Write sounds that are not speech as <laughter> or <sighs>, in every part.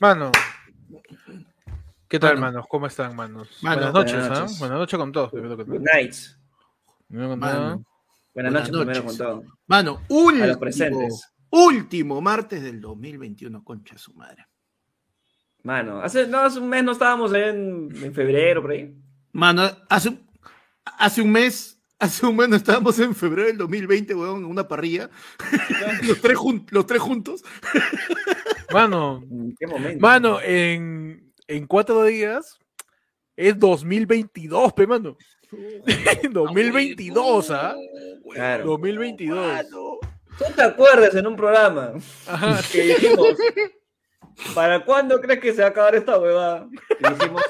Mano. ¿Qué tal, manos? ¿Cómo están, manos? Mano, buenas noches, buenas ¿ah? noches. Buenas noches con todos. primero que todo. Good nights. Primero que Mano. todo. Buenas, Buenas noches, primero noches. con todo. Mano, A último, los presentes. último martes del 2021, concha su madre. Mano, hace, no, hace un mes no estábamos en, en febrero, por ahí. Mano, hace, hace un mes, hace un mes no estábamos en febrero del 2020, weón, en una parrilla. <laughs> los, tres jun- los tres juntos. Mano, ¿En qué momento? mano, en, en cuatro días es 2022, pe, mano. <laughs> <laughs> 2022, ¿ah? Claro. 2022. Mano. ¿Tú te acuerdas en un programa Ajá. que dijimos, ¿para cuándo crees que se va a acabar esta huevada? Y dijimos,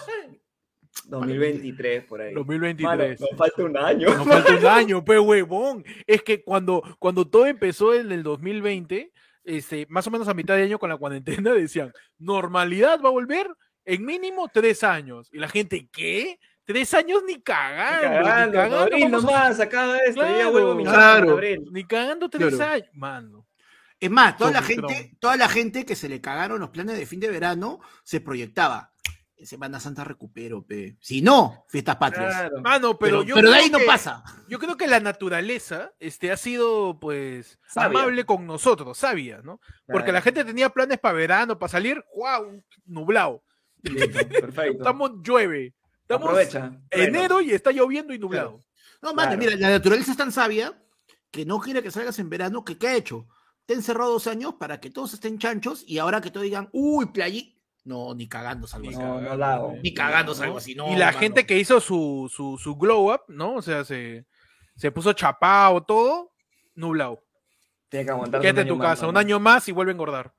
2023, por ahí. 2023. Mano, nos falta un año. Nos falta un <laughs> año, pe huevón. Es que cuando, cuando todo empezó en el 2020, este, más o menos a mitad de año con la cuarentena, <laughs> decían, normalidad va a volver en mínimo tres años. Y la gente, ¿qué? Tres años ni cagando. ni Cagando, cagando, abril vamos a- nomás, acaba esto, ya Claro, vuelvo mi. Ni cagando tres Claro. años. Mano. Es más, toda la, gente, toda la gente que se le cagaron los planes de fin de verano se proyectaba. Semana Santa recupero, pe. Si no, fiestas patrias. Claro. Mano, pero, Pero, yo pero de ahí no pasa. Yo creo que la naturaleza este, ha sido, pues, Sabia. amable con nosotros, sabia, ¿no? Porque la gente tenía planes para verano, para salir, ¡guau! Nublado. Listo, <laughs> perfecto. Estamos llueve. Estamos Aprovecha. enero y está lloviendo y nublado. No, mano, Claro. mira, la naturaleza es tan sabia que no quiere que salgas en verano, que ¿qué ha hecho? Te ha encerrado dos años para que todos estén chanchos y ahora que todos digan, uy, playi. No, ni cagando salgo así. No, no la hago. Ni cagando salgo así, no. y la mano. gente que hizo su, su, su glow up, ¿no? O sea, se, se puso chapado todo, nublado. Tiene que aguantar. Quédate en tu casa, un año más y vuelve a engordar.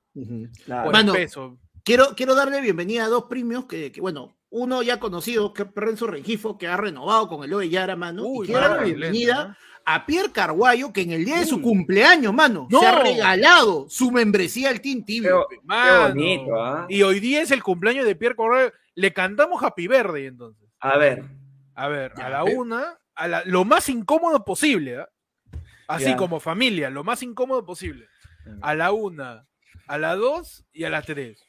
Claro. Mano, el peso. Quiero, quiero darle bienvenida a dos premios que, que, bueno, uno ya conocido, que es Renzo Rengifo, que ha renovado con el Ove Yara, mano. Uy, y quiero darle bienvenida a Pierre Carguayo, que en el día de su Uy. cumpleaños, mano, No. se ha regalado su membresía al Team Tibio. Qué, bonito, ¿ah? Y hoy día es el cumpleaños de Pierre Correa. Le cantamos Happy Birthday entonces. A ver, A ver, Ya, a la una, a la, lo más incómodo posible, ¿ah? Así Ya. como familia, lo más incómodo posible. A la una, a la dos y a la tres.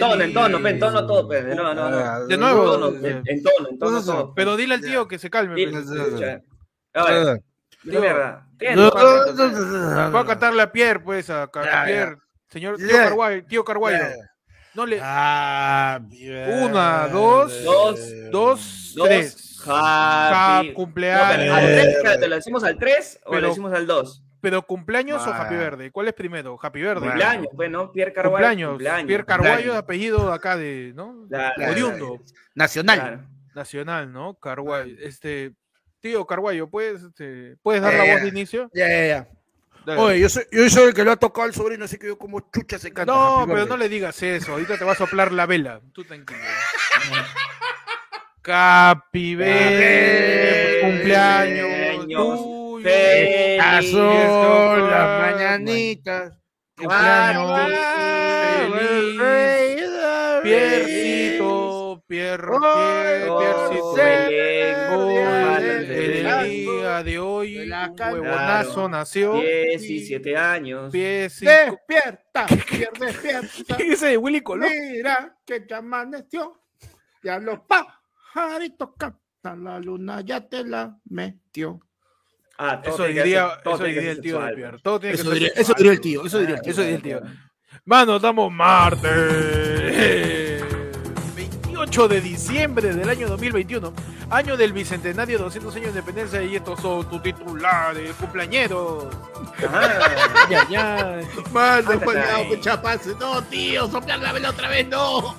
Tono, en tono, en tono todo, pe. feliz. No, no, no. De nuevo. En tono, en, en tono, en tono todo. Pero dile al tío que se calme. A ver, verdad. Voy a cantarle a Pierre, pues, a, Pierre. Señor tío. Carguayo, tío Carguayo. No le. Ah, Una, dos, Dos, Dos, Dos, tres. Happy. Cumpleaños. al tres, espérate, ¿lo decimos al 3 o lo decimos al 2? Pero cumpleaños o. Happy Verde. ¿Cuál es primero? Happy Verde. Cumpleaños, pues, ¿no? Pierre Carvalho. Cumpleaños. cumpleaños. Pierre Carguayo, Cumpleaños. apellido acá de, ¿no? Claro, Oriundo. Nacional. claro. Nacional, ¿no? Carguayo. Este, tío Carguayo, ¿puedes, este, ¿puedes dar Eh, la ya. voz de inicio? Ya, ya, ya. Dale. Oye, yo soy, yo soy el que lo ha tocado al sobrino, así que yo como chucha se canta. no, pero no le digas eso. Ahorita te va a soplar la vela. Tú tranquilo. Happy Birthday, cumpleaños. Estas son las mañanitas. Piercito, Pier, Pier, Piercito. El día de hoy, huevonazo nació. 17 años. Despierta, despierta. ¿Qué dice de Willy Colón? Mira que ya amaneció. Ya los pajaritos cantan, la luna ya te la metió. Ah, todo Eso diría, ser- todo eso diría el tío de Pierre. pues. Todo tiene que Eso diría, sexual. eso diría el tío, eso diría el tío. Eso diría el tío. Mano, estamos martes. 28 de diciembre del año 2021, año del bicentenario 200 años de independencia y estos son tus titulares, cumpleañeros. Ajá. Ya, ya. Mano, cuidado, que chapace. No, tío, soplar la vela otra vez, no.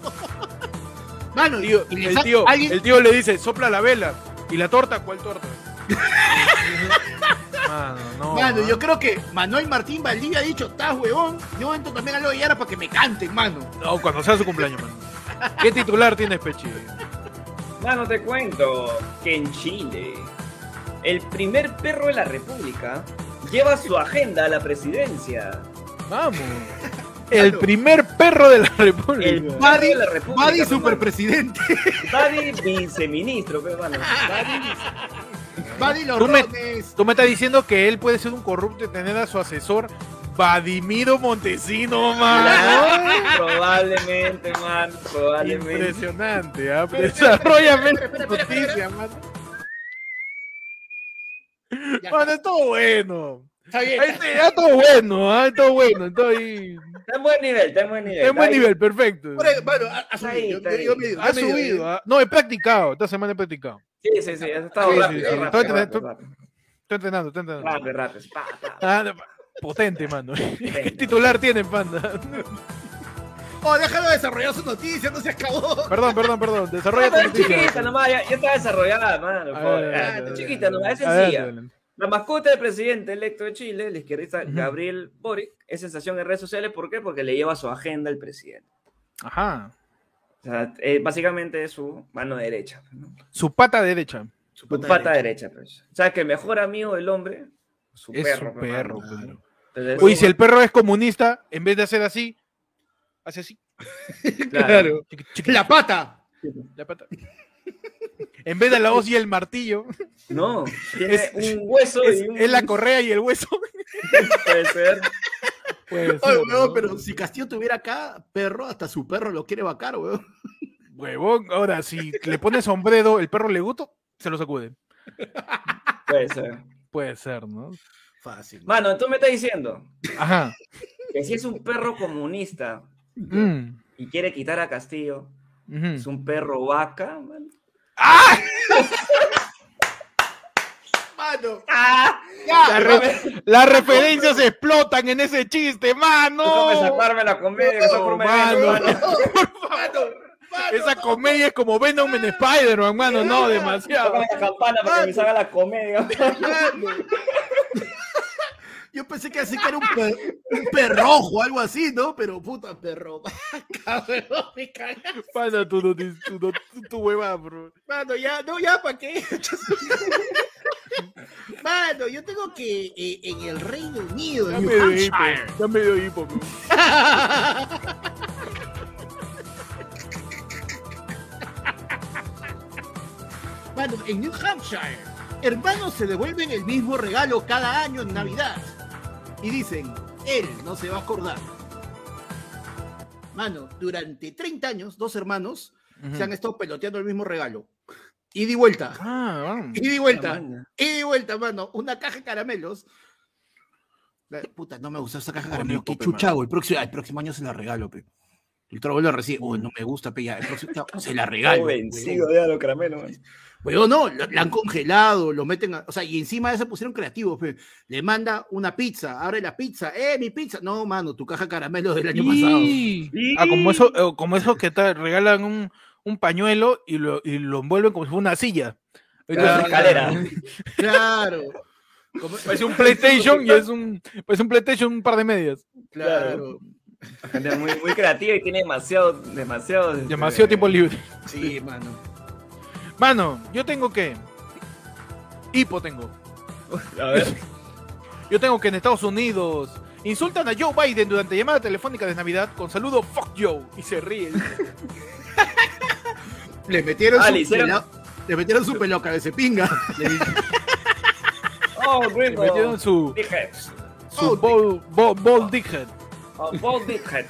Mano, Tío, el, tío, alguien- el tío le dice, sopla la vela. ¿Y la torta? ¿Cuál torta? Mano, no. Mano, yo creo que Manuel Martín Valdivia ha dicho, estás huevón, yo entro también a lo de Yara para que me canten, mano. No, cuando sea su cumpleaños, mano. ¿Qué titular tienes, Pechi? Mano, te cuento que en Chile, el primer perro de la República lleva su agenda a la presidencia. Vamos. <laughs> El primer perro de la República. El perro Buddy- de la República. Buddy pe, superpresidente. Buddy viceministro, pero mano. Buddy vice- Los Tú me-. Tú me estás diciendo que él puede ser un corrupto y tener a su asesor Vadimiro Montesino, mano. Probablemente, man. Probablemente. Impresionante, ¿ah? Desarrollame la noticia, Mano, está. es todo bueno. Está bien. Está, todo bueno, ¿ah? todo bueno. Estoy... Está en buen nivel, está en buen nivel. En buen Está ahí. nivel, perfecto. Bueno, ha, Está subido. está Ha subido. ¿ah? No, he practicado. Esta semana he practicado. Sí, sí, sí. Has estado Sí, rápido, sí, sí. rápido, Estoy- rápido, estoy- rápido. Estoy entrenando, estoy entrenando. Rápido, rápido. Pa, pa. Ah, potente, mano. <laughs> ¿Qué titular tiene, panda? Oh, déjalo desarrollar su noticia, no se acabó. Perdón, perdón, perdón. Desarrolla tu noticia. chiquita nomás, ya, ya está desarrollada, mano. Chiquita nomás, es sencilla. La mascota del presidente electo de Chile, el izquierdista Ujú. Gabriel Boric, es sensación en redes sociales. ¿Por qué? Porque le lleva su agenda al presidente. Ajá. O sea, eh, básicamente es su mano derecha. ¿no? Su pata derecha. Su Su pata derecha. pues. O sea, que el mejor amigo del hombre, su Es perro. su pues, perro, pero. Entonces, Uy, si el perro es comunista, en vez de hacer así, hace así. <laughs> Claro. chiqui- La pata. la pata. En vez de la hoz y el martillo, No, tiene Es- un hueso es, y un... es la correa y el hueso. <laughs> Puede ser. Puede Oye, ser, pero si Castillo tuviera acá, perro, hasta su perro lo quiere vacar, weón. Huevón, ahora, si le pone sombrero, el perro le gusta, se lo sacude. Puede ser. Puede ser, ¿no? Fácil. Mano, tú me estás diciendo Ajá. que si es un perro comunista Mm, y quiere quitar a Castillo, es un perro vaca, man. Mano. ¡Ah! La re- las referencias explotan en ese chiste, mano. Déjame sacarme la comedia está por medio, mano. mano. <laughs> Mano. Mano. Esa comedia es como Venom en Spider-Man, mano. No, demasiado. Tócame la campana para que me salga la comedia. Yo pensé que así que era un, per- un perrojo, algo así, ¿no? Pero puta perro. <laughs> vaca, weón, me cagas. Mano, tú no tu, tu hueva, bro. Mano, ya, no, ya, ¿para qué? <laughs> Mano, yo tengo que eh, en el Reino Unido, Ya en New hipo. Ya me dio hipo, bro. Mano, en New Hampshire, hermanos se devuelven el mismo regalo cada año en Navidad. Y dicen, él no se va a acordar. Mano, durante 30 años, dos hermanos se han estado peloteando el mismo regalo. Y vuelta. Ah, vamos. Ida y vuelta. Ida y vuelta, mano. Una caja de caramelos. La- Puta, no me gusta esa caja de caramelos. Qué chucha? El próximo, el próximo año se la regalo, pe. El otro vuelve a recibir. Uy, no me gusta, pe. Ya, ya, se la <laughs> regalo. vencido de a los caramelos. man. Weón, no, la, la han congelado, lo meten, a- o sea, y encima de eso pusieron creativos, pe. le manda una pizza, abre la pizza, eh, mi pizza, no, mano, tu caja de caramelos del año pasado. Y- Ah, como eso, eh, como eso que te regalan un, un pañuelo y lo, y lo envuelven como si fuera una silla. Una escalera. <laughs> Claro, como- Parece un PlayStation <laughs> y es un, parece un PlayStation un par de medias. claro, Gente muy, muy creativa y tiene demasiado, demasiado. este, Demasiado tiempo libre. sí, mano. Mano, yo tengo que. Hipo tengo. A ver. <laughs> Yo tengo que en Estados Unidos insultan a Joe Biden durante llamada telefónica de Navidad con saludo fuck Joe y se ríen. <laughs> Le metieron Ah, su le hicieron- pela- le metieron su pelo cabeza de pinga. <laughs> Le di- Oh, Le metieron su, su Oh, ball, ball, ball dickhead. Oh, Bold Dickhead.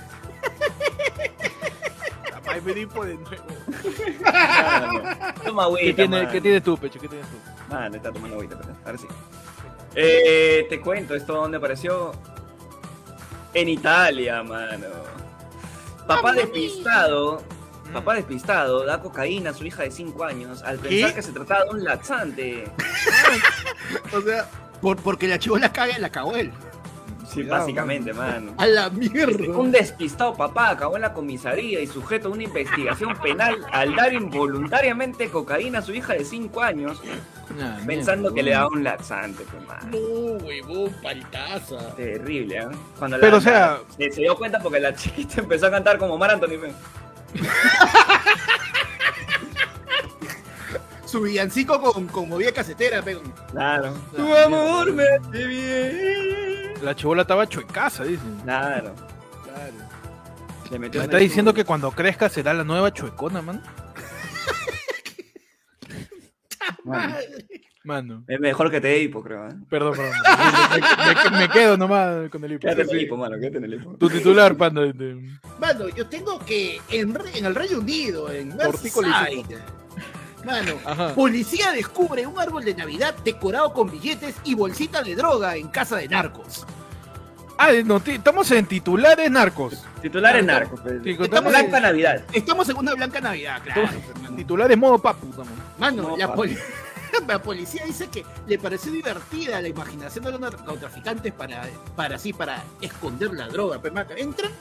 Ay, me hipo de nuevo. Toma agüita, ¿Qué, tiene. ¿Qué tienes tú, Pecho? ¿Qué tienes tú? Mano, está tomando agüita, pero ahora sí. Eh, te cuento, ¿esto dónde apareció? En Italia, mano. Papá despistado, papá despistado, da cocaína a su hija de 5 años al pensar ¿Qué? que se trataba de un laxante. <laughs> o sea, por, porque la chivola caga, la cagó él. Sí, Cuidado, básicamente, mano. A la Este, mierda. Un despistado papá acabó en la comisaría y sujeto a una investigación penal al dar involuntariamente cocaína a su hija de 5 años, pensando que le daba un laxante, pues, mano. No, huevón, paltaza. Terrible, ¿eh? Cuando Pero, o sea- se, se dio cuenta porque la chiquita <laughs> empezó a cantar como Mar Anthony. pe. <laughs> Su villancico con, con movida casetera, pero. Claro. Tu Tu amor me hace bien. La chivola estaba chuecaza, dicen. Claro. Claro. Le metió Me está diciendo que cuando crezca será la nueva chuecona, man. Mano, Es mejor que te hipo, creo. ¿eh? perdón, perdón. Me, me- me quedo nomás con el hipo. Quédate en el hipo, mano, quédate en el hipo. Tu titular, panda. Mano, yo tengo que en, el Reino Unido, en Merseyside, mano, Ajá. policía descubre un árbol de Navidad decorado con billetes y bolsita de droga en casa de narcos. Ah, no, estamos en titulares narcos. Titulares narcos. pues. Sí, Estamos contame- Blanca Navidad. Estamos en una blanca Navidad, claro. Titulares modo papu. estamos. Mano, No, la, pa. poli- <laughs> la policía dice que le pareció divertida la imaginación de los narcotraficantes para, para así, para esconder la droga. Pues, mano, entran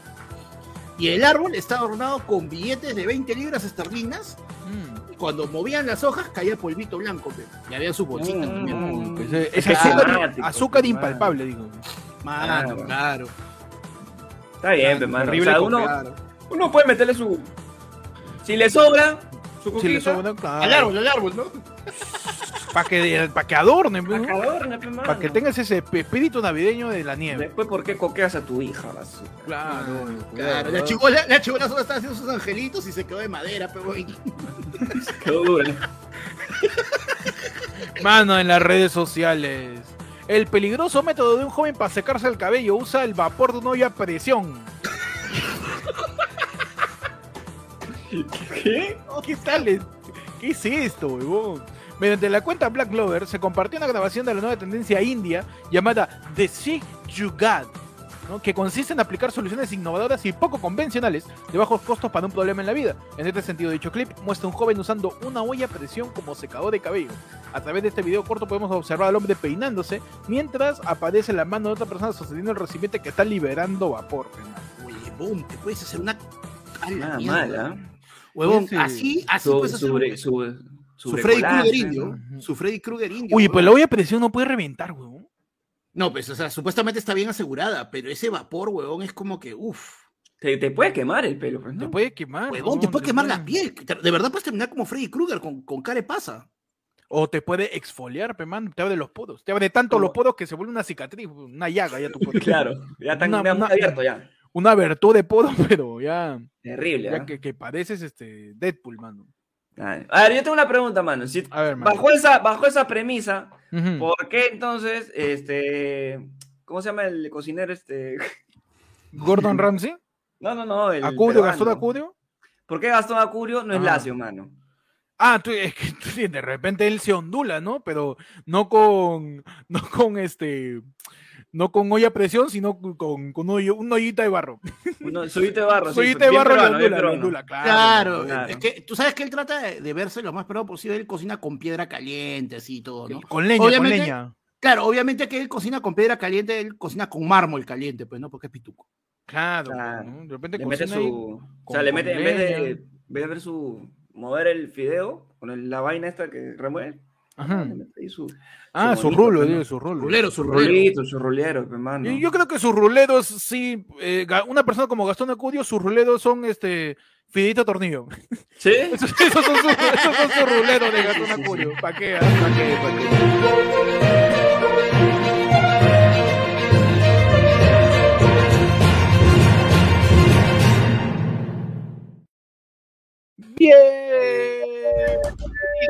y el árbol está adornado con billetes de 20 libras esterlinas. Mm. Cuando movían las hojas caía polvito blanco. pe. Y había sus bolsitas Mm. también. Uy, pues, eh, es azúcar, dramático, azúcar pues, impalpable, digo. Mano, Claro. claro. Está bien, pues, mano. O sea, uno, claro. uno puede meterle su. Si le sobra, su Si le sobra, claro. Al árbol, al árbol, ¿no? <laughs> Para que, pa' que adornen, pa' ¿no? que adorne, pues, mano. Para que tengas ese esp- espíritu navideño de la nieve. Después, ¿por qué coqueas a tu hija? basura? Claro, Claro, la chibola, la chibola solo estaba haciendo sus angelitos y se quedó de madera, pero Quedó dura. Mano, en las redes sociales. El peligroso método de un joven para secarse el cabello usa el vapor de una olla a presión. ¿Qué? ¿Qué tal? es- ¿Qué es esto, huevón? Mediante la cuenta Black Lover se compartió una grabación de la nueva tendencia india llamada The Sick Jugaad, ¿no? que consiste en aplicar soluciones innovadoras y poco convencionales de bajos costos para un problema en la vida. En este sentido, dicho clip muestra a un joven usando una olla a presión como secador de cabello. A través de este video corto podemos observar al hombre peinándose mientras aparece la mano de otra persona sosteniendo el recipiente que está liberando vapor. Oye, boom, te puedes hacer una. Nada mal, ¿ah? Huevón, Sí. así, así Su, puedes hacer un- su su Freddy Krueger indio. Su Freddy Krueger indio. Uy, pues la olla a presión no puede reventar, huevón. No, pues, o sea, supuestamente está bien asegurada, pero ese vapor, huevón, es como que, uff. Te, te puede quemar el pelo, pues, Te ¿no? puede quemar. Huevón, te puede quemar la piel. De verdad puedes terminar como Freddy Krueger con, con cara de pasa. O te puede exfoliar, pe, man. Te abre los poros. Te abre tanto los poros que se vuelve una cicatriz, una llaga ya tu poro. <laughs> Claro, ya está Una- una- abierto ya. Una abertura de poros, <laughs> pero ya, Terrible, ya ¿ah? que, que pareces este Deadpool, mano. A ver, yo tengo una pregunta, mano. Si, A ver, mano. bajo, esa, bajo esa premisa. ¿por qué entonces, este, ¿cómo se llama el cocinero, este? <laughs> Gordon Ramsay, No, no, no, el Acudio. Gastón Acudio. ¿Por qué Gastón Acurio no es Ah. lacio, mano? Ah, tú, es que tú <laughs> de repente él se ondula, ¿no? Pero no con, no con este, no con olla a presión, sino con, con un hoyo- una ollita de barro. Soyite de barro. sí, de barro peruano, ondula, ondula, claro. Claro, claro. es que tú sabes que él trata de, de verse lo más peruano posible. Él cocina con piedra caliente, así y todo, ¿no? Con leña, Obviamente- con leña. Claro, obviamente que él cocina con piedra caliente, él cocina con mármol caliente, pues, ¿no? Porque es pituco. Claro, Claro. ¿no? de repente Le mete su. O sea, le mete, en vez de, en vez de ver su. mover el fideo con el- la vaina esta que remueve, Ajá. su. Ah, su su rulo, pues, su rulo. Rulero, su Su rulero. rolito, su rolero, pues, mano. Yo, yo creo que sus ruleros, sí, eh, una persona como Gastón Acudio, sus ruleros son este Fidito Tornillo. ¿Sí? <laughs> Esos, esos son sus, esos son sus ruleros de Gastón Acudio. ¿Para qué? ah? ¿Pa' qué? ¿Pa' qué?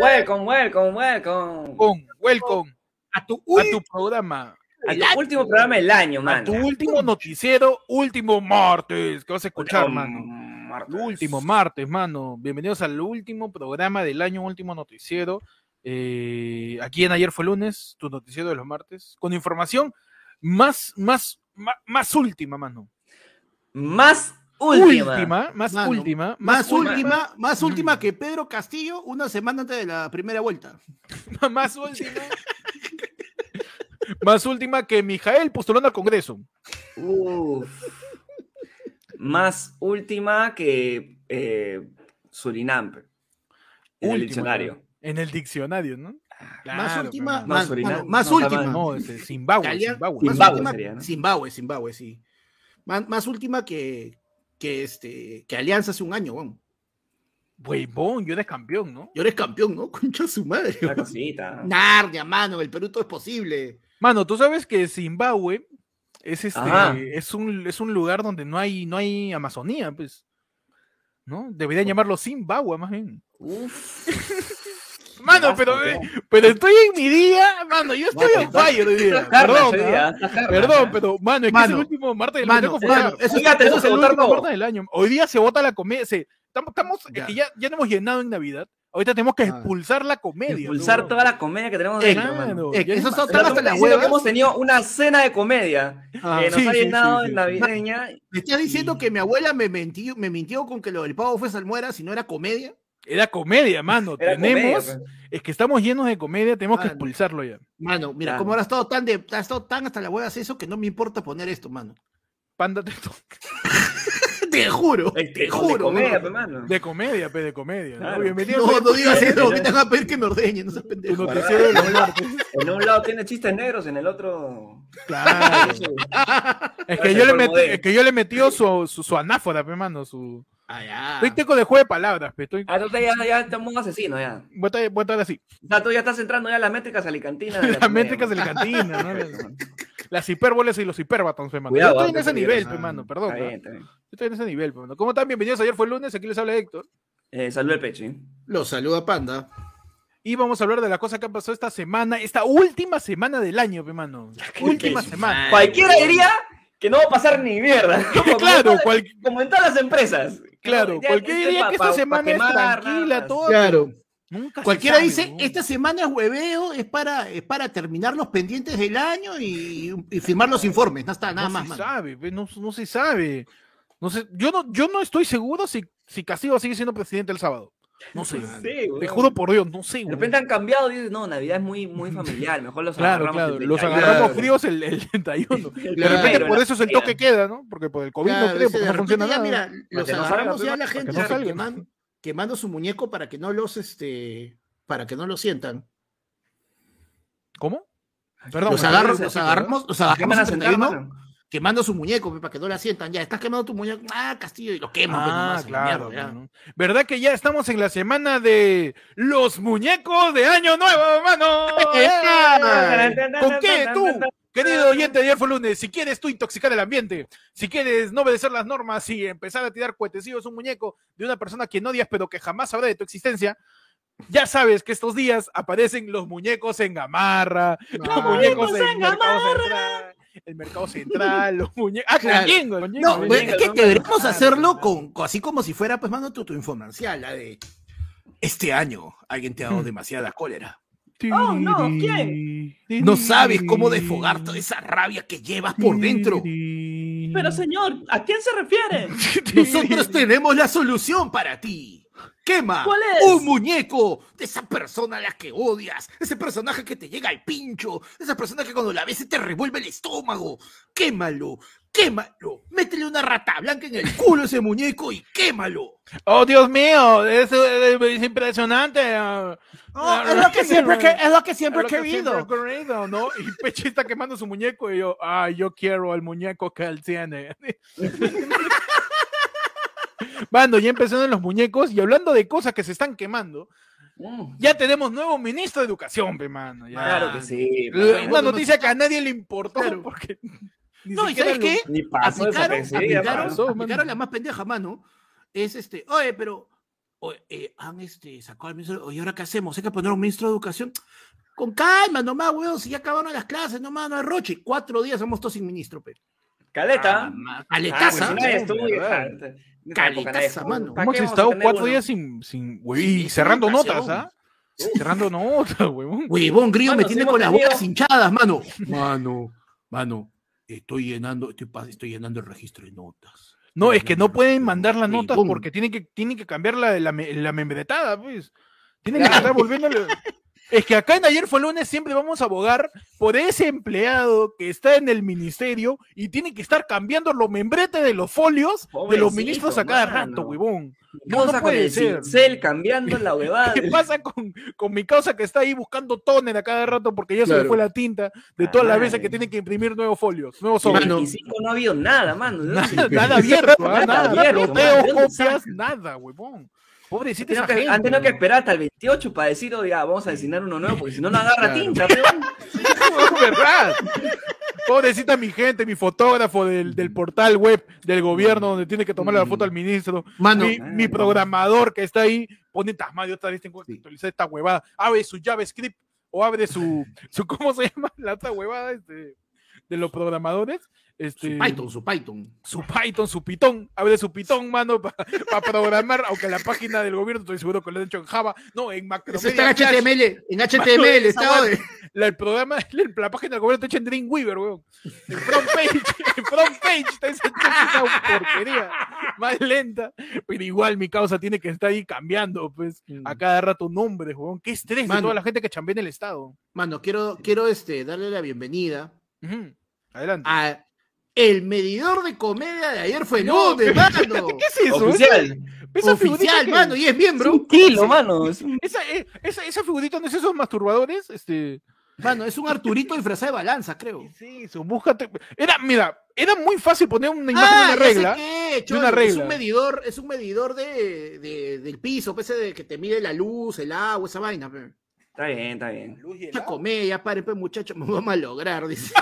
Welcome, welcome, welcome. Welcome, welcome A tu a tu programa, A tu último programa del año, a mano. tu último noticiero, último martes, que vas a escuchar, Último mano. martes. Último martes, mano. Bienvenidos al último programa del año, último noticiero. Eh, aquí en Ayer fue lunes, tu noticiero de los martes, con información más, más, más, más última, mano. Más última. Última, más Mano, última, Más última, última, más Mm. última que Pedro Castillo una semana antes de la primera vuelta. <laughs> más última. más última que Mijael postulando al Congreso. Uf. Más última que eh, Surinam. En el diccionario. En el diccionario, ¿no? más Claro, última, no, más, Surinam. más No, última. No, ese, Zimbabue, Italiano- Zimbabue. más Zimbabue última- sería, ¿no? Zimbabue, Zimbabue, sí. Más, más última que, que, este, que Alianza hace un año, weón. Huevón, yo eres campeón, ¿no? Y ahora es campeón, ¿no? <laughs> Concha su madre. Weón. cosita. Narnia, mano, el Perú todo es posible. Mano, tú sabes que Zimbabue es este Ajá. es un es un lugar donde no hay no hay Amazonía, pues. ¿No? Deberían llamarlo Zimbabue más bien. Uf. <laughs> <laughs> Mano, pero, pe. eh, pero estoy en mi día, mano, yo estoy en fire hoy día. Perdón, Perdón, pero, mano, es que Mano, es el último martes del mano, año. mano, eso es el último martes del año. Hoy día se vota la comedia. se- Estamos, estamos es Ya. que ya, ya no hemos llenado en Navidad. Ahorita tenemos que Ah. expulsar la comedia. Impulsar ¿no? toda la comedia que tenemos Eh, dentro, mano. Claro, Eh, ya eso es está hasta las diciendo que hemos tenido una cena de comedia Ah, que nos sí, ha llenado sí, en sí. navideña. ¿Me estás diciendo que mi abuela me mintió, me mintió con que lo del pavo fue salmuera si no era comedia? Era comedia, mano. Era tenemos, comedia, pues. es que estamos llenos de comedia, tenemos que expulsarlo ya. Mano, mira, como ahora has estado tan de, has estado tan hasta las huevas eso que no me importa poner esto, mano. Panda te <laughs> Te juro, te juro. de comedia, mano. pe, mano. de comedia, pe, de comedia. ¿no? Bienvenido No, digas eso, que te van a pedir que me ordeñen, no seas pendejo. de los martes. En un lado tiene chistes negros, en el otro. Claro. <laughs> Es que, yo le metí, es que yo le metí su, su, su anáfora, pe, mano. Su... Ah, ya. Estoy teco de juego de palabras, pe. Estoy... Ah, tú ya, ya estamos un asesino ya. Voy a estar- voy a estar así. O sea, tú ya estás entrando ya en las métricas alicantinas. <laughs> de la Las métricas la mano. cantina, ¿no? <laughs> Las hipérboles y los hiperbatons, pe, mano. Cuidado, yo estoy en ese nivel, peligroso. pe, mano. Perdón. Yo estoy en ese nivel, pe, mano. ¿Cómo están? Bienvenidos. Ayer fue lunes. Aquí les habla Héctor. Eh, salud el peche. Lo saluda Panda. Y vamos a hablar de las cosas que han pasado esta semana, esta última semana del año, pe, mano. Última semana. Cualquiera diría que no va a pasar ni mierda. <laughs> Como, Claro, en cual- todas- como en todas las empresas. Claro, Ya, cualquiera este diría que esta semana es quemar, tranquila, nada. todo. Claro. Nunca se Cualquiera sabe, dice, ¿no? esta semana es hueveo, es para, es para terminar los pendientes del año y, y firmar los informes. No está nada no más. se sabe, no, no se sabe. No sé, yo no, yo no estoy seguro si, si Castillo sigue siendo presidente el sábado. No sé. Sí, Te juro por Dios, no sé. De repente han cambiado y dices, no, Navidad es muy, muy <laughs> familiar, mejor los Claro, agarramos claro. el Los 31. agarramos Claro. fríos el, el 31. <laughs> De Claro. repente por eso es el toque queda, ¿no? Porque por el COVID Claro, no creo, porque de no funciona ya, nada. Mira, los que no agarramos salga, ya a la que gente no salga. quemando, quemando su muñeco para que no los, este, para que no lo sientan. ¿Cómo? Perdón. Los agarro, parece los agarramos, los ¿Qué agarramos el sentar, 31, mano? quemando su muñeco para que no la sientan. Ya, estás quemando tu muñeco, ah, Castillo, y lo queman. pues, Ah, nomás, la claro. mierda. ¿Verdad que ya estamos en la semana de los muñecos de Año Nuevo, mano? <laughs> ¡Eh! ¿Con qué tú, querido oyente de fue lunes? Si quieres tú intoxicar el ambiente, si quieres no obedecer las normas y empezar a tirar cuetecillos a un muñeco de una persona que no odias pero que jamás sabrá de tu existencia, ya sabes que estos días aparecen los muñecos en gamarra, los Ah, muñecos muñecos en central, el mercado central, los muñecos. Ah, con Claro. Yengo, con Yengo, No, con pues, Yengo. es que ¿no? deberíamos Claro, hacerlo claro. con, con- así como si fuera, pues, mando tu, tu infomercial, la de este año alguien te ha dado demasiada cólera. Oh, no, ¿quién? No sabes cómo desfogar toda esa rabia que llevas por dentro. Pero señor, ¿a quién se refiere? Nosotros tenemos la solución para ti. Quema ¿Cuál es? un muñeco de esa persona a la que odias, ese personaje que te llega al pincho, esa persona que cuando la ves se te revuelve el estómago. Quémalo, quémalo. Métele una rata blanca en el culo a ese muñeco y quémalo. Oh, Dios mío, eso es, es impresionante. ah. Oh, es, lo que siempre, que- es lo que siempre he Es lo que querido. siempre he querido, ¿no? Y <laughs> Peche está quemando su muñeco y yo, ah, yo quiero el muñeco que él tiene. <laughs> Mano, ya empezaron los muñecos y hablando de cosas que se están quemando, Mm, ya tenemos nuevo ministro de educación, pe, mano. ya. Claro que sí. Mano. Una noticia que a nadie le importó Claro. porque ni No, ¿y sabes qué? Ni pasó aplicaron, pasó, aplicaron la más pendeja, mano. Es este, oye, pero oye, eh, han este, sacado al ministro, oye, ¿ahora qué hacemos? Hay que poner un ministro de educación. Con calma, nomás, weón, si ya acabaron las clases, nomás, no hay roche. Cuatro días somos todos sin ministro, pe. Caleta. Ah, ma- Ah, Caletaza. pues estudia. mano. ¿Para Hemos estado cuatro uno? días sin, sin güey, cerrando sin notas. ¿ah? Cerrando notas, huevón. Huevón, Grillo me tiene con las tenido- hinchadas, mano. <laughs> Mano, mano, estoy llenando, estoy, estoy llenando el registro de notas. No, es que no pueden mandar las notas. porque tienen que, tienen que cambiar la, la, la membretada, pues. Tienen que estar volviéndole. <laughs> Es que acá en Ayer fue lunes siempre vamos a abogar por ese empleado que está en el ministerio y tiene que estar cambiando los membretes de los folios de los ministros a cada mano. rato, huevón. No, No, no con el ser. cincel cambiando la huevada. <laughs> ¿Qué pasa con, con mi causa que está ahí buscando tóner a cada rato porque ya se le fue la tinta de todas las veces que tiene que imprimir nuevos folios, nuevos En sobres? Mano. 25 no ha habido nada, mano. ¿no? Nada, nada abierto. Nada nada, abierto, nada, huevón. Pobrecita Tenido esa que- gente. han tenido que esperar hasta el 28 para decir, oiga, vamos a designar uno nuevo, porque si no, no agarra Claro. tinta, peón. <laughs> verdad. Pobrecita mi gente, mi fotógrafo del, del portal web del gobierno donde tiene que tomarle la foto al ministro. Mano, mi, mi programador que está ahí pone Tasmadio otra vez tengo que actualizar esta huevada. Abre su JavaScript o abre su, su ¿cómo se llama? <laughs> La otra huevada este, de los programadores. Este, su Python, su Python. su Python, su Python, abre su Python, mano, para programar, aunque la página del gobierno estoy seguro que lo han hecho en Java, no, en Eso está en Macromedia HTML, en HTML, está, la, el programa, la página del gobierno está hecha en Dreamweaver, weón. En front page, en front page está esa chucha porquería, más lenta, pero igual mi causa tiene que estar ahí cambiando, pues, a cada rato nombres, weón. Qué estrés de Mano. toda la gente que chambea en el Estado. Mano, quiero, quiero este, darle la bienvenida. Adelante. a el medidor de comedia de ayer fue No, lunes, mano. <laughs> ¿Qué es eso? Oficial. Esa Oficial, que- mano, y es Es miembro. un kilo, mano. es un- Esa, eh, esa, esa figurita no es esos masturbadores, este. Mano, es un Arturito disfrazado de balanza, creo. Sí, eso, búscate. Era, mira, era muy fácil poner una imagen Ah, de ya una sé regla. qué, de una Es regla. un medidor, es un medidor de, de- del piso, pues, ese de que te mide la luz, el agua, esa vaina. pe. Está bien, está bien. Comedia, paren, pues, muchachos, <laughs> me vamos a lograr, dice.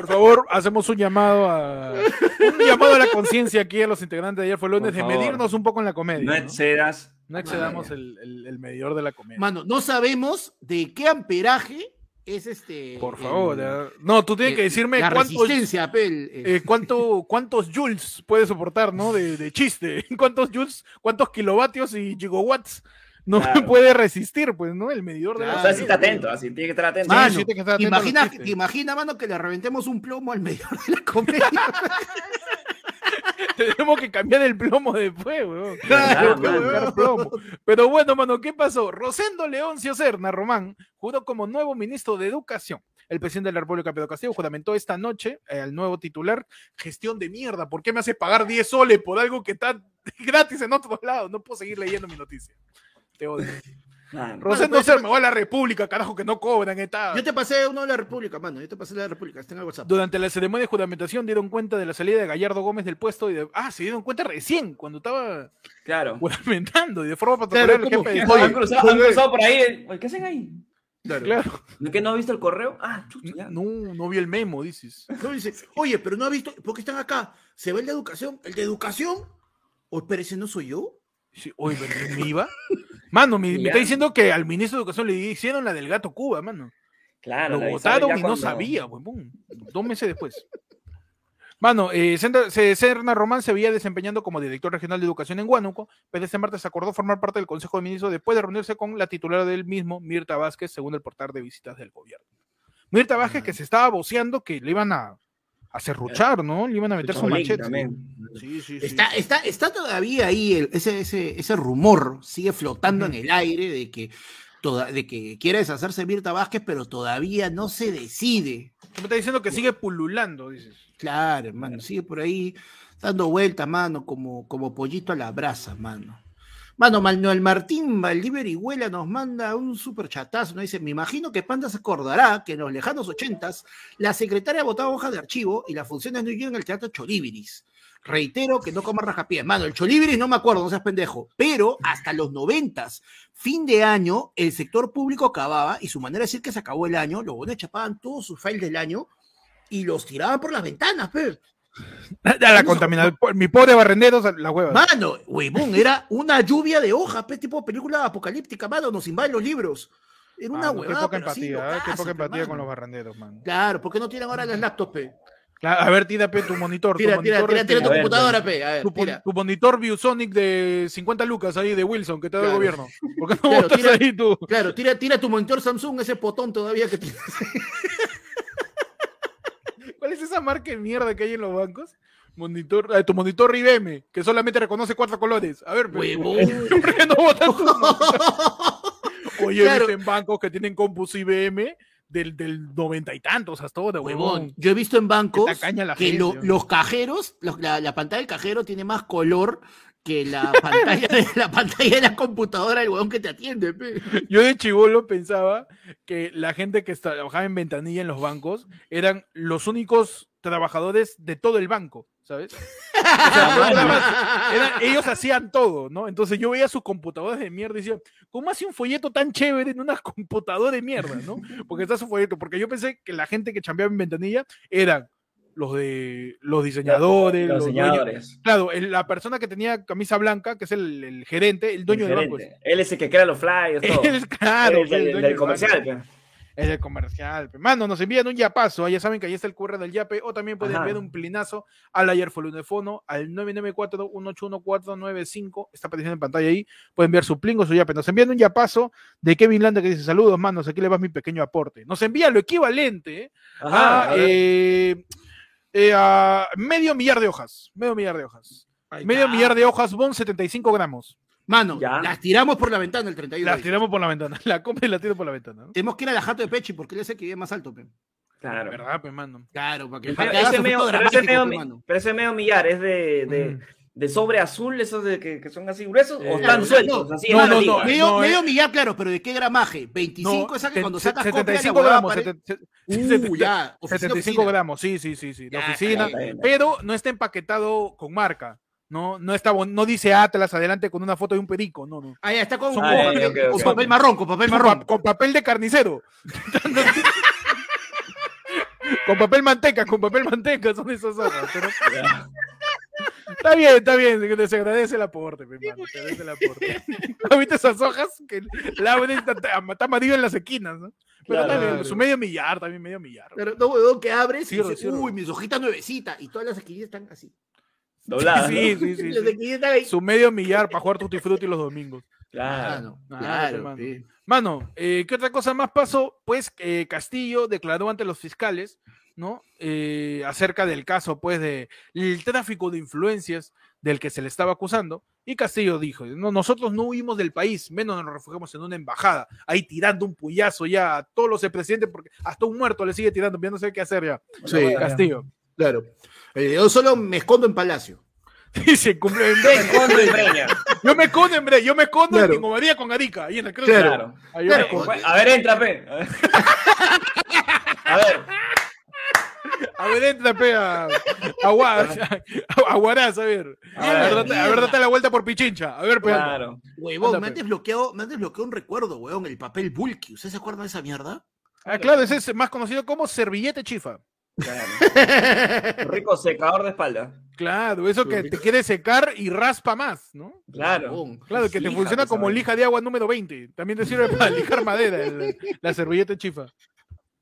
Por favor, hacemos un llamado a un llamado a la conciencia aquí a los integrantes de ayer fue lunes de medirnos un poco en la comedia. No No, excedas. No excedamos el, el- el medidor de la comedia. Mano, no sabemos de qué amperaje es este. Por el- favor. No, tú tienes el- que decirme la cuántos, resistencia, pe, el- el- eh, cuánto, cuántos joules puede soportar, ¿no? De, de chiste. <laughs> ¿Cuántos joules, cuántos kilovatios y gigawatts no Claro. puede resistir, pues, ¿no? El medidor de la O sea, sí está atento, así tiene que estar atento. Mano, sí, tiene que estar ¿te atento a los imaginas, chistes. te imaginas, mano, que le reventemos un plomo al medidor de la comedia? <laughs> Tenemos que cambiar el plomo después, weón. Claro, plomo. Pero bueno, mano, ¿qué pasó? Rosendo Leoncio Serna Román juró como nuevo ministro de Educación. El presidente de la República, Pedro Castillo, juramentó esta noche eh, al nuevo titular. Gestión de mierda, ¿por qué me hace pagar 10 soles por algo que está <laughs> gratis en otros lados? No puedo seguir leyendo mi noticia. Te odio. <laughs> Mano. Rosendo pues, Serna, va a la República, carajo, que no cobran. Está... Yo te pasé uno de la República, mano. Yo te pasé de la República. Está en el WhatsApp. Durante la ceremonia de juramentación dieron cuenta de la salida de Gallardo Gómez del puesto y de... Ah, se dieron cuenta recién, cuando estaba Claro. juramentando y de forma protocolar el ¿cómo? jefe de Oye, Estado. Han cruzado, han cruzado por ahí. Oye, ¿Qué hacen ahí? Claro. ¿No que no has visto el correo? Ah, chucha, ya. No, no vi el memo, dices. No, dice, oye, pero no ha visto, ¿por qué están acá? ¿Se ve el de educación? ¿El de educación? O espera, ese no soy yo. Sí, oye, pero ¿me iba? Mano, me, está diciendo que al ministro de Educación le hicieron la del gato Cuba, mano. Claro. Lo votaron y no sabía, huevón. Dos meses después. Mano, eh, Serna Román se veía desempeñando como director regional de educación en Huánuco, pero este martes acordó formar parte del Consejo de Ministros después de reunirse con la titular del mismo, Mirta Vázquez, según el portal de visitas del gobierno. Mirta Vázquez que se estaba voceando que le iban a, a ¿no? Le iban a meter su machete. también. Sí, sí, sí. Está, está, está todavía ahí el- ese, ese, ese rumor, sigue flotando en el aire de que, toda, de que quiere deshacerse Mirta Vázquez, pero todavía no se decide. Me estás diciendo que sigue pululando, dices. Claro, hermano, sigue por ahí dando vueltas, mano, como, como pollito a la brasa, mano. Mano, Manuel Martín Valdívar Huela nos manda un super chatazo, nos dice, me imagino que Panda se acordará que en los lejanos ochentas la secretaria votaba hojas de archivo y las funciones no iban al teatro Cholibiris. Reitero que no coma rajapiés. Mano, el Cholibiris no me acuerdo, no seas pendejo, pero hasta los noventas, fin de año, el sector público acababa y su manera de decir que se acabó el año, los bonos chapaban todos sus files del año y los tiraban por las ventanas, pe. Ya la contaminación. Mi pobre barrendero, la hueva. Mano, huevón, era una lluvia de hojas, pe, tipo película apocalíptica, mano, nos invaden los libros. Era una Mano, qué huevada, poca pero así, empatía, ¿eh? qué poca empatía con mano. los barrenderos, man. Claro, ¿por qué no tiran ahora las laptops, pe? Claro, a ver, tira pe, tu monitor. Tira, tu tira, monitor, tira, tira este, tu ver, computadora, pe. A ver, tu, tira. tu monitor ViewSonic de 50 lucas ahí de Wilson que te da el gobierno. ¿Por qué no Claro, tira- ahí tu? Claro, tira, tira tu monitor Samsung, ese potón todavía que tienes. <laughs> ¿Cuál es esa marca de mierda que hay en los bancos? Monitor, ah, tu monitor IBM, que solamente reconoce cuatro colores. A ver, pe. <laughs> ¿por qué no botas tu <laughs> Oye, Claro. he visto en bancos que tienen compus IBM del, del noventa y tantos hasta ahora, Huevón, huevón. yo he visto en bancos la que gente, lo- huevón. los cajeros, los- la, la pantalla del cajero tiene más color que la <laughs> pantalla de la pantalla de la computadora del huevón que te atiende, pe. Yo de chivolo pensaba que la gente que trabajaba en ventanilla en los bancos eran los únicos trabajadores de todo el banco, ¿sabes? <laughs> O sea, no <laughs> era más- eran- ellos hacían todo, ¿no? Entonces yo veía sus computadoras de mierda y decía, ¿cómo hace un folleto tan chévere en una <laughs> computadora de mierda, ¿no? Porque está su folleto, porque yo pensé que la gente que chambeaba en ventanilla eran los de los diseñadores, Los los dueños-. Claro, el- la persona que tenía camisa blanca, que es el, el gerente, el dueño El del banco. gerente. Él es el que crea los flyers, todo. Él es, claro, el del comercial. banco. Es el comercial. Mano, nos envían un yapazo. Ya saben que ahí está el QR del yape. O también pueden Ajá. enviar un plinazo al ayer Fono al 994-181-495. Está apareciendo en pantalla ahí. Pueden enviar su plingo, su yape. Nos envían un yapazo de Kevin Landa que dice: Saludos, manos. Aquí le va mi pequeño aporte. Nos envía lo equivalente ¿eh? Ajá, a, a ver. eh, eh, a medio millar de hojas. Medio millar de hojas. Medio millar de hojas, Bon, 75 gramos. Mano, Ya. las tiramos por la ventana el 31. Las tiramos por la ventana. <laughs> La compra y la tiro por la ventana. ¿no? Tenemos que ir a la jato de Pechi porque él es el que vive más alto, pe. Claro. ¿Verdad, pe, mano? Claro, para que, Pero para ese medio, pero ese medio pe, mi- mano. pero ese medio millar es de, de, Mm. de sobre azul, esos de que, que son así gruesos, Eh, o están no, sueltos, no, así no, no, no, Medio, no, medio eh. millar, claro, pero ¿de qué gramaje? 25 esa que cuando se- sacas copia de la 75 huevada gramos. pare- sete- se- Uh, sete- ya, oficina, 75 oficina. gramos, sí, sí, sí, sí. La Ya, oficina, pero no está empaquetado con marca. No, no está, no dice Atlas adelante con una foto de un perico, no, no. Ah, ya está con, Ah, papel, ok, ok, con ok. papel marrón, con papel marrón. pa- con papel de carnicero. <laughs> con papel manteca, con papel manteca, son esas hojas. pero- <laughs> Está bien, está bien, se agradece el aporte, mi hermano, se agradece el aporte. <laughs> ¿No viste esas hojas? Que la está, está amarillo en las esquinas, ¿no? Pero Claro. también, su medio millar, también medio millar. Pero no, huevón, que abres y dices, uy, mis hojitas nuevecitas. Y todas las esquinillas están así. Doblada. Sí, sí, sí, sí. Su medio millar para jugar Tutti Frutti los domingos. Claro. Claro, hermano. pe. Mano, eh, ¿qué otra cosa más pasó? Pues eh, Castillo declaró ante los fiscales, ¿no? Eh, acerca del caso, pues, de el tráfico de influencias del que se le estaba acusando. Y Castillo dijo, no, nosotros no huimos del país, menos nos refugiamos en una embajada, ahí tirando un puyazo ya a todos los presidentes, porque hasta un muerto le sigue tirando, ya no sé qué hacer ya. Sí, Castillo. Claro. Eh, yo solo me escondo en palacio. <laughs> Dice, cumple- Escondo <laughs> y breña. yo me escondo en Bre- yo me escondo Claro. en María con Arica, ahí en el cruz. Claro. Me. A ver, entra, pe. A ver. A ver. A ver, entra, pe, a, a, a ver. A ver, date, a ver, date la vuelta por Pichincha. A ver, pe. Claro. Huevón, me han, desbloqueado, me han desbloqueado un recuerdo, huevón, el papel bulky. ¿Ustedes se acuerdan de esa mierda? Ah, claro, ese es más conocido como servillete chifa. Claro. <laughs> Rico secador de espalda. Claro, eso que te quiere secar y raspa más, ¿no? Claro. Claro, que te Lija, funciona como lija de agua número 20. También te sirve para lijar madera, el- la servilleta chifa.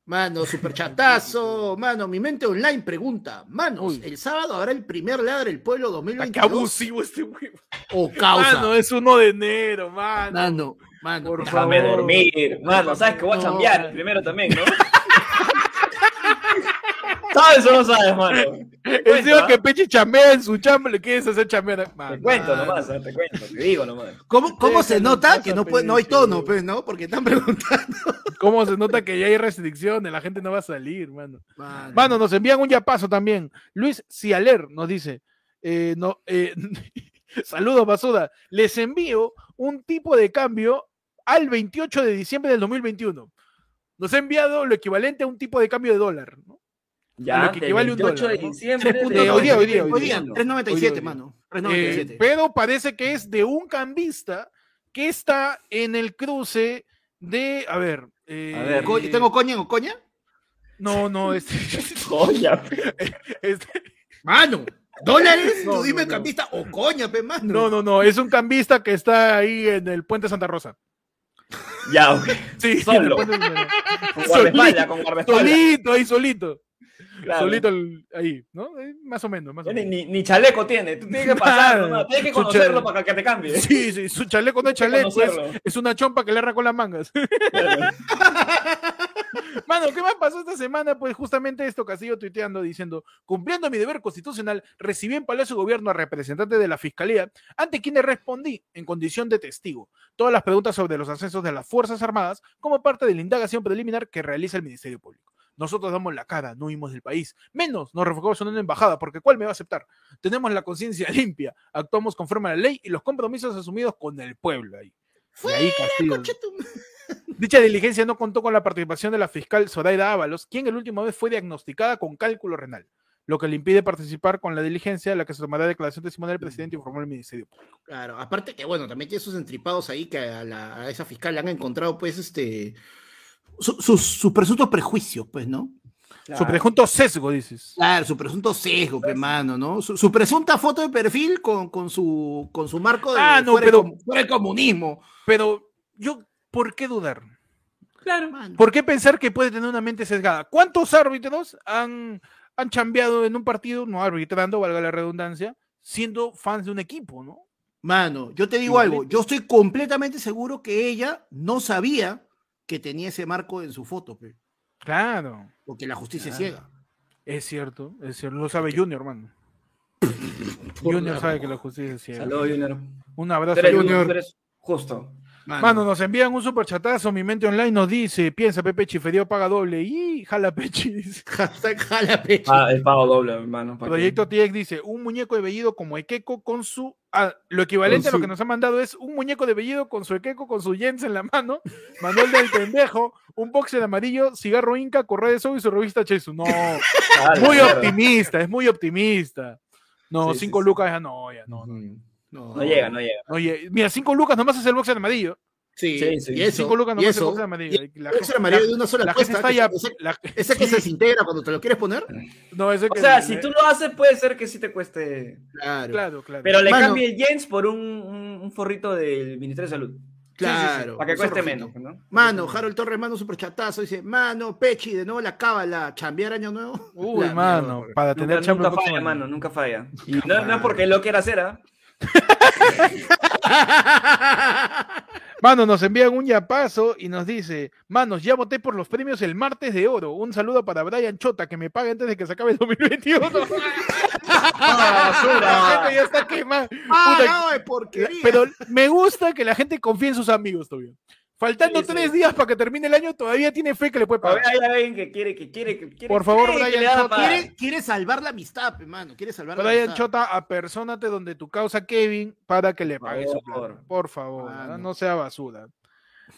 Mano, super chatazo. Mano, mi mente online pregunta. Manos, Uy. ¿el sábado habrá el primer ladre del pueblo Ah, 2022? Qué abusivo este huevo. O causa. Mano, es uno de enero, mano. Mano, mano. Por ya. favor. Déjame dormir. Mano, sabes que voy a No. chambear primero también, ¿no? <laughs> ¿Sabes o no sabes, mano? Te <laughs> Encima que Peche chambea en su chamba, le quieres hacer chambear. Te Mano. cuento nomás, ¿ah? te cuento, te digo nomás. ¿Cómo, cómo se nota que no, puede, no hay tono, pues, no? Porque están <laughs> preguntando. ¿Cómo se nota que ya hay restricciones? La gente no va a salir, mano. Mano, Mano, nos envían un yapazo también. Luis Cialer nos dice, eh, no, eh, <laughs> saludos, Basuda. Les envío un tipo de cambio al 28 de diciembre del 2021. Nos ha enviado lo equivalente a un tipo de cambio de dólar. ¿no? Ya, lo que equivale a un 28 dólar, de diciembre. Eh, hoy día, hoy día, Hoy día, 2021. 3.97, Hoy día. mano. Eh, 3.97. pero parece que es de un cambista que está en el cruce de, a ver, eh, A ver. Co- ¿Tengo coña en coña? no, no, <laughs> este, Joya. <laughs> este- Mano, ¿dólares? No, Tú dime no, no. campista o coña, pe, mano. no, no, no, es un cambista que está ahí en el puente Santa Rosa. Ya, ok. Sí, Solo. Con guardaespaldas, con guardaespaldas. solito, ahí solito. Claro. Solito el- ahí, ¿no? Eh, Más o menos, más o Ni, menos. ni, ni chaleco tiene, tú tienes que <laughs> pasar, Claro. nomás, tienes que conocerlo para que te cambie. Sí, sí, su chaleco no es chaleco, es, es una chompa que le con las mangas. Claro. <laughs> Mano, ¿qué más pasó esta semana? Pues justamente esto, Castillo tuiteando diciendo, cumpliendo mi deber constitucional, recibí en Palacio de Gobierno a representantes de la Fiscalía, ante quienes respondí en condición de testigo todas las preguntas sobre los ascensos de las Fuerzas Armadas como parte de la indagación preliminar que realiza el Ministerio Público. Nosotros damos la cara, no huimos del país. Menos nos refugiamos en una embajada, porque ¿cuál me va a aceptar? Tenemos la conciencia <laughs> limpia, actuamos conforme a la ley y los compromisos asumidos con el pueblo ahí. Y ahí <laughs> Dicha diligencia no contó con la participación de la fiscal Zoraida Ábalos, quien el último vez fue diagnosticada con cálculo renal, lo que le impide participar con la diligencia a la que se tomará declaración testimonial del presidente, informó el Ministerio Público. Claro, aparte que bueno, también tiene sus entripados ahí que a, la- a esa fiscal le han encontrado pues este su- sus, sus presuntos prejuicios, pues, ¿no? Su presunto sesgo, dices. Claro, su presunto sesgo, pues, mano, ¿no? Su, su presunta foto de perfil con, con su con su marco de Ah, no, fuera, el pero- fuera el comunismo. Pero yo, ¿por qué dudar? Claro. Mano. ¿Por qué pensar que puede tener una mente sesgada? ¿Cuántos árbitros han, han chambeado en un partido, no arbitrando, valga la redundancia, siendo fans de un equipo, ¿no? Mano, yo te digo algo, yo estoy completamente seguro que ella no sabía que tenía ese marco en su foto, pe, Claro, porque la justicia es Claro. ciega. es cierto, es cierto. Lo sabe Junior, hermano. <laughs> Junior sabe que la justicia es ciega. Saludos, Junior. Un abrazo, eres, Junior. eres justo. Mano, nos envían un superchatazo. Mi mente online nos dice: Piensa, Pepe Chiferido paga doble. Y jala Pechi. <laughs> dice. Hashtag jala pecho. Ah, el pago doble, hermano. Proyecto TX dice: Un muñeco de vellido como Ekeko con su. Ah, lo equivalente a lo que nos ha mandado es un muñeco de vellido con su Ekeko, con su Jens en la mano. Manuel del Pendejo, un boxer amarillo, cigarro Inca, correa de y su revista Chesu. No, la muy optimista, es muy optimista. No, Sí, cinco sí. lucas ya no, ya no. no. No, No llega, no llega. Oye, mira, cinco lucas nomás es el boxer amarillo. Sí, Sí, sí. y eso, Cinco lucas y nomás es eso, y La el boxer gente- amarillo la- de una sola la gente puesta, está ya. ese, la- ese que se desintegra cuando te lo quieres poner. No, ese O que- sea, si tú lo haces, puede ser que sí te cueste. Claro, Claro, claro. Pero le Mano. cambie el Jens por un, un, forrito del Ministerio de Salud. claro. Para que eso cueste menos, ¿no? Mano, Harold Torres manda un superchatazo, dice, mano, Pechi, de nuevo la cábala, chambear año nuevo. Uy, La mano, para Nunca, tener nunca próximo falla, mano, nunca falla. Y no, no es porque él lo quiera hacer, ¿ah? <laughs> Mano, nos envían un yapazo y nos dice, manos, ya voté por los premios el martes de oro. Un saludo para Brian Chota, que me pague antes de que se acabe el 2021. <laughs> La gente ya está quemada. Ah, no, porquería. Pero me gusta que la gente confíe en sus amigos todavía. Faltando Sí, sí. tres días para que termine el año, todavía tiene fe que le puede pagar. Todavía hay alguien que quiere, que quiere, que quiere. Por favor, que Brian Chota. quiere, quiere salvar la amistad, pe, mano, quiere salvar la Brian amistad. Chota, apersónate donde tu causa Kevin para que le pague su favor. plata. Por favor. ¿ah? no sea basura.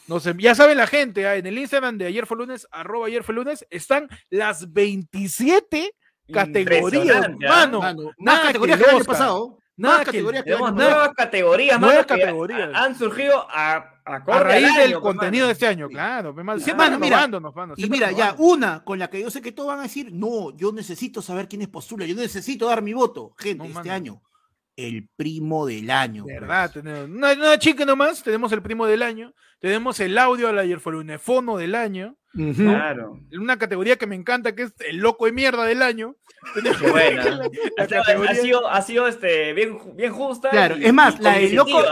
No sé, ya sabe la gente, ¿ah? en el Instagram de ayer fue lunes, arroba ayer fue lunes, están las 27 categorías, Impresionante, ¿ah? mano. Mano, más nada categorías que que el año pasado. Nada más que categorías que el Tenemos año pasado. nuevas categorías, Nuevas mano, que categorías. han surgido a, a, raíz del año, contenido de pues, este año, Sí. claro. pues, mano, mira, mano, Y mira, ya, una con la que yo sé que todos van a decir, no, yo necesito saber quién es postula, yo necesito dar mi voto. Gente, No, este mano. año, el primo del año. Pues. verdad, tenemos una, una chica nomás, tenemos el primo del año, tenemos el audio al ayer fue del año, Ujú. Claro. una categoría que me encanta que es el loco de mierda del año. <laughs> Tenemos Qué buena. la- la ha categoría- sido, ha sido este, bien, bien justa. Claro, y- es más, la del loco-.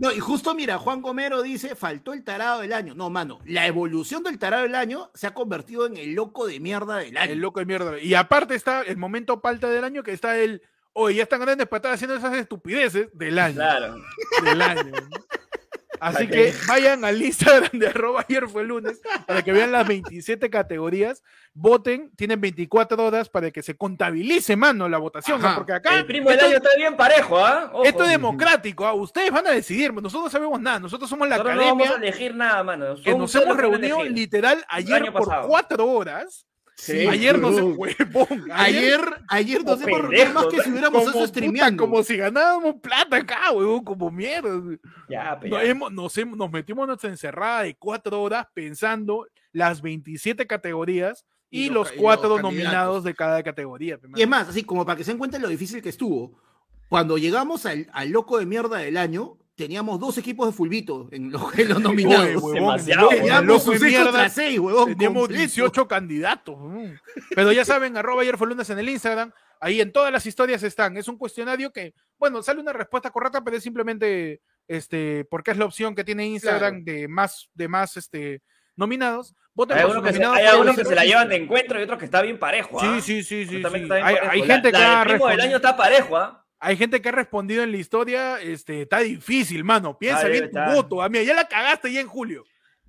No, y justo mira, Juan Gomero dice, faltó el tarado del año. No, mano, la evolución del tarado del año se ha convertido en el loco de mierda del año. El loco de mierda. Y aparte está el momento palta del año que está el. Oye, ya están grandes para estar haciendo esas estupideces del año. Claro. Del año. Así que vayan al Instagram de <laughs> arroba ayer fue lunes para que vean las 27 categorías. Voten, tienen 24 horas para que se contabilice, mano, la votación. Porque acá El primo del esto, año está bien parejo, ¿ah? Esto es democrático. ¿ah? Ustedes van a decidir. Nosotros no sabemos nada. Nosotros somos la Nosotros no vamos a academia elegir nada, mano. que nos hemos reunido literal ayer año por pasado. cuatro horas. Sí, ayer no se huevón. <laughs> Ayer, ayer nos hemos reunido más que si hubiéramos como, puta, streameando. como si ganábamos plata acá, huevón, como mierda. Ya, pe, Nos, ya. hemos- nos, nos metimos en nuestra encerrada de cuatro horas pensando las 27 categorías y, Y los cuatro los nominados de cada categoría. Y es más, así como para que se den cuenta lo difícil que estuvo, cuando llegamos al, al loco de mierda del año, teníamos dos equipos de fulbito en los, en los nominados. Oye, huevón, demasiado. Teníamos seis mierda, contra seis, huevón. Teníamos completo. 18 candidatos. Pero ya saben, arroba ayer fue lunes en el Instagram. Ahí en todas las historias están. Es un cuestionario que, bueno, sale una respuesta correcta, pero es simplemente este, porque es la opción que tiene Instagram de más, de más este, nominados. Voten Hay algunos que, se, hay algunos que se la llevan de encuentro y otros que está bien parejo, ¿ah? Sí, sí, sí, sí. Sí. bien Hay, La- gente la que del primo del año está parejo, ¿ah? Hay gente que ha respondido en la historia, este, está difícil, mano. Piensa Ah, bien tu voto. A mí, ya la cagaste ya en julio.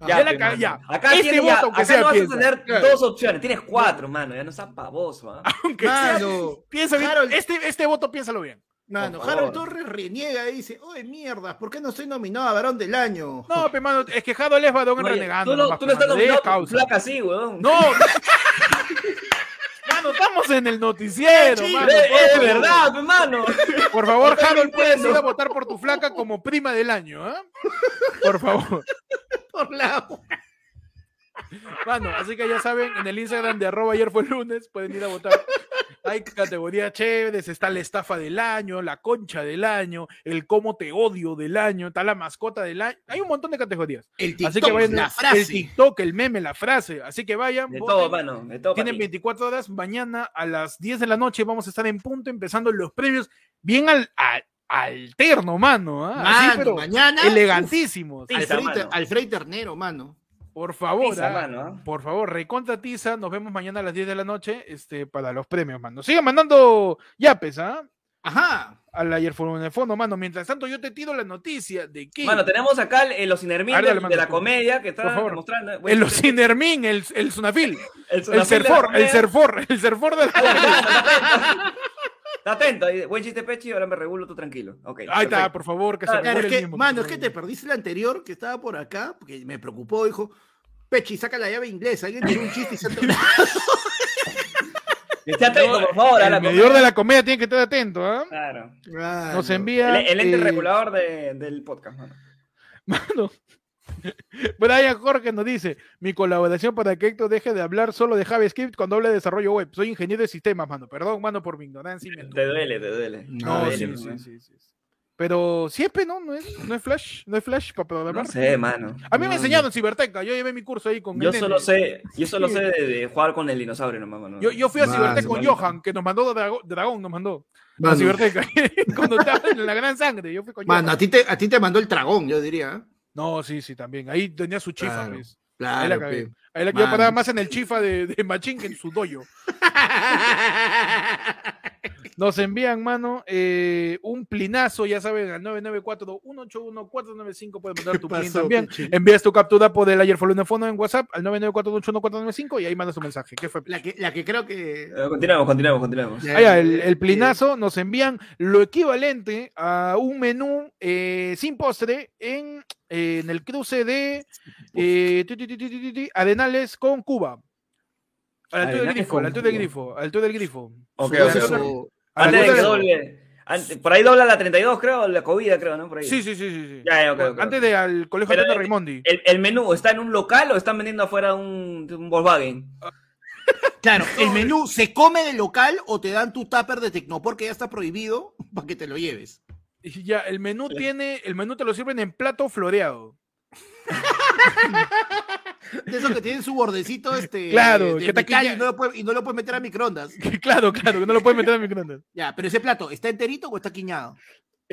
Ya la pe, ca- mano. ya. Acá, Este tienes, ya- voto que acá sea no vas piensa. a tener Claro. dos opciones. Tienes cuatro, mano. Ya no seas pavoso. ¿ah? Aunque sea, Mano, piensa bien. Harold- Este, este voto piénsalo bien. mano, Harold. Torres reniega y dice, oye, mierda, ¿por qué no soy nominado a varón del año? No, pe, mano, es que Jado es Badón No, renegando. tú no, nomás, tú no estás nominado flaca así, weón. No. <laughs> Mano, estamos en el noticiero, Sí, mano. Es, por verdad, hermano. Por favor, Harold, puedes ir a votar por tu flaca como prima del año, ¿ah? Por favor. Por la... <laughs> Mano, así que ya saben, en el Instagram de arroba ayer fue lunes, pueden ir a votar. Hay categorías chéveres, está la estafa del año, la concha del año, el cómo te odio del año, está la mascota del año. Hay un montón de categorías. El TikTok, Así que vayan, la el. TikTok, el meme, la frase. Así que vayan. De voten. todo, mano. De todo. Tienen papi. 24 horas. Mañana a las 10 de la noche vamos a estar en punto empezando los premios bien al, al- alterno, mano. ¿ah? Así, Mano, pero mañana. elegantísimos. Mano. Alfred Ternero, mano. Por favor, Tiza, ¿ah? mano, ¿ah? por favor, recontra tiza. Nos vemos mañana a las 10 de la noche este, para los premios, mano. Sigan mandando yapes, ¿ah? Ajá. Al ayer fue en el fondo, mano. Mientras tanto, yo te tiro la noticia de que Mano, tenemos acá el, el los Inermin Ahora de, la comedia que Por está favor. mostrando. el los Inermin, el, el Sunafil, <laughs> el, el Sunafil de la Serfor, el. Serfor, el Serfor de la <laughs> <laughs> Está atento, buen chiste pechi, ahora me regulo tú tranquilo. Ok. Ahí está, perfecto. por favor, que se Claro, Claro, regule es el que, mismo, mano, es que te perdiste el anterior que estaba por acá, porque me preocupó, dijo, Pechi, saca la llave inglesa, alguien tiene un chiste y se <laughs> Esté atento, por favor, a El medidor de la comedia tiene que estar atento, ¿ah? Claro. Nos envía. El, el ente eh, regulador de- del podcast, mano. <laughs> Mano. Brian Jorge nos dice: Mi colaboración para que Héctor deje de hablar solo de JavaScript cuando habla de desarrollo web. Soy ingeniero de sistemas, mano. Perdón, mano, por mi ignorancia. Te duele, te duele. No, Te duele, sí, mano. sí, sí. Pero siempre, ¿no? No es, no es Flash, no es Flash para programar. No sé, mano. A mí me No, enseñaron en Ciberteca, yo llevé mi curso ahí con Yo solo sé, yo solo sé de, de jugar con el dinosaurio nomás, mano. Yo, yo fui a Ciberteca con mano. Johan, que nos mandó Drago- Dragón, nos mandó. A Mano, Ciberteca. <laughs> Cuando estaba en la gran sangre, yo fui con mano, Johan. a ti, te, a ti te mandó el dragón, yo diría. No, sí, sí, también. Ahí tenía su chifa, Claro. pues. Ahí la Claro, cagué. Ahí la que yo paraba más en el chifa de, de Machín que en su doyo. <laughs> Nos envían, mano, eh, un plinazo, ya saben, al 994-181-495. Pueden mandar tu ¿Qué plin también. Envías tu captura por el ayer fue en fondo en WhatsApp al 994-181-495 y ahí mandas tu mensaje. ¿Qué fue? La que, la que creo que... Eh, continuamos, continuamos, continuamos. Ah, ya, el, el plinazo nos envían lo equivalente a un menú eh, sin postre en, eh, en el cruce de eh, Arenales con Cuba. A la altura del grifo, a con la altura del grifo, a la altura del grifo. Ok, Entonces, ok, ok. su- A la Antes de que doble. por ahí dobla la 32, creo, la COVID, creo, ¿no? Por ahí. Sí, sí, sí, sí. sí. Ya, Antes de al colegio Pero el- Raimondi. El, el menú está en un local o están vendiendo afuera un, un Volkswagen. <laughs> Claro, el menú se come del local o te dan tu tupper de Tecnopor que ya está prohibido <laughs> para que te lo lleves. Y Ya, el menú tiene, el menú te lo sirven en plato floreado. <laughs> De esos que tienen su bordecito este, Claro, de que metal quilla- y no, lo puede- y no lo puedes meter a microondas. <laughs> claro, claro, que no lo puedes meter en microondas. Ya, pero ese plato, ¿está enterito o está quiñado?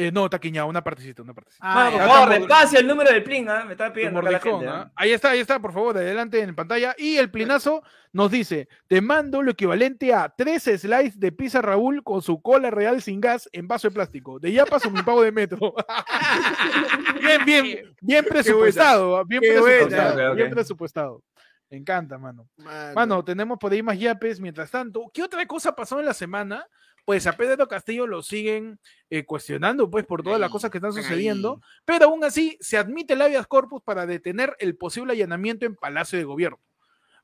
Eh, no, taquiñado, una partecita, una partecita. Ah, por favor, despacio el número del plin, ¿ah? Me está pidiendo acá la mordijón, gente. ¿ah? ¿ah? Ahí está, ahí está, por favor, adelante en pantalla. Y el plinazo nos dice: Te mando lo equivalente a tres slices de pizza Raúl con su cola real sin gas en vaso de plástico. De ya paso mi pago de metro. <laughs> bien, bien, bien presupuestado, bien Qué presupuestado, buena. Bien presupuestado. Me encanta, mano. Mano. Mano, tenemos por ahí más yapes. Mientras tanto, ¿qué otra cosa pasó en la semana? Pues a Pedro Castillo lo siguen eh, cuestionando, pues, por todas las cosas que están sucediendo, pero aún así se admite el habeas corpus para detener el posible allanamiento en Palacio de Gobierno.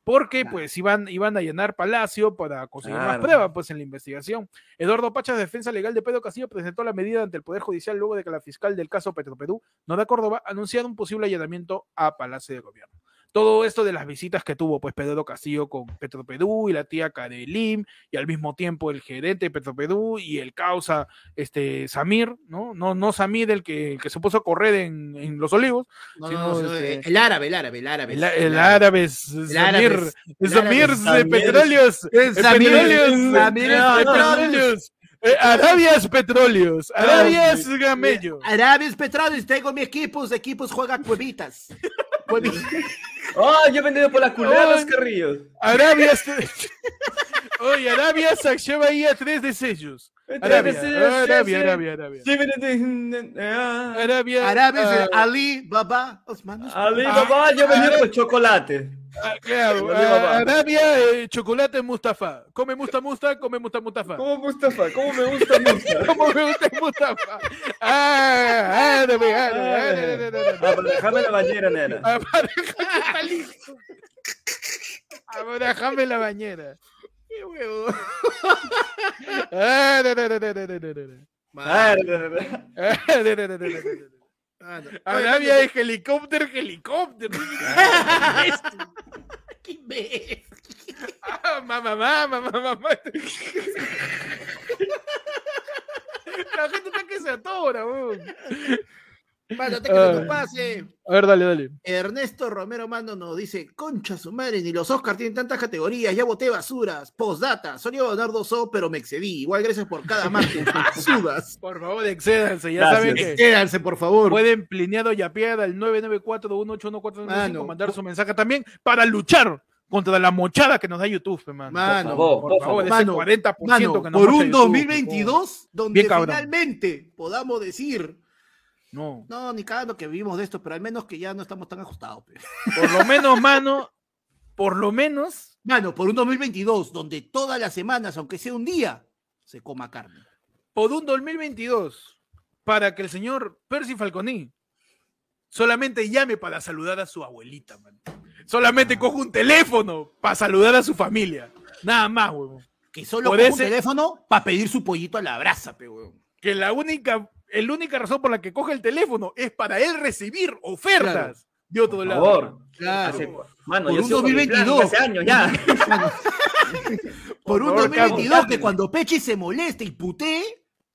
Porque, Claro. pues, iban, iban a allanar Palacio para conseguir más pruebas, pues, en la investigación. Eduardo Pachas, defensa legal de Pedro Castillo, presentó la medida ante el Poder Judicial luego de que la fiscal del caso Petroperú, Nora Córdoba, anunciara un posible allanamiento a Palacio de Gobierno todo esto de las visitas que tuvo pues Pedro Castillo con Petroperú y la tía Karelim y al mismo tiempo el gerente de Petroperú y el causa este Samir, ¿no? No, no Samir el que, el que se puso a correr en, en Los Olivos, No, Sí, no, no, no, este- el árabe, el árabe, el árabe. el, el árabe es- El árabe Samir, Samir árabe Samir. Petróleos, Samir, Petróleos, Samir Petróleos, eh, Arabias Petróleos, Arabias Gamello. Arabias Petroles, tengo mi equipos, equipos juega cuevitas. <laughs> Mi- ¡Oh, yo he vendido por las culeras, Ay. Carrillos! Arabia. <laughs> Oye, Arabia se lleva ahí a tres de sellos. Arabia, Arabia, Arabia, Arabia. Ah, Arabia. Arabia, ah, Ali, Baba, Osman. Alibaba, yo he vendido por chocolate. Ah, claro, Arabia, ah, Arabia, eh, chocolate Mustafa. Come Musta Musta, come Musta Mustafa. ¿Cómo Mustafa? ¿Cómo me gusta Mustafa? ¿Cómo me gusta Mustafa? Ah, árabe, árabe. Ah, la bañera, nena. La bañera. Qué huevo. Ah, Ah, no. Arabia es helicóptero, helicóptero. <laughs> Qué imbécil. Ah, mamá, mamá, mamá, mamá. <laughs> La gente está que se atora, weón. Mano, te que no nos pase. A ver, dale, dale. Ernesto Romero Mando nos dice, concha su madre, ni los Oscars tienen tantas categorías, ya boté basuras, postdata, solía ganar dos O, pero me excedí, igual gracias por cada margen, <laughs> basuras. Por favor, excédanse. Ya Gracias. saben que Quédanse, por favor. pueden plineado y apiada al 994-181-495 Mano, mandar po- su mensaje también para luchar contra la mochada que nos da YouTube, pe, mano. Mano, favor, por por favor, favor. ese Mano, 40% Mano, que nos por un YouTube, 2022 donde Bien finalmente podamos decir, No, no, ni cagando que vivimos de esto, pero al menos que ya no estamos tan ajustados. pe". por lo menos, mano, por lo menos, Mano, por un 2022 donde todas las semanas, aunque sea un día, se coma carne. por un 2022, para que el señor Percy Falconi solamente llame para saludar a su abuelita, mano. Solamente coja un teléfono para saludar a su familia. Nada más, huevón. Que solo coja un teléfono para pedir su pollito a la brasa, pe, weón. Que la única, la única razón por la que coge el teléfono es para él recibir ofertas de otro Por lado. favor. mano. Claro. Hace- Mano, Por yo un sigo con mi plan 2022. Hace años ya. <laughs> Por un favor, 2022 Carlos, que cuando Pechi se moleste y putee,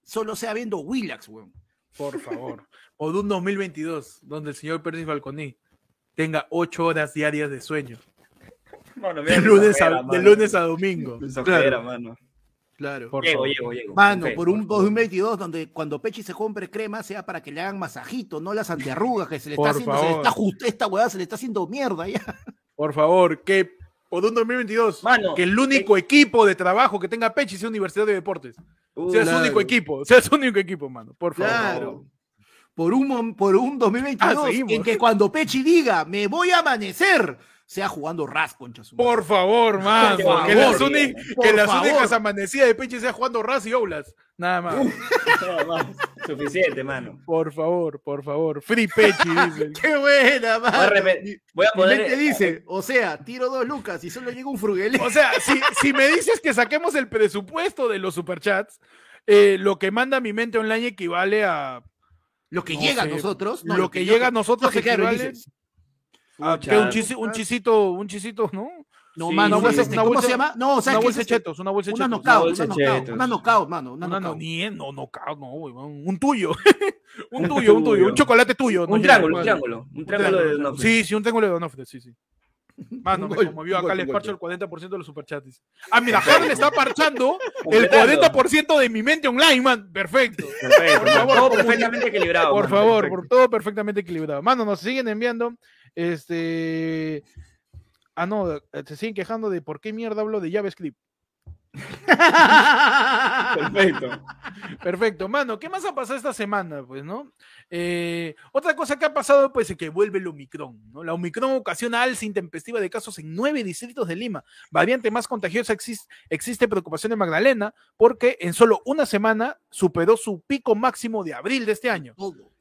solo sea viendo Willax, weón. Por favor. O de un 2022, donde el señor Percy Falconi tenga ocho horas diarias de sueño. De lunes, a, ojera, de mano. lunes a domingo. Ojera, mano. Claro. Por Llego, favor. llego, llego. Mano, por un favor. 2022 donde cuando Pechi se compre crema sea para que le hagan masajito, no las antiarrugas que se le Por está haciendo, se le favor. está just- esta weá se le está haciendo mierda ya. Por favor, que de un 2022, Mano, que el único equipo de trabajo que tenga Pechi sea Universidad de Deportes. Uh, sea su claro. único equipo, sea su único equipo, mano. Por favor. Claro. Por un, por un 2022 Ah, en que cuando Pechi diga me voy a amanecer, sea jugando ras, concha su madre. Por favor, mano. Por que favor, las, uni- por que las favor. únicas amanecidas de Pechi sea jugando Raz y Oulas. Nada más. No, más. Suficiente, mano. Por favor, por favor. Free Pechi, dicen. <laughs> ¡Qué buena, mano! voy a poner. dice, o sea, tiro dos lucas y solo llega un fruguelé. O sea, si, si me dices que saquemos el presupuesto de los superchats, eh, lo que manda mi mente online equivale a. Lo que no llega sé, a nosotros. lo que llega a nosotros claro, equivale dices, a Pucha. que un, chisi- un chisito, un chisito, ¿no? No, Sí, mano, sí, este, Una ¿cómo bolsa- se llama? No, o sea, una ¿qué es bolsa de chetos, una bolsa de Una chetos. knockout, bolsa una knockout, chetos. una knockout, mano, una Una no, knockout. ni no, no, no, <laughs> un tuyo. un tuyo, un tuyo, un chocolate tuyo. no Un triángulo, un triángulo. Un triángulo de Donofrio. Sí, sí, un triángulo de Donofrio, sí, sí. <laughs> Mano, me conmovió acá, un parcho el 40% de los superchats. Ah, mira, <laughs> Harry está parchando el Completando. 40% de mi mente online, man. Perfecto. Perfecto. Por favor, todo por- perfectamente equilibrado. Por favor, perfecto. por todo perfectamente equilibrado. Mano, nos siguen enviando. Este. Ah, no, eh, se siguen quejando de por qué mierda hablo de JavaScript. <laughs> Perfecto. Perfecto, mano. ¿Qué más ha pasado esta semana? Pues, ¿no? Eh, otra cosa que ha pasado, pues, es que vuelve el Omicron, ¿no? La Omicron ocasiona alza intempestiva de casos en nueve distritos de Lima. Variante más contagiosa exis- existe preocupación en Magdalena porque en solo una semana superó su pico máximo de abril de este año. Todo.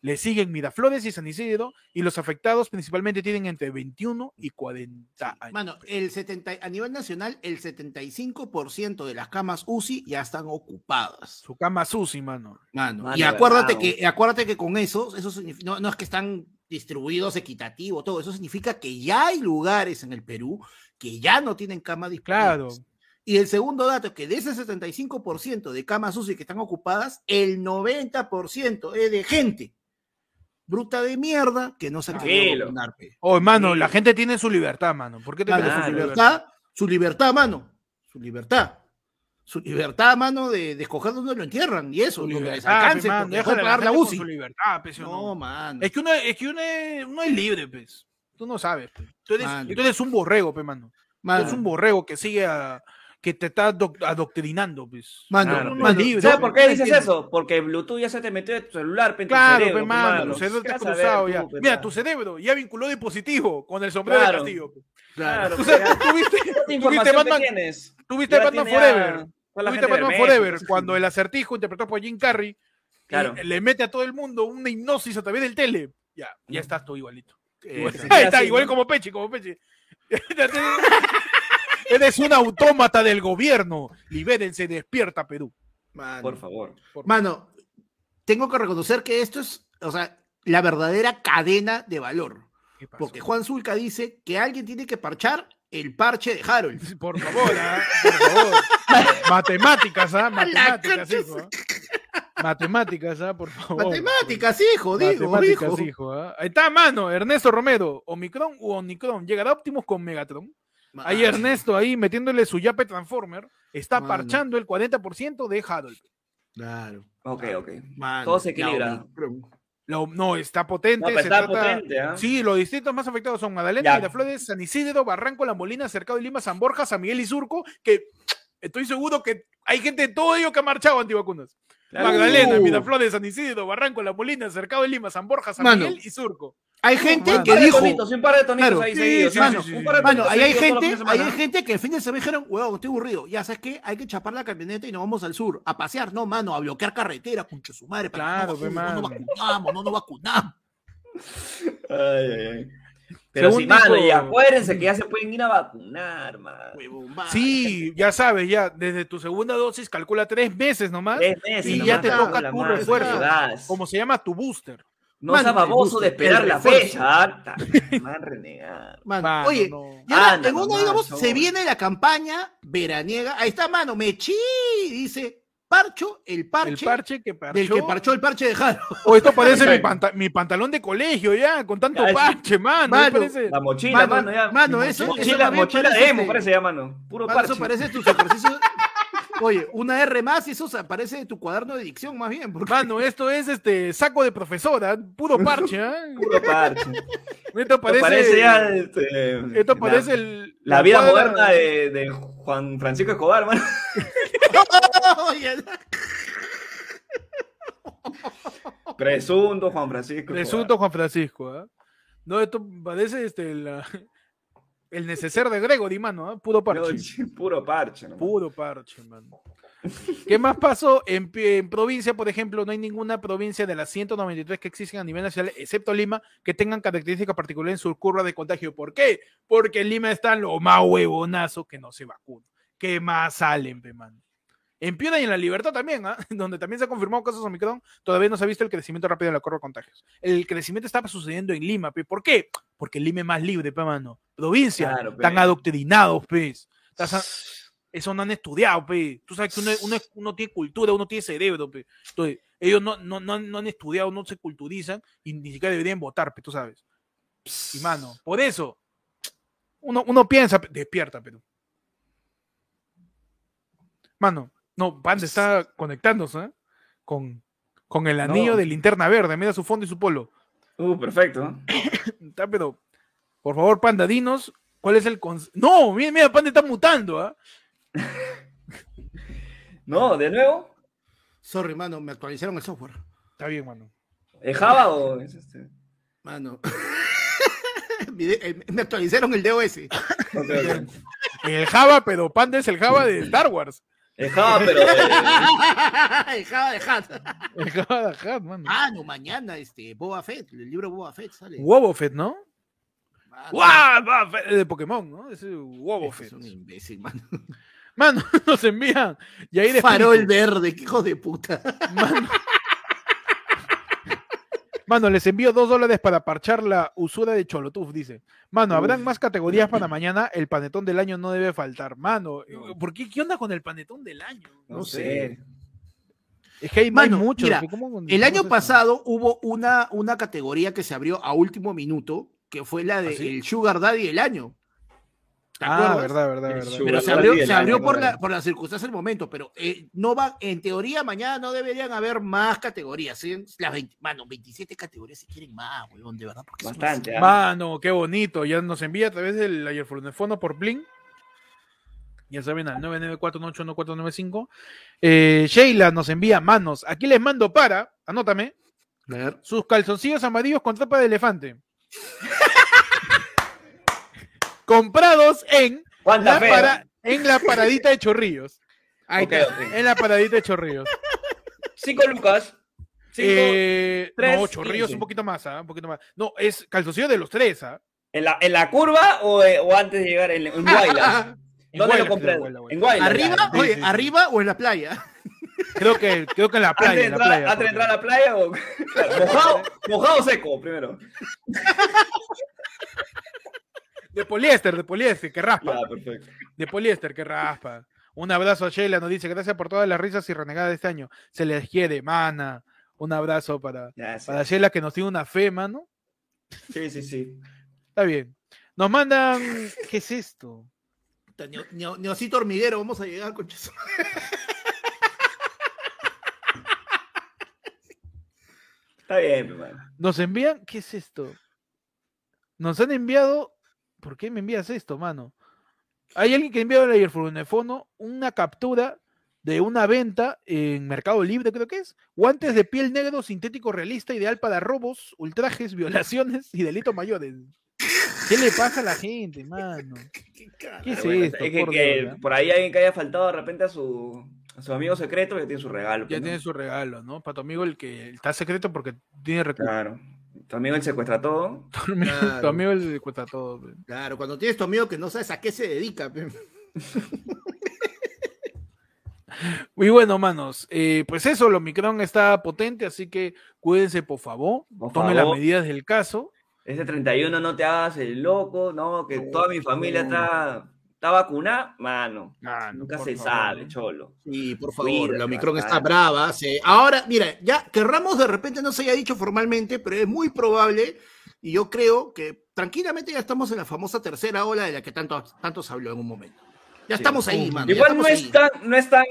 Le siguen Miraflores y San Isidro y los afectados principalmente tienen entre 21 y 40 años. Mano, el 70, a nivel nacional, el 75% de las camas UCI ya están ocupadas. Su cama susi, mano. Mano, Mano, y acuérdate que, acuérdate que con eso, eso no, no es que están distribuidos equitativo, todo eso significa que ya hay lugares en el Perú que ya no tienen cama disponible. Claro. Y el segundo dato es que de ese 75% de camas UCI que están ocupadas, el 90% es de gente bruta de mierda que no se ha querido vacunar, pe. Oh, mano, Sí. la gente tiene su libertad, mano. ¿Por qué te Mano, su libertad? su libertad, mano, su libertad. Su libertad, mano, de, de escoger dónde lo entierran y eso, Su lo que les libertad, alcance, pe, mano, porque déjale puede a la pagar la UCI. su libertad, pe, ¿sí o No, no? mano. Es que uno es, que uno es, uno es libre, pues. Tú no sabes. pe. Tú eres, tú un borrego, pe, mano. Tú Mano, eres un borrego que sigue a, que te está adoc- adoctrinando, pues. mano, Claro, ¿Sabes por qué dices eso? Porque Bluetooth ya se te metió de tu celular, en tu Claro, cerebro, pe, pe, mano, mano. tu cerebro ¿Qué está cruzado tú, ya. Mira, tu cerebro ya vinculó dispositivo con el sombrero Claro. de Castillo. Claro, Tú pe, sabes, ya. tú viste, ¿Qué tú viste información que Batman, tienes? tú viste Ya Batman Forever. toda la Tú viste gente Batman Forever cuando el acertijo interpretado por Jim Carrey Claro. le mete a todo el mundo una hipnosis a través del tele. Ya, ya estás tú igualito. Queda está, así, igual ¿no? como Pechi, como Pechi. <laughs> Eres un autómata del gobierno. Libérense, despierta Perú. mano. Por favor. Mano, tengo que reconocer que esto es, o sea, la verdadera cadena de valor. Porque Juan Zulca dice que alguien tiene que parchar el parche de Harold. <laughs> Por favor, ¿ah? por favor. Matemáticas, ¿ah? Matemáticas, hijo. ¿ah? Matemáticas, ¿ah? Por favor. Matemáticas, hijo, digo, Matemáticas, hijo. hijo. ¿ah? Ahí está, mano. Ernesto Romero. Omicron u Omicron. ¿Llegará Optimus con Megatron? Ahí Mano, Ernesto, ahí metiéndole su yape Transformer, está Mano. parchando el 40% de Harold. Claro. Ok, ok. mano, Todo se equilibra. no, está potente. No, se está trata- potente, ¿ah? Sí, los distritos más afectados son Magdalena. Miraflores, San Isidro, Barranco, La Molina, Cercado de Lima, San Borja, San Miguel y Surco, que estoy seguro que hay gente de todo ello que ha marchado antivacunas. Claro. Magdalena, Uh. Miraflores, San Isidro, Barranco, La Molina, Cercado de Lima, San Borja, San Mano. Miguel y Surco. Hay gente mano. Que dijo, tonitos, un par de tonitos Claro. ahí Sí, seguidos. sí, mano. sí, sí, Un sí. par de Mano, tonitos ahí hay gente, ahí hay que el fin de semana dijeron, huevón, estoy aburrido. Ya sabes qué, hay que chapar la camioneta y nos vamos al sur a pasear, no, mano, a bloquear carretera, concha su madre, para Claro, que no, mano. nos vacunamos, no nos vacunamos. Ay, ay, ay. Pero Según sí, mano, dijo- y acuérdense que ya se pueden ir a vacunar, mano. Sí, ya sabes, ya desde tu segunda dosis calcula tres meses nomás, Tres meses y nomás, ya te toca tu madre, refuerzo. das. como se llama tu booster. No Mano, seas baboso de esperar la fecha. <laughs> Man renegar. Oye, no. y ahora, Anda en nomás, digamos, se viene la campaña veraniega. Ahí está, mano, Mechi, dice, parcho el parche, el parche que parchó. del que parchó el parche de Jaro. O esto parece mi, panta- mi pantalón de colegio ya, con tanto Ya, sí. parche, mano. Mano, parece- La mochila, Mano, mano, ya. mano, eso- eso mochila, bien mochila parece de emo, este- parece ya, mano. Puro Mano, parche. eso parece tus ejercicios. <laughs> Oye, una R más y eso se- parece de tu cuaderno de dicción más bien. Porque... Mano, esto es este saco de profesora, puro <laughs> parche, ¿ah? Puro parche. Esto Esto parece, parece ya. este, esto la- parece el, La vida cuadra- moderna de, de Juan Francisco Escobar, mano. Presunto Juan Francisco. Presunto Juan Francisco, ¿ah? No, esto parece este la- el neceser de Gregory, mano, ¿ah? Puro parche. Puro parche, ¿no? Puro parche, mano. ¿Qué más pasó? En, provincia, por ejemplo, no hay ninguna provincia de las 193 que existen a nivel nacional, excepto Lima, que tengan características particulares en su curva de contagio. ¿Por qué? Porque en Lima están los más huevonazos que no se vacunan. ¿Qué más salen, pe, mano? En Piura y en La Libertad también, ¿ah? <laughs> donde también se han confirmado casos de Omicron, todavía no se ha visto el crecimiento rápido de la curva de contagios. El crecimiento está sucediendo en Lima, pe. ¿por qué? Porque Lima es más libre, pe, mano. Provincia, Claro, pe. están adoctrinados, pe. Eso no han estudiado, pe. Tú sabes que uno, uno, uno tiene cultura, uno tiene cerebro, pe. Entonces, ellos no, no, no, han- no han estudiado, no se culturizan y ni siquiera deberían votar, pe, tú sabes. Y mano, por eso, uno, uno piensa, pe, despierta, pero. Mano, no, Panda está conectándose ¿eh? con, con el anillo de linterna verde. Mira su fondo y su polo. Uh, perfecto. <coughs> Está, pero, por favor, Panda, dinos cuál es el. No, mira, mira, Panda está mutando, ¿ah? No, de nuevo. Sorry, mano, me actualizaron el software. Está bien, mano. ¿Es Java o es este? Mano. <laughs> Me actualizaron el DOS. Ok, ok. El Java, pero Panda es el Java de Star Wars. Es Java, pero. <laughs> el Java de Hat. El Java de Hat, mano. Ah, no, mañana, este, Boba Fett, el libro Boba Fett sale. Wobofet, ¿no? Mano, ¡Guau! Boba Fett, De Pokémon, ¿no? Ese es Wobofet. un imbécil, mano. Mano, <laughs> nos envían. Y ahí de Farol espíritu. verde, qué hijo de puta. Mano. Mano, les envío dos dólares para parchar la usura de Cholotuf, dice. Mano, habrán Uf. más categorías para mañana. El panetón del año no debe faltar. Mano, ¿por qué? ¿Qué onda con el panetón del año? No No sé. Es que hay, Mano, hay muchos. mira, ¿cómo- cómo El año eso? pasado hubo una, una categoría que se abrió a último minuto, que fue la de ¿Ah, sí? el Sugar Daddy del año. ¿Te Ah, verdad, verdad, verdad. Pero se abrió, se por, la, por las circunstancias del momento, pero eh, no va, en teoría mañana no deberían haber más categorías. ¿sí? Las 20, mano, 27 categorías si quieren más, weón, de verdad. porque son Bastante, ¿ah? Mano, qué bonito. Ya nos envía a través del ayerfono por Blink. Ya saben, al 994-981-495. Eh, Sheila nos envía manos. Aquí les mando para, anótame, A ver. sus calzoncillos amarillos con tapa de elefante. <laughs> Comprados en ¿Cuánta la, para- en la paradita de Chorrillos. Ahí está, en la paradita de Chorrillos. Cinco lucas. Cinco. Eh, tres, no, Chorrillos quince. un poquito más, ¿ah? Un poquito más. No, es calzoncillo de los tres, ¿ah? ¿En, la, ¿En la curva o, eh, o antes de llegar en, en <laughs> Guaylas? En ¿Dónde lo compré? creo. En Guaylas. ¿Arriba? Sí, Oye, sí, sí. ¿arriba o en la playa? <laughs> Creo que, creo que en la Antes de playa, entrar, antes de entrar a la playa o Claro, <laughs> mojado, mojado o seco primero. De poliéster, de poliéster, que raspa. Ya, perfecto. De poliéster, que raspa. Un abrazo a Sheila, nos dice, gracias por todas las risas y renegadas de este año. Se les quiere, mana. Un abrazo para, para Sheila que nos tiene una fe, mano. sí, sí, sí. Está bien. Nos mandan, ¿qué es esto? Neo- neo- Neocito hormiguero, vamos a llegar, conchazo. Está bien, mi hermano. Nos envían, ¿qué es esto? Nos han enviado, ¿por qué me envías esto, mano? Hay alguien que ha enviado al ayerfono una captura de una venta en Mercado Libre, creo que es. Guantes de piel negro sintético realista, ideal para robos, ultrajes, <laughs> violaciones y delitos mayores. ¿Qué le pasa a la gente, mano? <laughs> ¿Qué es Pero bueno, esto? es que, por que Dios, ya? por ahí alguien que haya faltado de repente a su, a su amigo secreto ya tiene su regalo. Ya pues, ¿no? tiene su regalo, ¿no? Para tu amigo el que está secreto porque tiene recursos. Claro. Tu amigo él secuestra todo. <laughs> Tu amigo, tu Claro. amigo le cuesta todo. pe. Claro, cuando tienes tu amigo que no sabes a qué se dedica. pe. <laughs> Muy bueno, manos. Eh, pues eso, el Omicron está potente, así que cuídense, por favor. Por Tomen las favor. medidas del caso. Ese 31 no te hagas el loco, no, que toda mi familia está, está vacunada, mano. Ah, no, Nunca se favor, sabe, ¿no? cholo. Sí, por favor, Cuídate la Omicron está brava. se- Ahora, mira, ya que Ramos de repente no se haya dicho formalmente, pero es muy probable, y yo creo que tranquilamente ya estamos en la famosa tercera ola de la que tanto, tanto se habló en un momento. Ya Sí. estamos ahí, mano. Igual no es tan, no es tan.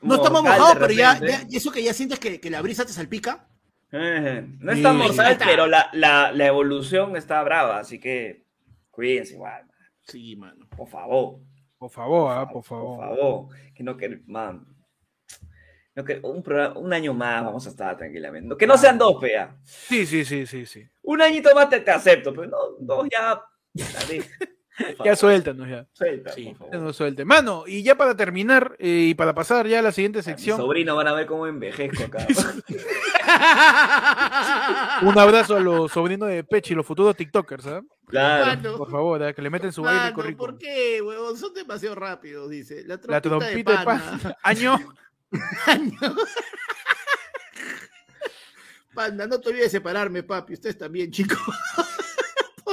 No estamos mojados, pero ya, ya- eso que ya sientes que, que la brisa te salpica. Eh, no Sí, es tan mortal, pero la, la, la evolución está brava, así que cuídense igual, Sí, mano. por favor. Por favor, ah, por Por favor. favor. Que no que, man. No que un, programa- un año más vamos a estar tranquilamente. Que no sean dos, pea. Sí, sí, sí, sí, sí. Un añito más te, te acepto, pero no, dos ya. <laughs> ya suéltanos ya. suelta, Sí, por Ya favor. no suelte. Mano, y ya para terminar eh, y para pasar ya a la siguiente Mi sección, sobrino van a ver cómo envejezco acá. <laughs> un abrazo a los sobrinos de Pechi, los futuros TikTokers, ¿ah? claro. Mano, Por favor, ah, que le meten su baile mano, currículum. ¿por qué, huevón? Son demasiado rápidos, dice. La La trompita, trompita de pan. <laughs> Año. <laughs> Año. Panda, no te olvides de separarme, papi. Ustedes también, chicos.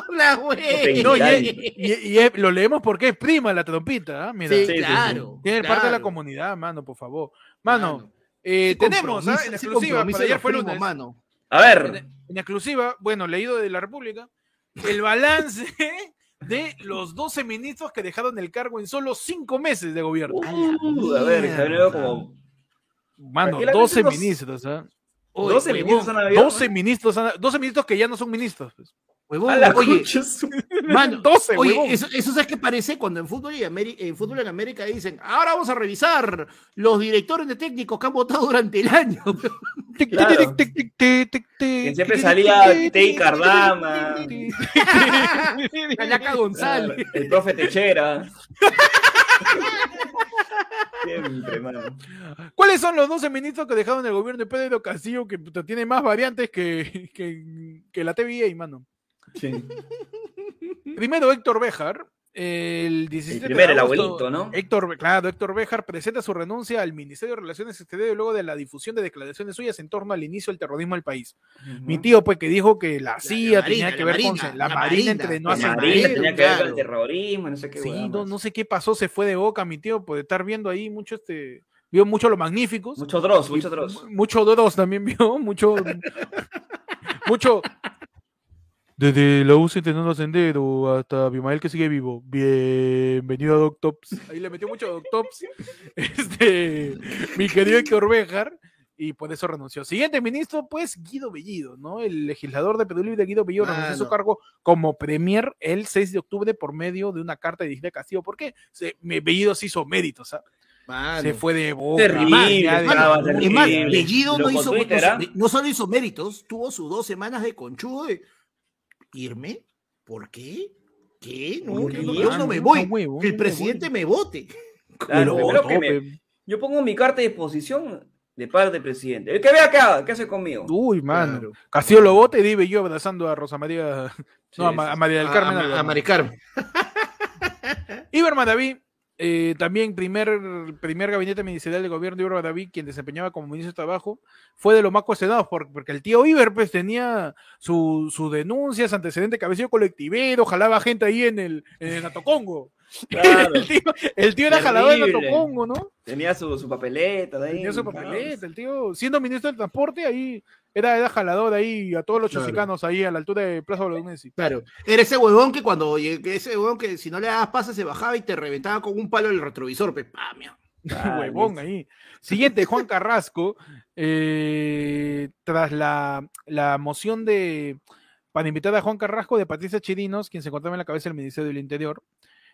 Por la güey. No, y, y- y- y lo leemos porque es prima la trompita, ¿ah? Mira. Sí, Sí, sí, claro. Tiene parte de la claro, comunidad, mano, por favor. Mano, mano. eh, tenemos, ¿ah? En exclusiva, para ayer fue lunes. mano. A En, ver. en exclusiva, bueno, leído de la República, el balance de los 12 ministros que dejaron el cargo en solo 5 meses de gobierno. Uh, a ver, se abrió como. Mano, tranquilamente 12 unos- ministros, ¿ah? Oye, 12 huevón, minutos han habido. 12 ministros, han- 12 ministros que ya no son ministros. pues. Huevón, A la oye, mano, 12, oye, huevón. eso, eso sabes qué parece cuando en fútbol y Ameri- en fútbol en América dicen, ahora vamos a revisar los directores de técnicos que han votado durante el año. Claro. Que siempre salía Tei Cardama. Calaca González. El profe Techera. Siempre, mano. ¿Cuáles son los 12 ministros que dejaron el gobierno de Pedro Castillo que puta, tiene más variantes que, que, que la TVA, mano? Sí. <laughs> Primero Héctor Béjar, el 17 El de el abuelito, ¿no? Héctor, claro, Héctor Béjar presenta su renuncia al Ministerio de Relaciones Exteriores luego de la difusión de declaraciones suyas en torno al inicio del terrorismo del país. Mi tío, pues, que dijo que la CIA la tenía Marina, que ver con la, la Marina Marina, entrenó a La Marina, tenía que ver con el terrorismo, no sé qué. Sí, no, no sé qué pasó, se fue de boca mi tío por estar viendo ahí mucho este, vio mucho los magníficos. Mucho Dross, mucho Dross. mu- Mucho Dross también vio, mucho, <laughs> mucho, Desde la UCI intentando ascender o hasta Bimael que sigue vivo. Bienvenido a Doctops. Ahí le metió mucho a Doctops. <laughs> Este, mi querido Héctor Béjar. Y por eso renunció. Siguiente ministro, pues Guido Bellido, ¿no? El legislador de Perú Libre, Guido Bellido, renunció a su cargo como premier el 6 de octubre por medio de una carta dirigida a Castillo. ¿Por qué? Se, me- Bellido se hizo méritos, ¿ah? Mano. Se fue de boca. Terrible, de- Mano, terrible. es más, Bellido no, hizo, no- ¿ah? no solo hizo méritos, tuvo sus dos semanas de conchudo de irme. ¿Por qué? ¿Qué? No, ¿Por yo no, yo no mano? me voy. Que el presidente me vote. <laughs> Claro, Pero que me- yo pongo mi carta de disposición de parte del presidente. El que vea acá, ¿qué hace conmigo? Uy, mano. Claro. Castillo lo bote y Dive yo abrazando a Rosa María. <laughs> Sí, no, a, a María del A- Carmen. a, a Mari Carmen. Iber Madaví, eh, también primer, primer gabinete ministerial del gobierno de Iber Madaví, quien desempeñaba como ministro de Trabajo, fue de los más cuestionados por- porque el tío Iber pues tenía su- sus denuncias, antecedentes, cabecillo colectivero, jalaba gente ahí en el, en el Atocongo. <laughs> <laughs> Claro. el, tío, el tío era jalador en Terrible. Atocongo, ¿no? Tenía su, su papeleta de ahí. Tenía su papeleta, el tío, siendo ministro del transporte, ahí era, era jalador ahí a todos los Claro. chosicanos ahí a la altura de Plaza Bolognesi. Claro. Era ese huevón que cuando ese huevón que si no le dabas pase se bajaba y te reventaba con un palo el retrovisor, pe, pa, mia. Ah, <laughs> huevón ahí. Siguiente, Juan Carrasco, eh, tras la, la moción de para invitar a Juan Carrasco de Patricia Chirinos, quien se encontraba en la cabeza del Ministerio del Interior.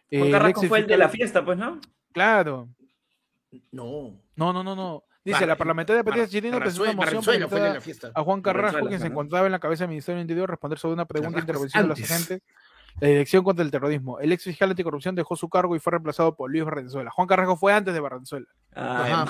eh, Juan el Carrasco fue el de la fiesta, pues, ¿no? Claro. No. No, no, no, no. Dice, la parlamentaria Patricia Chirinos presentó una moción para de a Juan Carrasco, quien se encontraba en la cabeza del Ministerio del Interior, responder sobre una pregunta de Carrasco intervención de los agentes la Dirección contra el Terrorismo. El ex fiscal anticorrupción dejó su cargo y fue reemplazado por Luis Barranzuela. Juan Carrasco fue antes de Barranzuela. Ajá.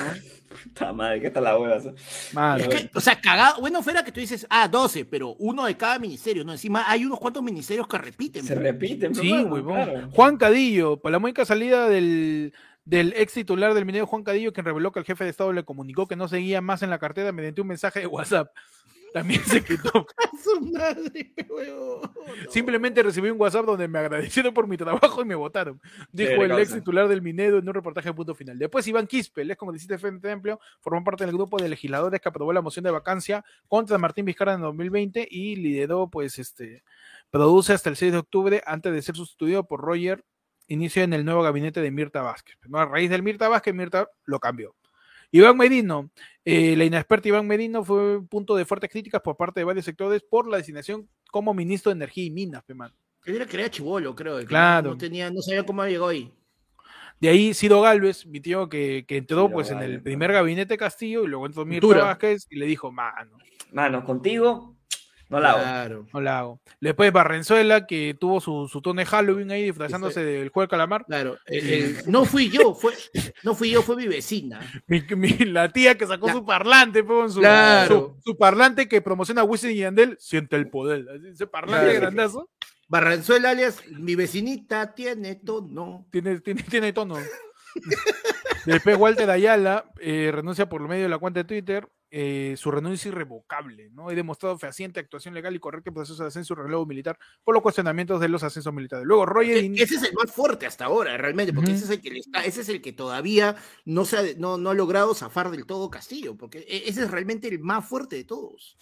puta madre, ¿qué tal la hueva? Es que, o sea, cagado, bueno fuera que tú dices, ah, 12, pero uno de cada ministerio, ¿no? Encima hay unos cuantos ministerios que repiten. Se pe. repiten, Sí, huevón. claro. Juan Cadillo, por la mónica salida del, del ex titular del minero Juan Cadillo, quien reveló que el jefe de Estado le comunicó que no seguía más en la cartera mediante un mensaje de WhatsApp. <laughs> También se quitó. <laughs> Su madre, pe, huevón, no. Simplemente recibí un WhatsApp donde me agradecieron por mi trabajo y me votaron. Dijo el ex causa. titular del Minedo en un reportaje de punto final. Después Iván Quispe, el ex congresista de Frente Amplio, formó parte del grupo de legisladores que aprobó la moción de vacancia contra Martín Vizcarra en 2020 y lideró, pues, este, produce hasta el 6 de octubre antes de ser sustituido por Roger, inicio en el nuevo gabinete de Mirta Vázquez. ¿no? A raíz del Mirta Vázquez, Mirta lo cambió. Iván Merino, eh, la inexperta Iván Merino fue punto de fuertes críticas por parte de varios sectores por la designación como ministro de Energía y Minas, pe, man. Él era que era chivolo, creo. que Claro. No, tenía, no sabía cómo llegó ahí. De ahí Ciro Galvez, mi tío que, que entró Ciro pues en el primer gabinete Castillo y luego entró Mirta. Vázquez y le dijo, mano, Mano, contigo no la hago. Claro. no la hago. Después Barrenzuela, que tuvo su, su tono de Halloween ahí disfrazándose del juego de calamar. Claro, el- el- no fui yo, fue, no fui yo, fue mi vecina. <laughs> Mi- mi- la tía que sacó La- su parlante, con su, Claro. su, su parlante que promociona a Wisin y Yandel, siente el poder. Ese parlante Claro. grandazo Barranzuela alias, mi vecinita tiene tono. tiene, tiene, tiene tono. <laughs> Después Walter Ayala eh, renuncia por medio de la cuenta de Twitter. Eh, su renuncia es irrevocable, ¿no? He demostrado fehaciente actuación legal y correcta en proceso de ascenso y relevo militar por los cuestionamientos de los ascensos militares. Luego Roger E- In- Ese es el más fuerte hasta ahora, realmente, porque ese es el que le está, ese es el que todavía no se ha, no, no ha logrado zafar del todo Castillo, porque e- ese es realmente el más fuerte de todos.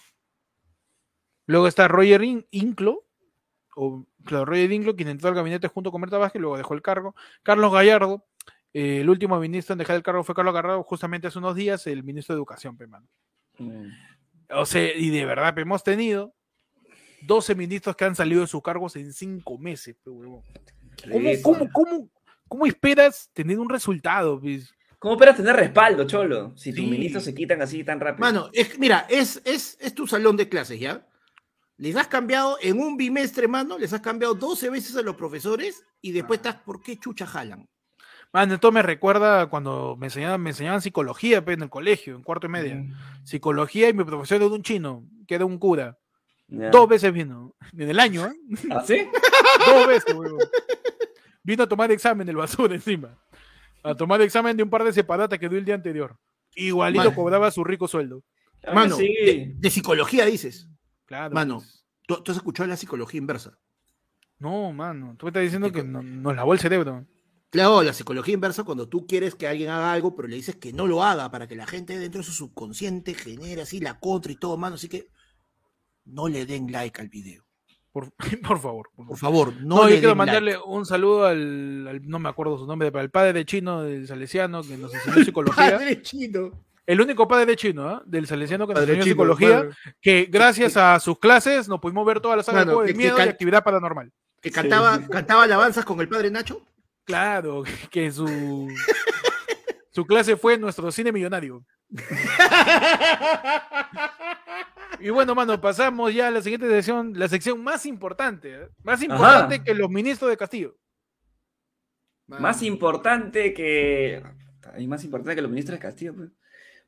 luego está Roger In- Inclo, o claro, Roger Inclo, quien entró al gabinete junto con Berta Vázquez, luego dejó el cargo. Carlos Gallardo, eh, el último ministro en dejar el cargo fue Carlos Gallardo, justamente hace unos días, el ministro de Educación, pe, mano. Mm. O sea, y de verdad, hemos tenido 12 ministros que han salido de sus cargos en 5 meses. ¿Cómo, Eso. cómo, cómo, cómo esperas tener un resultado? pues? ¿Cómo esperas tener respaldo, Cholo? Si tus Sí. ministros se quitan así tan rápido. Mano, es, mira, es, es, es tu salón de clases, ¿ya? Les has cambiado en un bimestre, mano, les has cambiado 12 veces a los profesores y después estás, ¿por qué chucha jalan? Mano, esto me recuerda cuando me enseñaban, me enseñaban psicología pe, en el colegio, en cuarto y media. Mm. Psicología y mi profesor era un chino, que era un cura. Dos veces vino, <laughs> en el año, ¿eh? ¿Ah, sí? <laughs> Dos veces, huevón. Vino a tomar examen del basura <laughs> encima. A tomar examen de un par de separatas que dio el día anterior. Igualito Mano. cobraba su rico sueldo. Claro Mano, sí. de, de psicología dices. Claro. Mano, pues. ¿tú, tú has escuchado la psicología inversa. No, mano. Tú me estás diciendo que no- nos lavó el cerebro. Claro, la psicología inversa cuando tú quieres que alguien haga algo, pero le dices que no lo haga para que la gente dentro de su subconsciente genere así la contra y todo, mano. Así que no le den like al video. Por, <laughs> por favor. por Por favor. no, No, le yo quiero den mandarle un saludo al, al- no me acuerdo su nombre, pero al padre de chino del Salesiano que nos enseñó <laughs> psicología. Padre chino. El único padre de chino, ¿ah? Del Salesiano que nos enseñó chino, psicología, padre. que gracias a sus clases nos pudimos ver toda la saga de que- miedo y actividad paranormal. Que cantaba, cantaba alabanzas con el padre Nacho. Claro, <laughs> que su, su clase fue nuestro cine millonario. <laughs> Y bueno, mano, pasamos ya a la siguiente sección, la sección más importante, ¿eh? más importante que los ministros de Castillo. Más importante que. Y más importante que los ministros de Castillo, pues.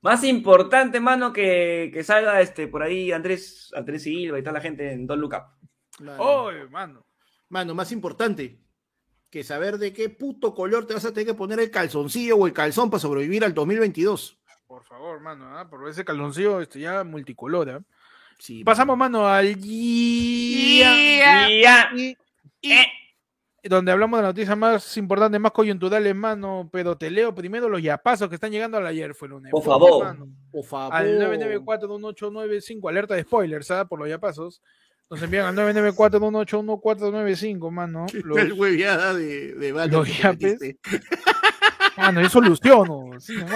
Más importante, mano, que, que salga este por ahí Andrés, Andrés Silva y toda la gente en Don't Look Up. Mano, Oh, mano. mano, más importante que saber de qué puto color te vas a tener que poner el calzoncillo o el calzón para sobrevivir al 2022. Por favor, mano, ¿ah? por ese caloncillo este, ya multicolor. ¿ah? Sí, Pasamos, mano, al Y ya. Eh. donde hablamos de la noticia más importante, más coyunturales, mano, pero te leo primero los yapazos que están llegando al ayer, fue lunes. Por favor. Por favor. Al 994-1895, alerta de spoilers, ¿sabes? Por los yapazos. Nos envían al 994-181495, mano. <laughs> Los, El hueviada de, de los yapes. mano, yo soluciono. sí. <laughs>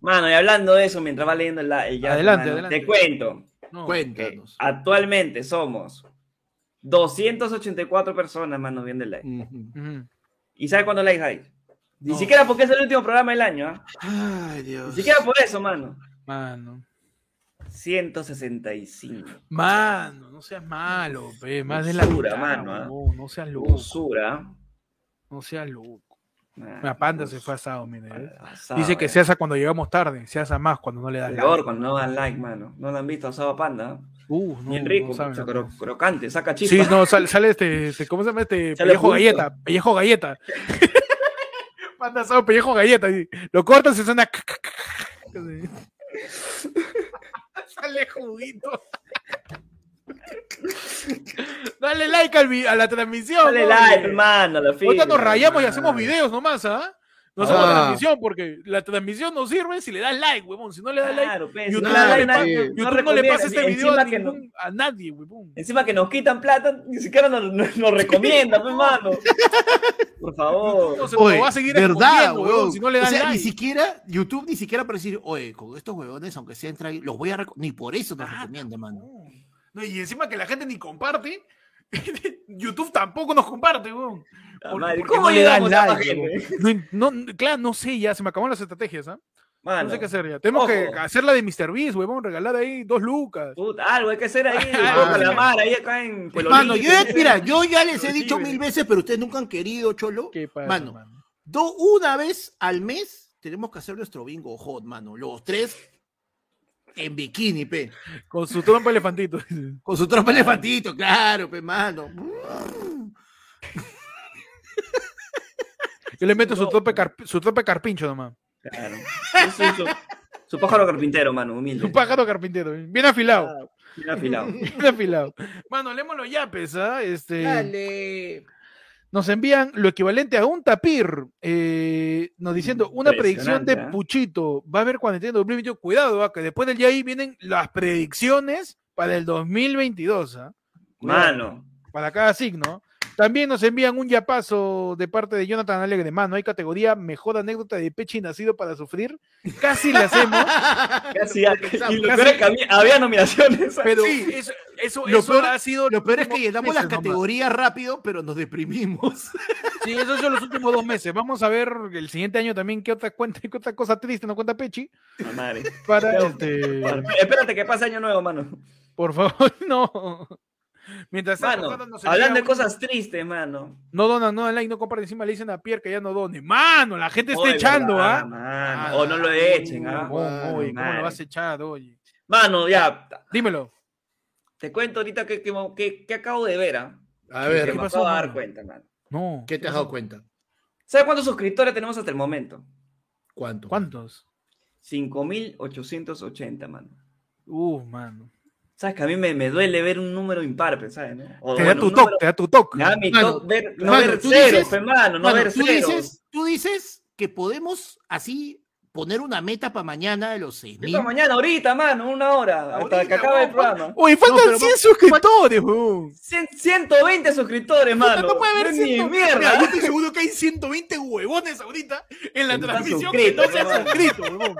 Mano, y hablando de eso, mientras va leyendo el, el ya, Adelante, mano, adelante. te cuento No. Cuéntanos. actualmente somos 284 personas, mano, viendo el live. ¿Y sabes cuántos likes hay? Ni No. siquiera porque es el último programa del año, ¿ah? Ay, Dios. Ni siquiera por eso, mano. Mano. 165. Mano, no seas malo, pe, más de la mitad, mano, ¿ah? huevón, no seas loco, Usura. no seas loco. La panda se fue asado, mire. ¿eh? asado, Dice que eh. se asa cuando llegamos tarde, se asa más cuando no le das like. Peor cuando no dan like, mano. No lo han visto asado a panda. Uh, no, Bien rico, no saben cro- crocante, saca chispa. Sí, no, sale, sale este, este, ¿cómo se llama este? Sale pellejo galleta, pellejo galleta. Panda asado, pellejo galleta. Lo cortas y suena. Sale juguito. <laughs> Dale like al vi- a la transmisión. Dale ¿no? like, Oye. hermano. La Ahorita nos rayamos y hacemos videos nomás, ¿ah? No hacemos Ah. transmisión porque la transmisión no sirve si le das like, huevón. Si no le das like, pues, YouTube, no, le no no pasa este video a, no- ningún- a nadie, huevón. Encima que nos quitan plata, ni siquiera nos, nos, recomiendan, pues, hermano. Por favor. No se Oye, va a seguir verdad, huevón, huevón. si no le o dan sea, like. ni siquiera YouTube ni siquiera para decir, oye, con estos huevones, aunque sean traídos, los voy a reco-". ni por eso nos Ah, recomienda, mano. No. No, y encima que la gente ni comparte. <laughs> YouTube tampoco nos comparte, weón. Por- madre, ¿Cómo no le dan llegamos a más like, gente? No, no, claro, no sé, ya se me acabaron las estrategias, ¿ah? Mano, no sé qué hacer ya. Tenemos que hacer la de Mr. Beast, huevón, regalar ahí dos lucas. puta, algo hay que hacer ahí. <laughs> Ah, la mar, ahí acá en Mano, yo, mira, yo ya les he dicho mil veces, pero ustedes nunca han querido, cholo. ¿Qué pasa, Mano, mano? do- una vez al mes tenemos que hacer nuestro bingo hot, mano. Los tres en bikini, pe. Con su trompa elefantito. Con su trompa elefantito, claro, pe, mano. Yo le meto su No. carp- su trope carpincho nomás. Claro. Su, su- su pájaro carpintero, mano, humilde. Un pájaro carpintero, bien afilado. Bien afilado. <laughs> Bien afilado. Mano, leemos los yapes, ¿ah? Este, Dale. Nos envían lo equivalente a un tapir, eh, nos diciendo una predicción de ¿ah? Puchito. Va a haber cuarentena 2021. Cuidado, ¿ah? que después del día ahí vienen las predicciones para el 2022. ¿ah? Cuidado, Mano. Para cada signo. También nos envían un yapazo de parte de Jonathan Alegre. Mano, hay categoría mejor anécdota de Pechi nacido para sufrir. Casi la hacemos, <laughs> Casi, Lo y lo peor es que había, había nominaciones. <laughs> pero Sí. eso, eso, Lo eso peor- ha sido. Lo peor es que llenamos las meses nomás. categorías rápido, pero nos deprimimos. <laughs> Sí, eso son los últimos dos meses. Vamos a ver el siguiente año también qué otra cuenta, qué otra cosa triste nos cuenta Pechi. La madre. Para este, Espérate que pase año nuevo, mano. por favor, no. Mientras tanto, Mano, hablando de cosas tristes, mano. No donan, no dan like, no comparten encima, le dicen a Pierre que ya no done. Mano, la gente está Oye, echando, ¿ah? mano. O no lo echen, ¿ah? Oye, ¿Cómo lo vas a echar, oye? Mano, ya. Dímelo. Te cuento ahorita que, que, que- que acabo de ver, ¿ah? A Que ¿qué me pasó, acabo de dar mano? cuenta, mano. No. ¿Qué te has dado cuenta? ¿Sabes cuántos suscriptores tenemos hasta el momento? ¿Cuánto? ¿Cuántos? 5.880, mano. Uh, mano. ¿Sabes que a mí me, me duele ver un número impar, ¿sabes? no? O, Te da bueno, tu toque, número- te da tu toque. Me da mi Mano, toque ver, no mano, ver ceros, dices- pues, mano, no Mano, ver tú ceros. dices, tú dices que podemos así poner una meta para mañana de los seis mil. Esta mañana, ahorita, mano, una hora. hasta que Ahorita, acabe el weón, programa. Uy, faltan pero 100 va- suscriptores, weón. Cien- 120 suscriptores, mano. no puede haber es ni 100. mierda. Mira, yo estoy seguro que hay 120 huevones ahorita en la no transmisión que no se han hermano. suscrito, huevón.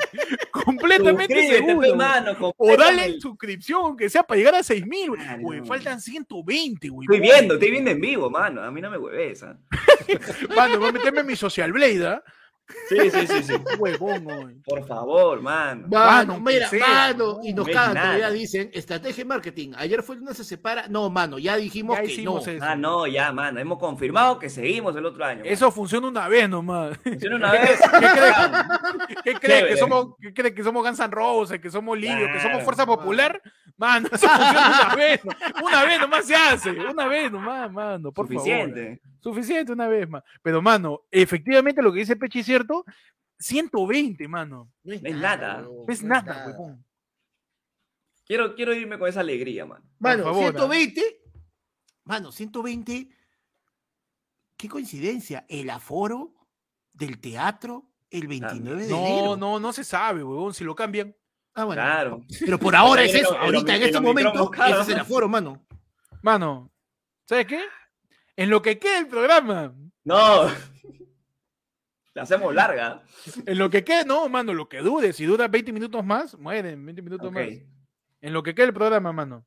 Completamente Suscríbete, seguro. pe, huevón. mano, O dale suscripción, que sea para llegar a 6000. Claro. Güey, faltan 120, güey. Estoy viendo, estoy viendo en vivo, mano. A mí no me hueves. ¿ah? <laughs> Mano, voy a meterme en mi social blade, ¿ah? Sí, sí, sí, sí. Huevón. Por favor, mano. Mano, Mano, mira, mano, no, y nos no cagan, nada. todavía dicen, estrategia de marketing. Ayer fue el lunes se separa. No, mano, ya dijimos Ya que no. eso. Ah, no, ya, mano. Hemos confirmado que seguimos el otro año. mano. Eso funciona una vez nomás. Funciona una vez. <laughs> ¿Qué crees? <laughs> ¿Qué crees? Chévere. ¿Que somos, ¿Qué crees? ¿Que somos Guns N' Roses? ¿Que somos Lirio? ¿Que somos Claro, Fuerza Popular? Mano, eso funciona una vez. ¿no? Una vez nomás se hace. Una vez nomás, mano. Por favor. Suficiente. Suficiente una vez más. Pero, mano, efectivamente lo que dice Pechi es cierto. 120, mano. No es No es nada. No es no nada, huevón. Quiero, quiero irme con esa alegría, mano. Mano, favor, ¿ah? 120. Mano, 120. Qué coincidencia. El aforo del teatro el 29 de No, enero. no, no se sabe, huevón. Si lo cambian. Ah, bueno. Claro. Pero por ahora es eso. Ahorita en este momento, ese es el aforo, mano. Mano, ¿sabes qué? En lo que quede el programa, No. <laughs> La hacemos larga. en lo que quede, no, mano, lo que dure. Si dura 20 minutos más, mueren 20 minutos Ok. más. En lo que quede el programa, mano.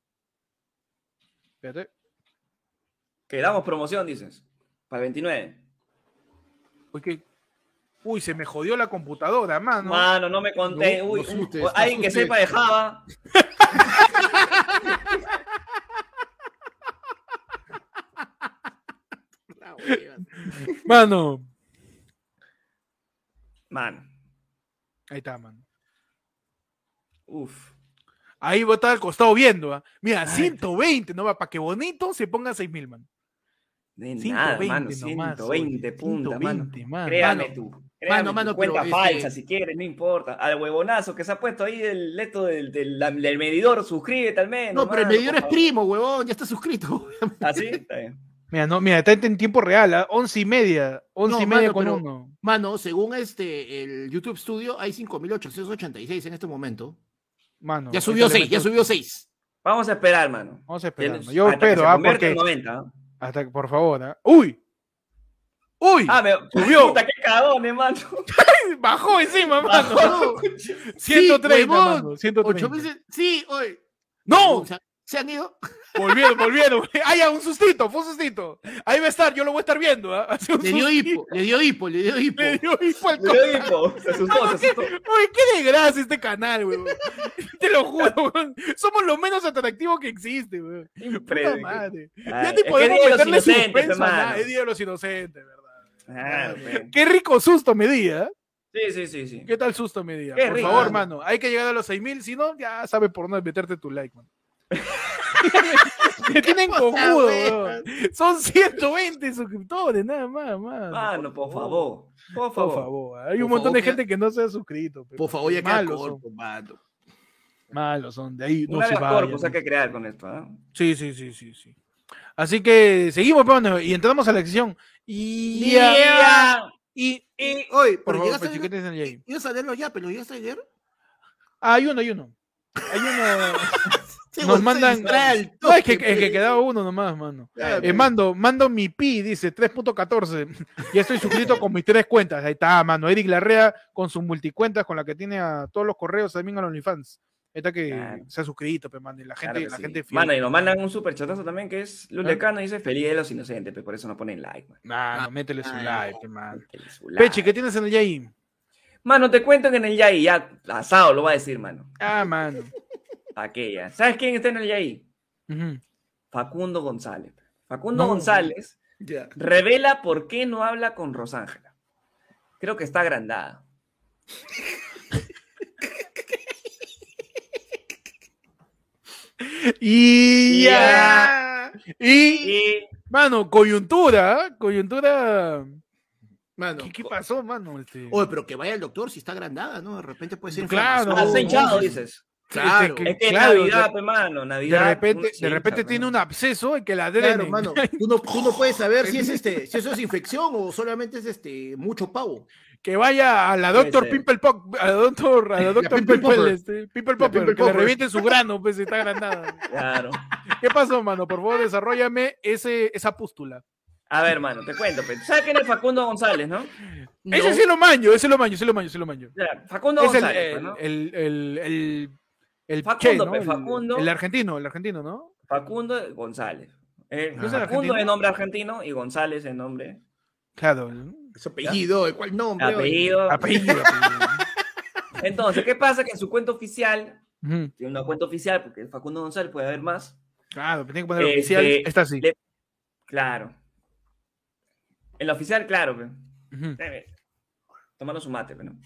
Espérate. Que damos promoción, dices. Para el 29. Uy, que- Uy, se me jodió la computadora, mano. Mano, no me conté. No, Uy, no no alguien que sepa de Java. <laughs> Mano. Mano. Ahí está, mano. Uf. Ahí va a estar al costado viendo. ¿ah? Mira, 120, ¿no? va Para que bonito se ponga 6000, man. De 120 nada, mano. nomás, 120 oye, puntas, 120, mano. Créame Mano, tú. Créame mano, mano, cuenta pero, falsa este- si quieres, no importa. Al huevonazo que se ha puesto ahí el leto del, del, del medidor, suscríbete al menos. No, pero el medidor es favor. primo, huevón. Ya está suscrito. <laughs> ¿Ah, sí? Está bien. Mira, no, mira, está en tiempo real, ¿ah? 11 y media. 11 No, y media mano, con pero- uno. Mano, según este el YouTube Studio, hay 5886 en este momento. Mano. Ya subió 6, ya subió 6. Vamos a esperar, mano. Vamos a esperar. Yo espero, ¿ah? Porque. 90, ¿ah? Hasta que, por favor, ¿ah? ¡Uy! ¡Uy! Ah, me Subió. Puta, qué cagón, hermano. <laughs> Bajó encima, mano. Bajó. 130, Sí, mano. 130. 8 meses. Sí, hoy. ¡No! ¿Se, se han ido? Volvieron, volvieron. <laughs> ¡Ay, ya, un sustito! Fue un sustito. Ahí va a estar, yo lo voy a estar viendo. ¿ah? <laughs> Un Le dio hipo, le dio hipo, le dio hipo. Le dio hipo al Le dio hipo. Se asustó, se asustó. Oye, qué desgracia este canal, weón. <laughs> Te lo juro, weón. Somos lo menos atractivos que existe, weón. Puta Impre- madre. Ah, Ya es ni podemos meterle suspenso a nada. Es Día de los Inocentes, ¿verdad? Pe. Qué rico susto me di, ¿eh? Sí, sí, sí, sí. ¿Qué tal susto me di? Qué Por rico, favor, mano. mano. Hay que llegar a los 6000, si no, ya sabes por dónde meterte tu like, man. <laughs> Me tienen <laughs> cojudo, weón. Son 120 suscriptores, nada más, mano. Mano, por favor. Por Por favor. favor. Hay Por un montón de favor, gente que no se ha suscrito. pero Por favor, ya queda malos son. corto, mano. Malos son. De ahí no se vayan. hay que crear con esto, ¿ah? Sí, sí, sí, sí, sí. Así que seguimos, peón, y entramos a la sección. Y. Yeah. Y. Y, oye, Por favor, llegaste a Pechi, ¿qué leer, ibas a leerlo ya, pero llegaste a leer. Ah, hay uno, hay uno. Hay uno. <laughs> Sí, Nos mandan. No, es que, es quedaba uno nomás, mano. Claro, Eh, mando, mando mi pi, dice 3.14. <laughs> Ya estoy suscrito con mis tres cuentas. Ahí está, mano. Eric Larrea con sus multicuentas, con la que tiene a todos los correos también a los OnlyFans. Ahí está que Claro. se ha suscrito, pe, mano. Y la gente, Claro la sí. gente fiel. Mano, y nos mandan un super chatazo también que es Luz ¿Ah? Dice feliz de los inocentes, pero por eso no ponen like, man. Mano, métele su Ah, like, pe, su like. Pechi, ¿qué tienes en el Yay? Mano, te cuento que en el Yai, ya asado lo va a decir, mano. Ah, mano. Aquella. ¿Sabes quién está en el Yai? Ujú. Facundo González. Facundo No. González revela por qué no habla con Rosángela. Creo que está agrandada. Y Ya. Y, Y mano, coyuntura, coyuntura. Mano. ¿Qué, qué pasó, mano? Este... Oye, pero que vaya el doctor si está agrandada, ¿no? De repente puede ser Claro. Está hinchado, dices. Claro. que- Es que claro, Navidad, de- pe, mano, De Navidad. repente, de repente tiene un absceso en que la Claro, drenen. mano. <laughs> Tú no, tú no puedes saber si es <laughs> este, si eso es infección o solamente es este mucho pavo. que vaya a la doctor. Pimple Pop, a la doctor, a la doctor Pimple Pimple, Popper. este, Pimple La Popper, Pimple que le reviente su grano, pues está <laughs> agrandada. Claro. ¿Qué pasó, mano? Por favor, desarrollame ese, esa pústula. A ver, mano, te cuento. pe. ¿Sabes quién es Facundo González, no? Ese sí lo maño, ese lo maño, ese lo maño, ese lo maño. Ya, Facundo Es el, González, el, pues, ¿no? el, el, el, Facundo, Che, ¿no? pe, El- Facundo. El, argentino, el argentino, ¿no? Facundo González. Eh, ¿No es el Facundo argentino? es nombre argentino y González es nombre. Claro. Su apellido, ¿de cuál nombre? Apellido. Apellido. <laughs> apellido. Entonces, ¿qué pasa? Que en su cuenta oficial, tiene una cuenta oficial, porque Facundo González puede haber más. Claro, tiene que poner Este, oficial. Está así. le- Claro. En la oficial, claro. Eh, Tomando su mate, pe, ¿no?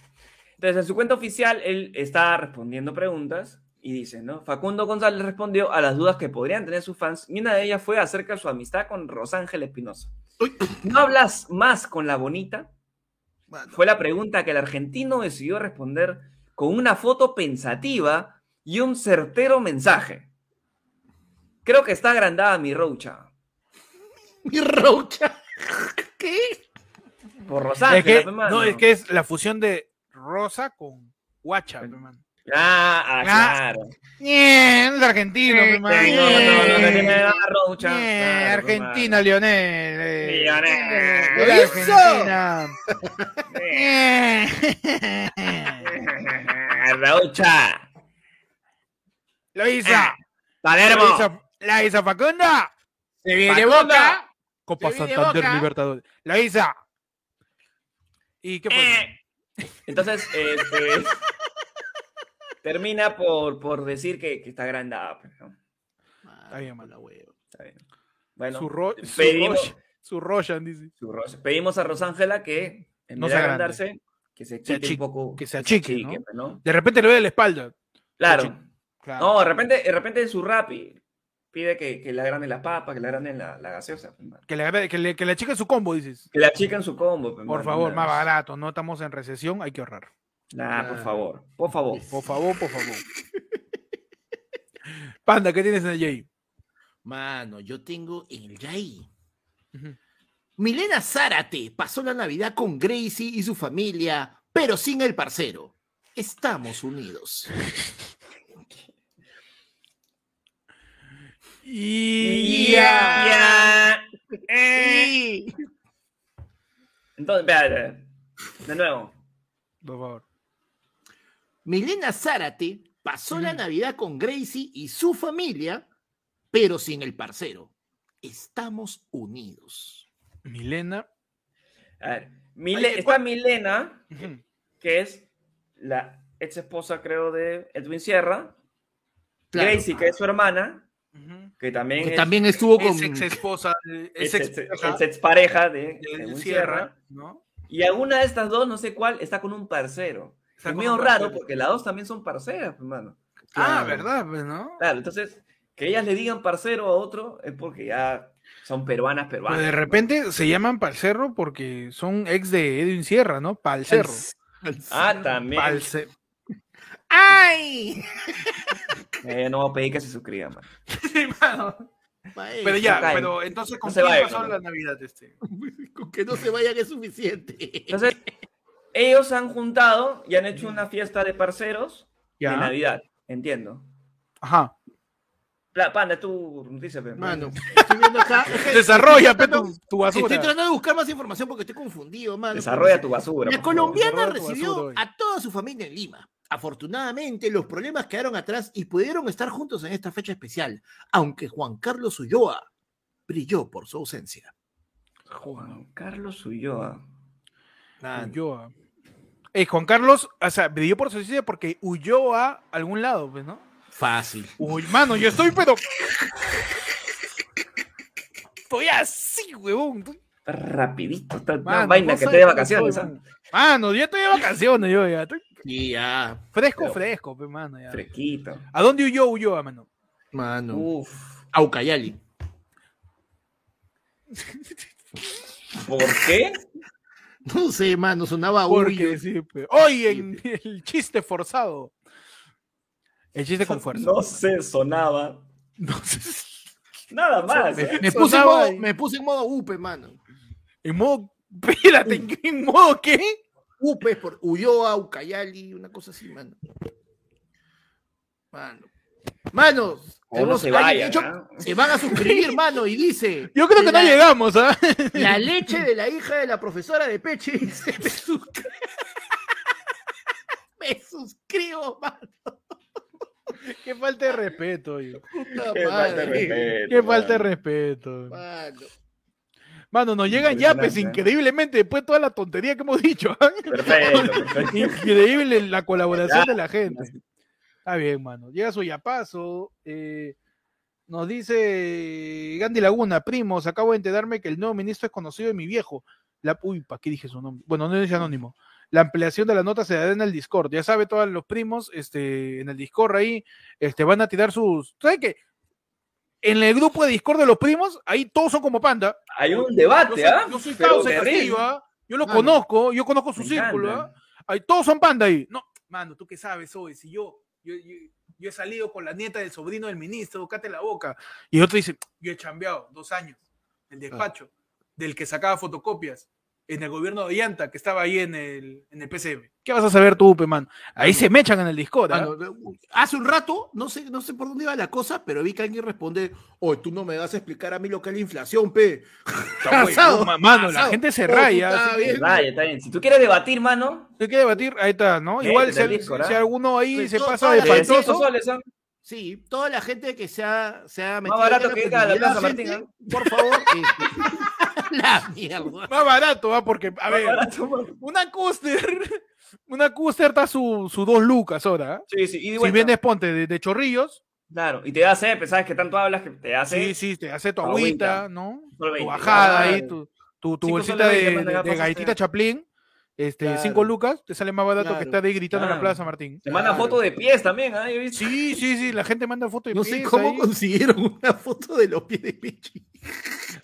Entonces, en su cuenta oficial, él está respondiendo preguntas y dice, ¿no? Facundo González respondió a las dudas que podrían tener sus fans y una de ellas fue acerca de su amistad con Rosángel Espinosa. ¿No hablas más con la bonita? Fue la pregunta que el argentino decidió responder con una foto pensativa y un certero mensaje. Creo que está agrandada mi rocha. Mi rocha. <laughs> ¿Qué? Por Rosángel. Es que, no, es que es la fusión de rosa con guacha. Ah, ah, Ah, claro. Bien, es argentino, man. No, no, no, tiene la rocha. Bien, Argentina. Lionel. eh. Lionel. Bien, ¡Lo! Argentina. Bien. <laughs> Rocha. Lo hizo. Ah, Lo Palermo. hizo, la hizo Facunda. Se viene Facundo. Boca. Copa Se Santander Boca. Libertadores. Lo hizo. ¿Y qué fue? Eh. Entonces, este, termina por, por decir que, que está agrandada. pues, ¿no? Está bien, mano. la huevo. Está bien. Bueno, su, ro su, pedimos, su Roshan, dice. su Ros- pedimos a Rosángela que, en No vez de agrandarse, que se Se achique un poco. que se achique, ¿no? pues, ¿no? De repente le ve la espalda. Claro. No, de repente, de repente en su rap y pide que, que le agranden la papa, que le agranden la, la gaseosa. pues. Que le, que le, que le achique su combo, dices. Que le achiquen su combo. pues, Por favor, más barato. No estamos en recesión, hay que ahorrar. Nah, por favor. Por favor. Por favor, por favor. <laughs> Panda, ¿qué tienes en el Jay? Mano, yo tengo en el. Ujú. Milena Zárate pasó la Navidad con Gracie y su familia, pero sin el parcero. Estamos unidos. <laughs> Y Ya. Eh. Entonces, espérate. De nuevo. Por favor. Milena Zárate pasó la. Navidad con Gracie y su familia, pero sin el parcero. Estamos unidos. Milena. A ver. Milena, que es la ex esposa, creo, de Edwin Sierra. Claro. Gracie, que es su hermana, que también Que es, también estuvo con. Ex esposa. es Es ex, expareja de, de Edwin Sierra, Sierra. ¿no? Y alguna de estas dos, no sé cuál, está con un parcero. Está medio raro porque las dos también son parceras, hermano. Ah, Claro. ¿verdad? Pues, ¿no? Claro, entonces, que ellas le digan parcero a otro es porque ya son peruanas, peruanas. Pues de ¿no? repente se llaman Palcerro porque son ex de Edwin Sierra, ¿no? Palcerro. Ah, también. Palce- ¡Ay! <laughs> Eh, no voy a pedir que se suscriban, man. Sí, mano. Pero Pero ya, pero entonces ¿con No vayan, pasó ¿no? la Navidad este? <laughs> Con que no se vayan es suficiente. Entonces, ellos han juntado y han hecho una fiesta de parceros Ya. de Navidad. Entiendo. Ajá. La panda, es tu noticia, pe. Mano, estoy viendo acá. es que Desarrolla, estoy tratando- tu, tu basura. Estoy tratando de buscar más información porque estoy confundido, mano. Desarrolla tu basura. La colombiana recibió basura a toda su familia en Lima. Afortunadamente, los problemas quedaron atrás y pudieron estar juntos en esta fecha especial, aunque Juan Carlos Ulloa brilló por su ausencia. Juan Carlos Ulloa. Ulloa. Eh, Juan Carlos, o sea, pidió por suicidio porque huyó a algún lado, pues, ¿no? Fácil. Uy, mano, yo estoy, pero. Estoy así, huevón. Estoy- Rapidito. Una Mano, vaina no que te de vacaciones. estoy, ¿ah? mano. Mano, ya estoy de vacaciones, yo ya. Estoy Y ya, fresco, Pero- fresco, pues, mano. Ya. Fresquito. ¿A dónde huyó Ulloa, mano? mano. Uf. Aucayali. ¿Por qué? No sé, mano, sonaba Porque sí, pues. Hoy en el chiste forzado. El chiste con fuerza. No se sonaba. <laughs> No sé. Nada <laughs> más. Me, ¿eh? me puse en modo, <laughs> me puse en modo UPE, mano. En modo. Espérate, ¿en qué- ¿en modo qué? UPE es por Ulloa, Ucayali, una cosa así, mano. Mano. Mano, O no se vayan, se van a suscribir, <laughs> mano, y dice. Yo creo que no llegamos, ¿ah? <laughs> La leche de la hija de la profesora de Peche <laughs> dice, me suscribo. me suscribo, mano. Qué falta de respeto. Puta Qué falta de respeto, Qué falta de mano. respeto. Mano. Mano, nos llegan yapes Impresionante. increíblemente después de toda la tontería que hemos dicho. Perfecto, perfecto. Increíble la colaboración de la gente. Está bien, mano. Llega su yapazo. eh, nos dice Gandhi Laguna, primos, acabo de enterarme que el nuevo ministro es conocido de mi viejo. La, uy, ¿para qué dije su nombre? Bueno, no dice anónimo. La ampliación de la nota se dará en el Discord. Ya sabe, todos los primos, este, en el Discord ahí, este, van a tirar sus. ¿Sabes qué? En el grupo de Discord de los primos, ahí todos son como panda. Hay un Yo debate, ¿ah? yo soy. Castillo, ¿ah? Yo lo Mano. conozco, yo conozco su círculo. ¿ah? Ahí, todos son panda ahí. No, mano, tú qué sabes hoy, si yo, yo, yo, yo he salido con la nieta del sobrino del ministro, cáte la boca. Y otro dice, yo he chambeado dos años, el despacho, del que sacaba fotocopias en el gobierno de Ollanta, que estaba ahí en el, en el PCM. ¿Qué vas a saber tú, pe, mano? Ahí se mechan en el Discord, ¿ah? Mano, hace un rato, no sé, no sé por dónde iba la cosa, pero vi que alguien responde, oye, tú no me vas a explicar a mí lo que es la inflación, pe. Está bueno, Asado, mano, la gente se Oh, raya. puta, así que- bien. Está bien, está bien. Si tú quieres debatir, mano, ¿Usted quiere debatir? Ahí está, ¿no? Métete Igual al si, Discord, si ¿ah? alguno ahí Sí, se pasa de faltoso. Sí, toda la gente que se ha, se ha metido barato en que la Plaza gente, Martín, por favor. <laughs> la mierda. Más barato, ¿ah? Porque, a ver, Barato, una Custer, una Custer está su, su dos lucas ahora. ¿ah? Sí, sí. Y Si bueno, vienes, ponte de, de chorrillos, Claro, y te sed, pues, sabes que tanto hablas que te hace. sí, sí, te hace tu Agüita. agüita, ¿no? Tu 20, bajada ahí, tu, tu, tu Cinco bolsita de, de- de galletita chaplín, este, Claro. cinco lucas, te sale más barato que Claro. estar ahí gritando en la. Plaza Martín. Te manda Claro. fotos de pies también, ¿ah? Visto. Sí, sí, sí, la gente manda fotos de No sé pies cómo ahí. consiguieron una foto de los pies de Pechi.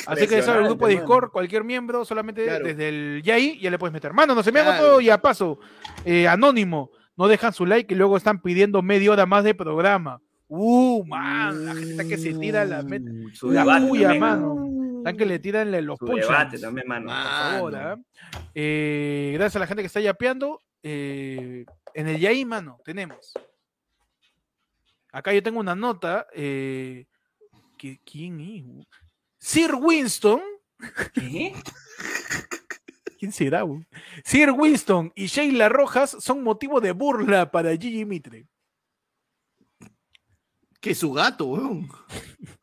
Así que eso el grupo de Discord, cualquier miembro, solamente Claro. desde el Yai ya le puedes meter. Mano, no se me haga Claro. todo y a paso. Eh, anónimo, no dejan su like y luego están pidiendo media hora más de programa. Uh, man, la gente está que se tira la, met- Uh, Su la también, mano. Están que le tiran los Su punches. debate también, mano. Por favor, Mano. ¿ah? Eh, gracias a la gente que está yapeando. eh, en el Yai, mano, tenemos. Acá yo tengo una nota. eh, que- ¿Quién es? Sir Winston. ¿Qué? <laughs> ¿Quién será? Sir Winston y Sheila Rojas son motivo de burla para Gigi Mitre. Que su gato, weón. <laughs>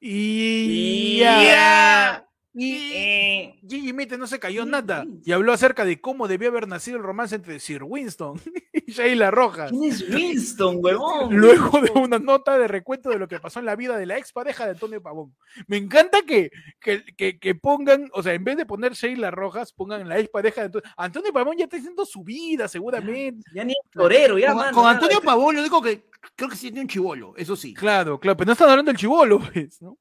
Y, Ya. Y Eh, Gigi Mitre no se cayó nada y habló acerca de cómo debió haber nacido el romance entre Sir Winston <laughs> y Sheila Rojas. ¿Quién es Winston, <laughs> huevón? Luego de una nota de recuento de lo que pasó en la vida de la expareja de Antonio Pavón. Me encanta que, que, que- que pongan, o sea, en vez de poner Sheila Rojas, pongan la expareja de Antonio. Antonio Pavón ya está haciendo su vida, seguramente. Ya ni es torero, ya, Con, mano. con. Antonio <laughs> Pavón, lo único que creo que sí tiene un chivolo, eso sí. Claro, claro, pero no están hablando del chivolo, pues, ¿no?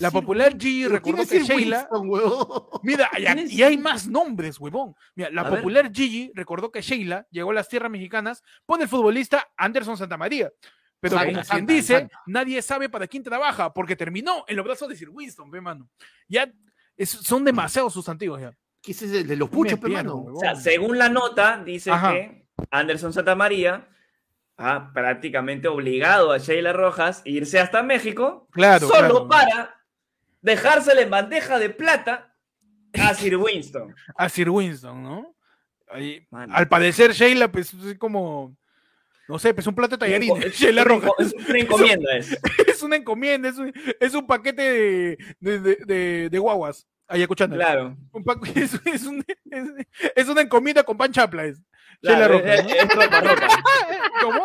La popular Gigi ¿Pero recordó que Sheila. Winston? Mira, <laughs> y, ¿Quién es y hay más nombres, huevón. Mira, la A ver. popular Gigi recordó que Sheila llegó a las tierras mexicanas por el futbolista Anderson Santamaría. Pero Santa, como quien Santa, dice, Santa. nadie sabe para quién trabaja, porque terminó en los brazos de Sir Winston, ve, mano. Ya es- son demasiados sustantivos ya. ¿Qué es ese de los puchos, huevón. O sea, según la nota, dice Ajá. que Anderson Santamaría ha prácticamente obligado a Sheila Rojas a irse hasta México Claro, solo claro. para dejársela en bandeja de plata a Sir Winston. <laughs> A Sir Winston, ¿no? Ahí, al parecer, Sheila, pues es como. No sé, pues un plato de tallarines. <laughs> Es Sheila Rojas. enco- es una <laughs> encomienda es. es una encomienda, es un, es un paquete de, de, de, de- de guaguas. Ahí escuchando. Claro. Un pa- es, es un- es- es una encomienda con pan chapla. Es, claro, Sheila Rojas, es, es ropa, ropa. ¿Cómo?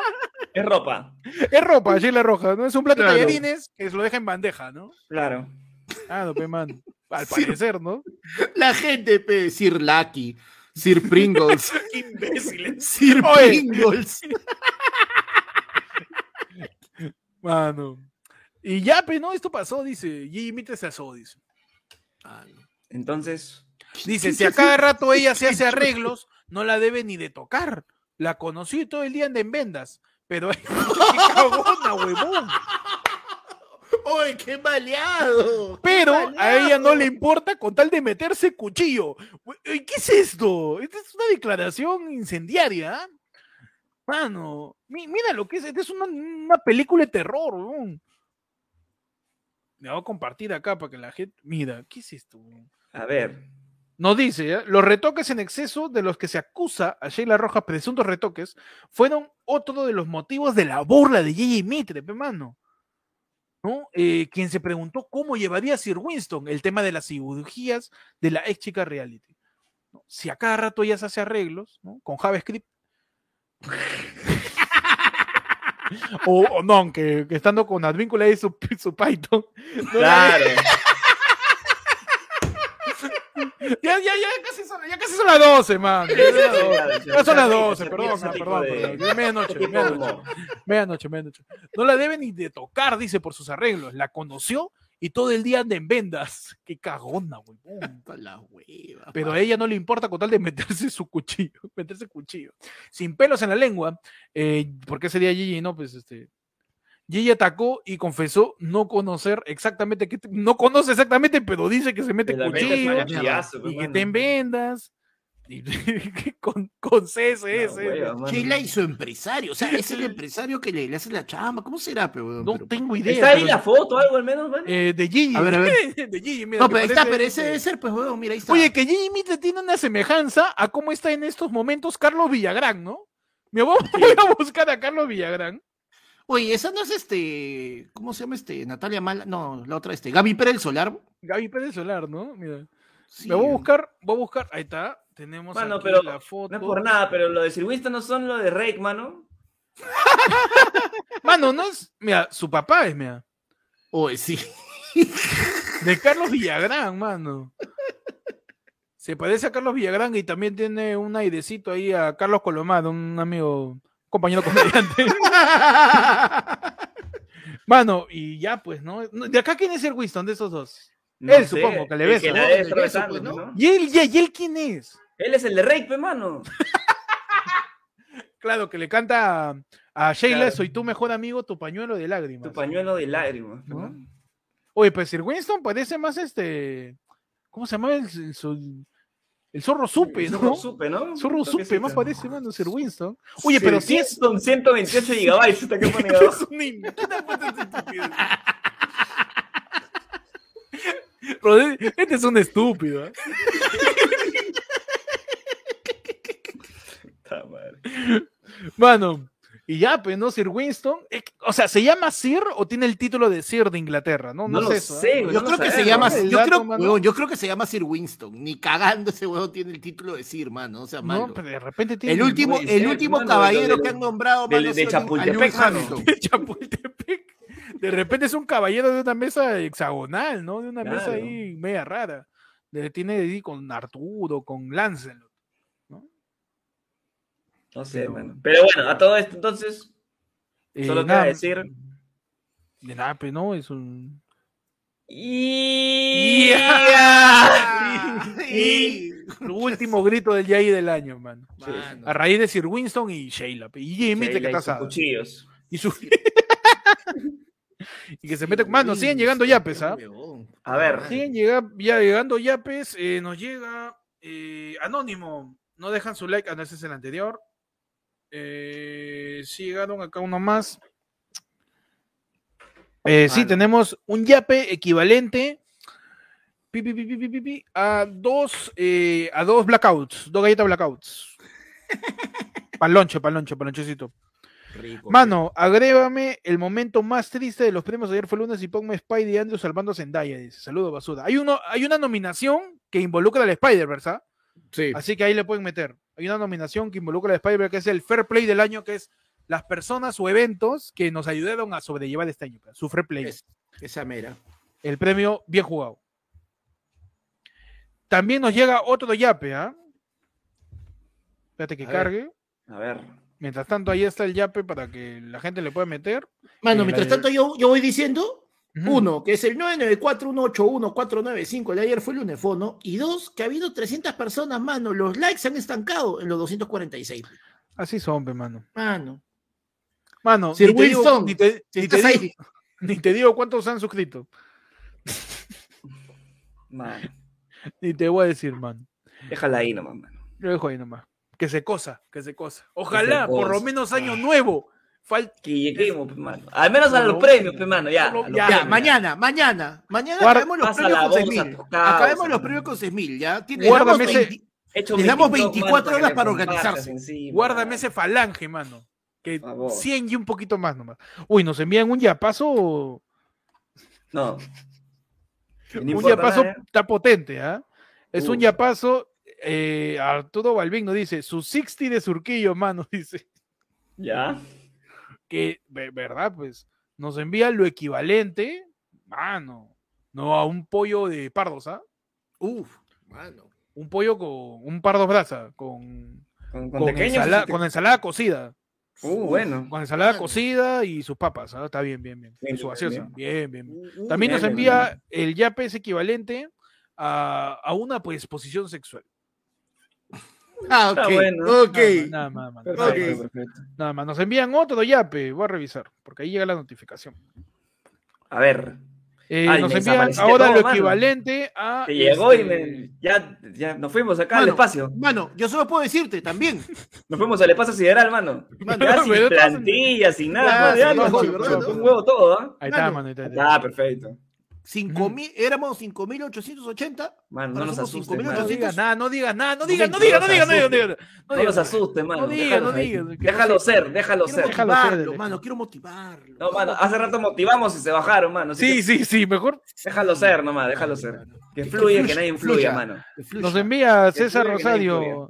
Es ropa. Es ropa, Sheila Roja, ¿no? Es un plato Claro. de tallarines que se lo deja en bandeja, ¿no? Claro. Ah, no, pe, man. Al parecer, ¿no? La gente, pe, Sir Lucky, Sir Pringles, <laughs> Qué imbéciles. Sir Oye. Pringles. <laughs> Mano. Y ya, pe, no, esto pasó, dice. Gigi Mitre se asó, dice. Ah, no. Entonces, Dice, si a cada rato ella se hace arreglos, no la debe ni de tocar. La conocí todo el día anda en vendas, Pero <laughs> qué cagona, huevón. ¡Uy, qué maleado! qué Pero a ella no le importa con tal de meterse cuchillo. ¿Qué es esto? Esta es una declaración incendiaria. Mano, mi- mira lo que es. Esta es una, una película de terror. weón. Le voy a compartir acá para que la gente. Mira, ¿qué es esto? A ver. Nos dice, ¿eh? los retoques en exceso de los que se acusa a Sheila Rojas, presuntos retoques, fueron otro de los motivos de la burla de Gigi Mitre, pe mano. ¿No? Eh, quien se preguntó cómo llevaría Sir Winston el tema de las cirugías de la ex chica reality. ¿no? Si a cada rato ella se hace arreglos, ¿no? Con JavaScript. <laughs> o, o no, que, que estando con Advíncula y su, su Python. no Claro. <laughs> ya, ya, ya casi son, ya casi son las 12, man. Ya son las 12. Ya son las 12, Se perdón, man, perdón, de- perdón. Medianoche, de medianoche, humor. medianoche, medianoche. No la debe ni de tocar, dice, por sus arreglos. La conoció y todo el día anda en vendas. Qué cagona, huevón. La hueva, Pero a ella no le importa con tal de meterse su cuchillo, <laughs> meterse cuchillo. Sin pelos en la lengua, eh, porque ese día Gigi, no, pues este. Gigi atacó y confesó no conocer exactamente, que no conoce exactamente, pero dice que se mete la cuchillo y que te en vendas. Y, <laughs> con, con CS, La ese. hueva, mano. Sheila y su empresario. O sea, es el empresario que le, le hace la chamba. ¿Cómo será, pe, weón? No Pero- tengo idea. ¿Está ahí pero- la foto, algo al menos, mano? eh, de Gigi. A ver, a ver. <laughs> de Gigi, mira, No, pero ahí está, parece- pero ese debe ser, pues, weón, mira, ahí está. Oye, que Gigi Mitre tiene una semejanza a cómo está en estos momentos Carlos Villagrán, ¿no? Me voy, <laughs> voy a buscar a Carlos Villagrán. Oye, esa no es este. ¿Cómo se llama este? Natalia Mala. No, la otra, este. Gaby Pérez Solar. Gaby Pérez Solar, ¿no? Mira. Sí, Me voy a buscar, voy a buscar. Ahí está. Tenemos Mano, aquí pero la foto. No es por nada, pero lo de Sir Winston no son lo de Rake, mano. <laughs> Mano, no es. Mira, su papá es, mira. Oye, sí. <laughs> De Carlos Villagrán, mano. Se parece a Carlos Villagrán y también tiene un airecito ahí a Carlos Colomado, un amigo, compañero comediante. <laughs> Mano, y ya pues, ¿no? ¿De acá quién es el Winston de esos dos? No Él, sé, supongo, que le Que ¿no? pues, ¿no? ¿no? ¿Y él, y, y él quién es? Él es el de Rake, mano. <laughs> Claro, que le canta a, a Sheila, Claro. soy tu mejor amigo, tu pañuelo de lágrimas. Tu pañuelo de lágrimas. ¿No? ¿no? Oye, pues Sir Winston parece más este. ¿Cómo se llama? El, el, sol- el zorro supe, El ¿no? Zorro supe, ¿no? Zorro supe, más parece, mano, Sir Winston. Oye, pero si es. Son 128 gigabytes, está que pone Es un <laughs> <laughs> Este es un estúpido. ¿eh? <laughs> Mano, y ya, pues, ¿no? Sir Winston. eh, O sea, ¿se llama Sir o tiene el título de Sir de Inglaterra? No, no, No lo sé eso. ¿eh? sé. Yo no creo que se llama. Yo creo, yo creo que se llama Sir Winston. Ni cagando ese weón tiene el título de Sir, mano. O sea, No, malo. pero de repente tiene. El último, el ser, último mano, caballero de- que han nombrado, de- mano, de Chapultepec, de Chapultepec. De repente es un caballero de una mesa hexagonal, ¿no? De una mesa ahí media rara. De- tiene ahí con Arturo, con Lancelot. No sé, Pero- mano. Pero bueno, a todo esto, entonces, Eh, Solo nada, decir- De nada, pues, ¿no? Es un. <laughs> Y... Y- El último grito del Yay del año, mano. Mano. A raíz de Sir Winston y Sheila. pe, Y Jimmy que y está sus cuchillos. Y su. <laughs> y que se mete. Mano, siguen llegando yapes, ¿ah? A ver. Siguen llega- ya llegando yapes. eh, nos llega eh, Anónimo. No dejan su like. Ah, no, ese es el anterior. Eh, sí llegaron acá uno más. Eh, sí, tenemos un yape equivalente pi, pi, pi, a dos eh, a dos blackouts, dos galletas blackouts. <laughs> Palonche, palonche, palonchecito. Rico. Mano, agrégame el momento más triste de los premios ayer fue lunes y ponme Spidey y Andrew salvando a Zendaya. Dice, saludo basura. Hay, uno, hay una nominación que involucra al Spider-Verse, ¿ah? Sí. Así que ahí le pueden meter. Hay una nominación que involucra al Spider-Verse, que es el Fair Play del año, que es las personas o eventos que nos ayudaron a sobrellevar este año. Su Fair Play. Es- esa mera. El premio bien jugado. También nos llega otro yape, ¿ah? Espérate que A ver. cargue. A ver. Mientras tanto, ahí está el yape para que la gente le pueda meter. Mano, Eh, mientras tanto yo, yo voy diciendo. Uno, que es el 994-181-495, el de ayer fue el lunefono, y dos, que ha habido 300 personas, mano, los likes se han estancado en los 246. Así son, pe, mano. Mano, Mano, Sir ni te, digo, Wilson, ni, te, ni digo, <laughs> ni te digo cuántos han suscrito. Mano, <laughs> Ni te voy a decir, mano. déjala ahí nomás, mano. Lo dejo ahí nomás. Que se cosa, que se cosa. Ojalá, por lo menos año nuevo. Falta. Que lleguemos, pe, mano. Al menos a los premios, pe, mano, ya. ya, premios, mañana, mañana, mañana acabemos los premios con bolsa, 6.000. tu causa, Acabemos los premios con 6.000, ¿ya? Tiene- Guárdame le damos ese- 20 Hecho Les damos TikTok, 24 mano, horas para organizarse. encima. Guárdame ese falange, mano. Que Por favor. 100 y un poquito más nomás. Uy, nos envían un yapazo. No. <laughs> No un yapazo nada. está potente, ¿ah? Es un yapazo. eh, Arturo Balvin nos dice, su 60 de surquillo, mano, <laughs> dice. Ya. Que, ve- ¿verdad? Pues nos envía lo equivalente, mano, no a un pollo de pardos, ¿ah? Uf, mano. Un pollo con un pardo brasa, con, Con, con con, pequeños. ensala- así con ensalada cocida. Uh, bueno. Con ensalada cocida y sus papas, ¿ah? Está bien, bien, bien. Bien, Y su bien, gaseosa. Bien, bien. bien. Uh, También bien, nos bien, envía el yape es equivalente a, a una pues posición sexual. Ah, Está ok. bueno. Ok. Nada más, nada más, Perfecto, nada más, perfecto. nada más. Nos envían otro yape, voy a revisar, porque ahí llega la notificación. A ver. Eh, Ay, nos envían ahora todo, lo mano. equivalente a. Te llegó y este, me, ya, ya nos fuimos acá al espacio. Mano, yo solo puedo decirte también. <laughs> Nos fuimos al espacio sideral, mano. Mano, Ya <laughs> sin plantillas, sin nada. Ya, mano, ya todo, ¿ah? Ahí está, Mano. mano. ahí está, ahí está. Ah, perfecto. Cinco mil, éramos 5.880. Mano, no nos asustes, 5.800. mano. No digas nada, no digas nada, no digas, no digas, no digas, no digas, no digas. No digas. los asustes, mano. No digas, Déjalo no digas, Déjalo no ser, déjalo Quiero ser. Déjalo ser, mano, quiero motivarlo. No, mano, hace rato motivamos y se bajaron, mano. Sí, sí, sí, mejor. Déjalo ser nomás, déjalo ser. Que fluya, que nadie fluya. influya, mano. Nos envía César fluya,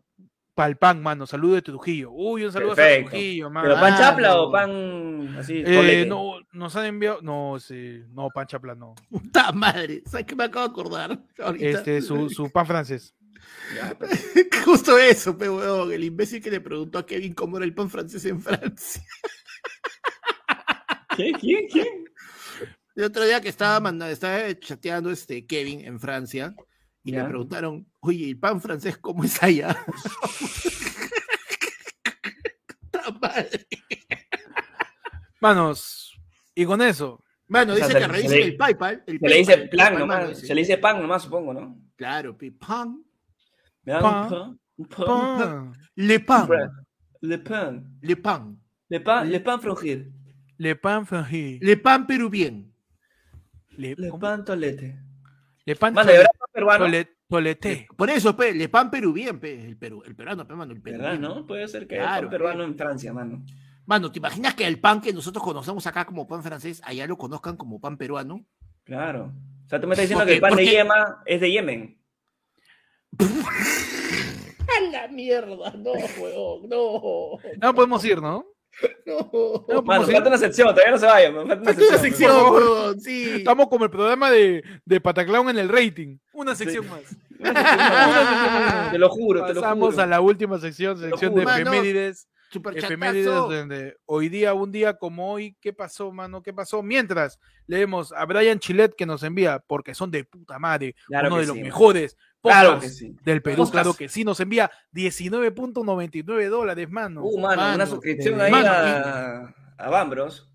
Rosario Palpan, mano. Saludo de Trujillo. Uy, un saludo a. Trujillo, ¿Pero mano. pan Ah, chapla o pan así? Eh, no, nos han enviado. No, sí, no, pan chapla, no. Puta madre, ¿sabes qué me acabo de acordar? Ahorita. Este, su, su pan francés. Ya, <laughs> perfecto. Justo eso, pe huevón, el imbécil que le preguntó a Kevin cómo era el pan francés en Francia. ¿Quién? ¿Quién? ¿Quién? El otro día que estaba mandando, estaba chateando este Kevin en Francia y Ya. le preguntaron, oye, ¿el pan francés cómo es allá? <laughs> Madre. Manos, y con eso, Bueno, O sea, dice se que le- revisen el PayPal. el Se le dice plan nomás. Se le dice pan nomás, supongo, ¿no? Claro, pi- pan. Me dan Pan. un pan. Un pan. pan, Le pan. Le pan. Le pan. Le pan, le pan frangir. le pan frangé, Le pan perubien. le, Le pan tolete. Le pan Mano, ¿de verdad pan peruano? tole-. Por eso, pe, le pan perubien, pe, el, peru, el peruano, pe, mano, el ¿Verdad, peruano. no? Puede ser que haya Claro, pan peruano en Francia, mano. Mano, ¿te imaginas que el pan que nosotros conocemos acá como pan francés, allá lo conozcan como pan peruano? Claro. O sea, tú me estás diciendo Porque- que el pan de yema es de Yemen. <laughs> ¡A la mierda! No, huevón, no. No podemos ir, ¿no? <laughs> No. No, Mano, falta una sección, todavía no se vayan. Falta una Falta una sección. sección, sí. Estamos como el programa de, de Pataclown en el rating. <laughs> Una sección más. Te lo juro, te lo Pasamos juro. a la última sección, sección de efemérides. Superchatazo. Efemérides donde hoy día, un día como hoy, ¿qué pasó, mano? ¿Qué pasó? Mientras leemos a Brian Chilet que nos envía, porque son de puta madre, Claro uno de los sí. mejores Claro que sí. del Perú, Podcast. claro que sí, nos envía 19.99 dólares, mano. Uh, mano, Mano, una suscripción de- ahí mano, a, a Bambros.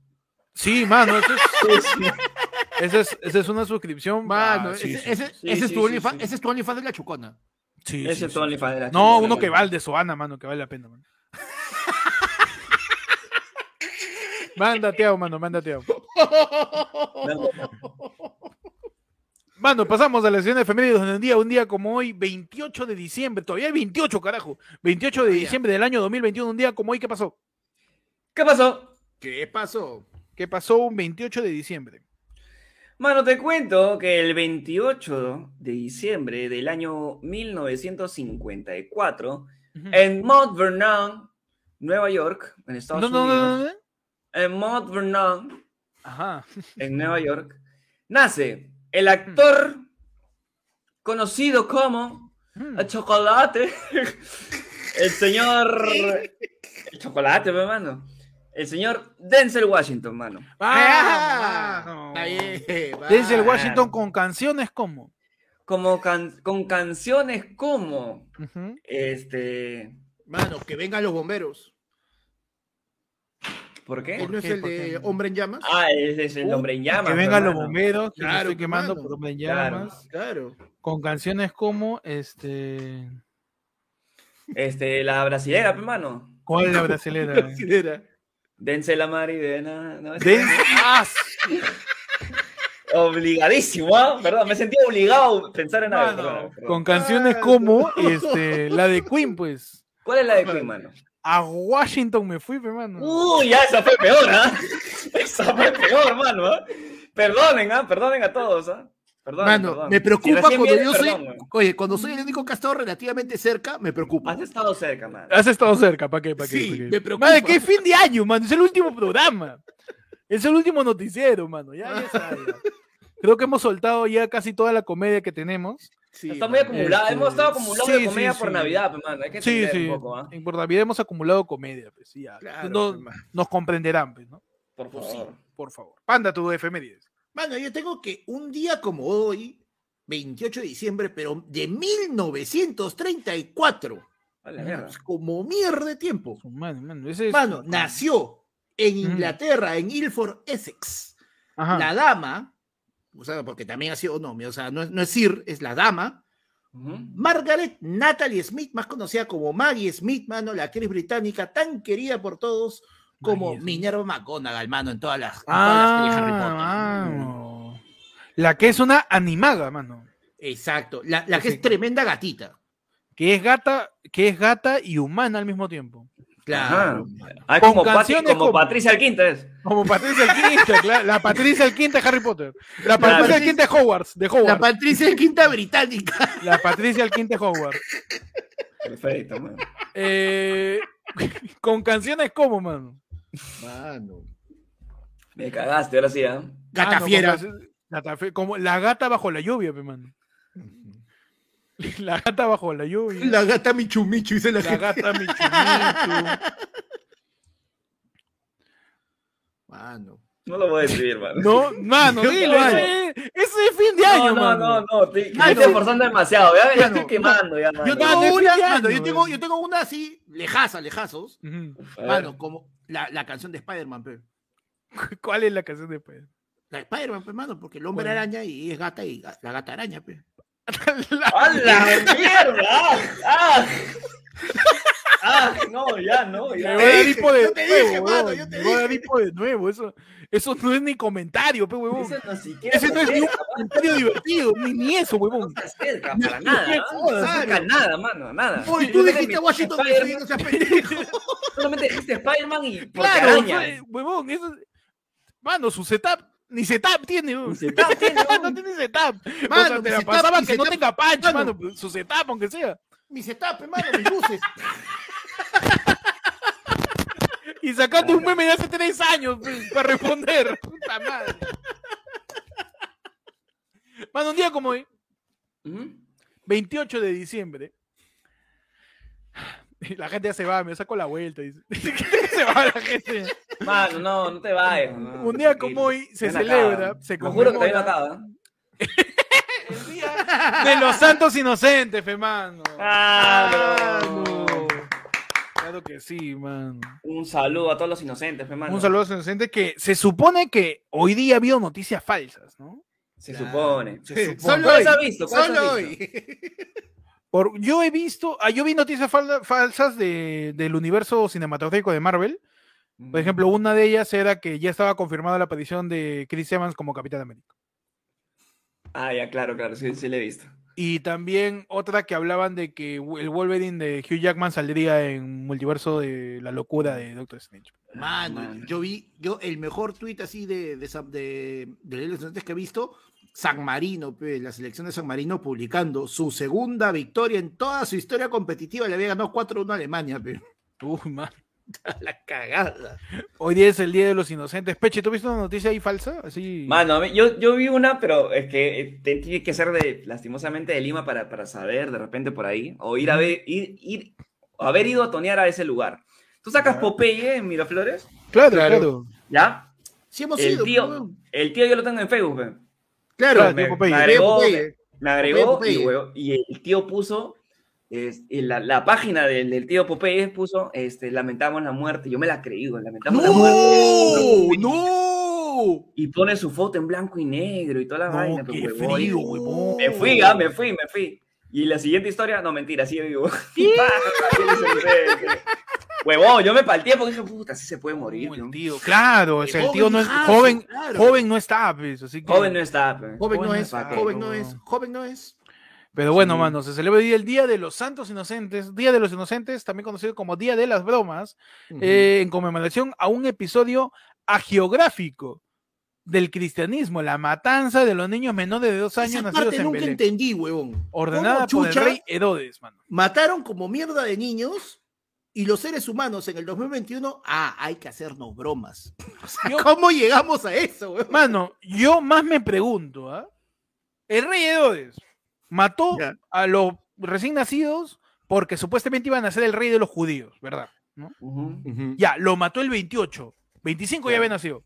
Sí, mano, eso es, <laughs> esa es, esa es una suscripción. Mano, Ah, sí, ese, es tu OnlyFans ese es tu OnlyFans de la chucona. sí, Ese sí, es tu OnlyFans de la No, chica, uno que va al de Soana, mano, que vale la pena, mano. <laughs> Mándateado, mano, mándateado. No, Mano, pasamos a la sesión de efemérides donde un día, un día como hoy, 28 de diciembre, todavía hay 28, carajo. 28 de diciembre del año 2021, un día como hoy, ¿qué pasó? ¿Qué pasó? ¿Qué pasó? ¿Qué pasó un 28 de diciembre? Mano, te cuento que el 28 de diciembre del año 1954, Ujú. en Mount Vernon, Nueva York, en Estados No, Unidos, no, no, no. en Mount Vernon, Ajá. en Nueva York, nace el actor conocido como Mm. el chocolate, <laughs> el señor, el chocolate, mi hermano, el señor Denzel Washington, mano. Ah, Ah. Denzel Washington con canciones como. Como can- con canciones como, este, Mano, que vengan los bomberos. ¿Por qué? ¿Él no es el ¿Por de qué? Hombre en Llamas? Ah, ese es el hombre en llamas. que vengan los bomberos, que Claro, estoy quemando por hombre en llamas. Claro. Con canciones como este. Este, la brasilera, hermano. ¿Cuál es la <laughs> brasilera? ¿Quién era? Dense la maridena. No, De- ¡Ah! <laughs> Obligadísimo, ¿ah? Perdón, me sentí obligado a pensar en algo. Con canciones como este, la de Queen, pues. ¿Cuál es la de Queen, mano? A Washington me fui, hermano. Uy, ya esa fue peor, ¿ah? <laughs> Esa fue peor, mano. ¿ah? Perdonen, ¿ah? Perdonen a todos, ¿ah? Perdonen, Mano, perdón. me preocupa cuando yo soy. perdón. Oye, cuando soy el único que ha estado relativamente cerca, me preocupa. Has estado cerca, mano. Has estado cerca, ¿para qué? ¿Para qué? Sí, ¿Pa' qué? me preocupa. Madre, que fin de año, mano. Es el último programa. Es el último noticiero, mano. Ya, ya está, ya. <laughs> Creo que hemos soltado ya casi toda la comedia que tenemos. Sí, Está muy acumulada. Este, Hemos estado acumulados sí, comedia sí, por sí. Navidad, pues. Hay que Sí, sí. un poco, ¿ah? En por Navidad hemos acumulado comedia, pues sí, ya. Claro, No- pues, nos comprenderán, pues, ¿no? Por Pues sí. favor. Por favor. Panda tu efemérides. Mano, yo tengo que un día como hoy, 28 de diciembre, pero de 1934, A la mierda. es como mierda de tiempo. Mano, mano, ese es- Mano, nació en Mm. Inglaterra, en Ilford, Essex. Ajá. La dama, o sea, porque también ha sido nombre, o sea, no es, no es Sir, es la dama. Margaret Natalie Smith, más conocida como Maggie Smith, mano, la actriz británica tan querida por todos como Maggie. Minerva McGonagall, mano, en todas las, en todas las series de Harry Potter. Ah. La que es una animaga, mano. Exacto, la, la que Sí. es tremenda gatita. Que es gata, que es gata y humana al mismo tiempo. Claro. Ah, Con como, Pati- canciones como como- Patricia Alquinta es. Como Patricia Quinta, <laughs> claro, la Patricia el Quinta de Harry Potter. La Claro. Patricia el Quinta de Hogwarts, de La Hogwarts. Patricia Quinta británica. La Patricia el Quinta de Hogwarts. Perfecto, man. Eh, <laughs> con canciones como, mano. Mano. Me cagaste, ahora sí, ¿ah? Gata Ah, no, fiera. como la gata bajo la lluvia, pe, mano. <laughs> La gata bajo la lluvia. La gata Michu Michu, dice la, La gente. gata Michu Michu. <laughs> Mano. No lo voy a escribir, man. No, mano, <laughs> dilo. Ese, ese es fin de año, no, no, mano. no, no, te, me Mano. estoy esforzando demasiado. Ya, Mano, estoy quemando, ya, mano. Yo Mano, tengo una, mano, yo tengo, yo tengo una así, lejaza, lejazos. Mano, como la, la canción de Spider-Man, pe. ¿Cuál es la canción de Pedro? La de Spider-Man, pe, mano, porque el hombre araña y es gata y la gata araña, pe. ¡A la mierda! ¡Ah! ¡Ah! No, ya, no, Me ya. voy a dar hipo de yo te nuevo, dije, mano, yo te Me voy a dar hipo de nuevo. Eso, eso no es ni comentario, pe, huevón. Ese no siquiera Ese no es se ni un acerca, comentario divertido, ni, ni eso, huevón. no se acerca para nada. ¿ah? No saca mano. nada, mano, nada. Oye, tú dijiste me- Washington DC, no seas pendejo. <laughs> Solamente dijiste Spider-Man y Claro, huevón, eso. Mano, su setup, ni setup tiene. Ni <laughs> setup tiene, no tiene setup. Mano, o sea, te la setup, pasaba mi que no tenga punch, mano. mano. pues, Su setup, aunque sea. Mi setup, pe, mano, mis luces. <laughs> Y sacaste un meme de hace tres años pues, para responder. <laughs> Puta madre. Mano, un día como hoy, Ujú. 28 de diciembre. <sighs> La gente ya se va, me saco la vuelta. Dice. se va la gente. Mano, no, no te vayas. no, Un día tranquilo. como hoy se Ven celebra, acá. se Te juro que no conmemora acaba. <laughs> el día de los santos inocentes, fe, mano. Ah, Mano. Claro que sí, mano. Un saludo a todos los inocentes, hermano. Un saludo a los inocentes que se supone que hoy día ha habido noticias falsas, ¿no? Se supone. Se supone. Solo ¿Cuáles hoy. has visto? ¿Cuáles Solo has hoy. <laughs> Por, yo he visto, ah, yo vi noticias fal- falsas de, del universo cinematográfico de Marvel. Por ejemplo, una de ellas era que ya estaba confirmada la aparición de Chris Evans como Capitán América. Ah, ya, claro, claro, sí, sí le he visto. Y también otra que hablaban de que el Wolverine de Hugh Jackman saldría en multiverso de la locura de Doctor Strange. Mano, Mano. yo vi, yo el mejor tuit así de, de, de, de los que he visto, San Marino, pe, la selección de San Marino publicando su segunda victoria en toda su historia competitiva, le había ganado 4-1 a Alemania, pe. Uy, man. <laughs> la cagada. Hoy día es el Día de los Inocentes. Peche, ¿tú viste una noticia ahí falsa? Así. Mano, yo, yo vi una, pero es que eh, tiene que ser de, lastimosamente, de Lima para, para saber de repente por ahí, o ir a ver, ir, ir, o haber ido a tonear a ese lugar. ¿Tú sacas. Popeye en Miraflores? claro, Claro. claro. ¿Ya? Sí hemos El ido, tío, el tío yo lo tengo en Facebook. Claro, Claro, me, tío Popeye. me agregó, Popeye. me agregó Popeye. y, y el tío puso es- y la, la página del, del tío Popeye puso, este, lamentamos la muerte. Yo me la creí, güey, lamentamos la muerte. ¡No! ¡No! Y pone su foto en blanco y negro y toda la No, vaina. qué pero huevón, frío, y- huevón. Me fui, ah, me fui, me fui. Y la siguiente historia, no, mentira, sigue vivo. <laughs> <laughs> Huevón, yo me palteé porque dije, puta, así se puede morir. No, el ¿no? tío, claro, el Joven tío no es joven, claro. joven no está, pues, así que- Joven no está, pe. Joven no Joven es, no es, joven no no. es, joven no es. Pero bueno, Sí. mano, se celebra hoy el Día de los Santos Inocentes, Día de los Inocentes, también conocido como Día de las Bromas, eh, en conmemoración a un episodio agiográfico del cristianismo, la matanza de los niños menores de dos años Esa nacidos parte en nunca Belén, entendí, huevón. ordenada ¿Cómo por el rey Herodes, mano. Mataron como mierda de niños y los seres humanos en el 2021, ah, hay que hacernos bromas. <laughs> O sea, Yo- ¿cómo llegamos a eso, huevón? Mano, yo más me pregunto, ¿ah? El rey Herodes mató a los recién nacidos porque supuestamente iban a ser el rey de los judíos, ¿verdad? Ya, lo mató el 28. 25 ya había nacido.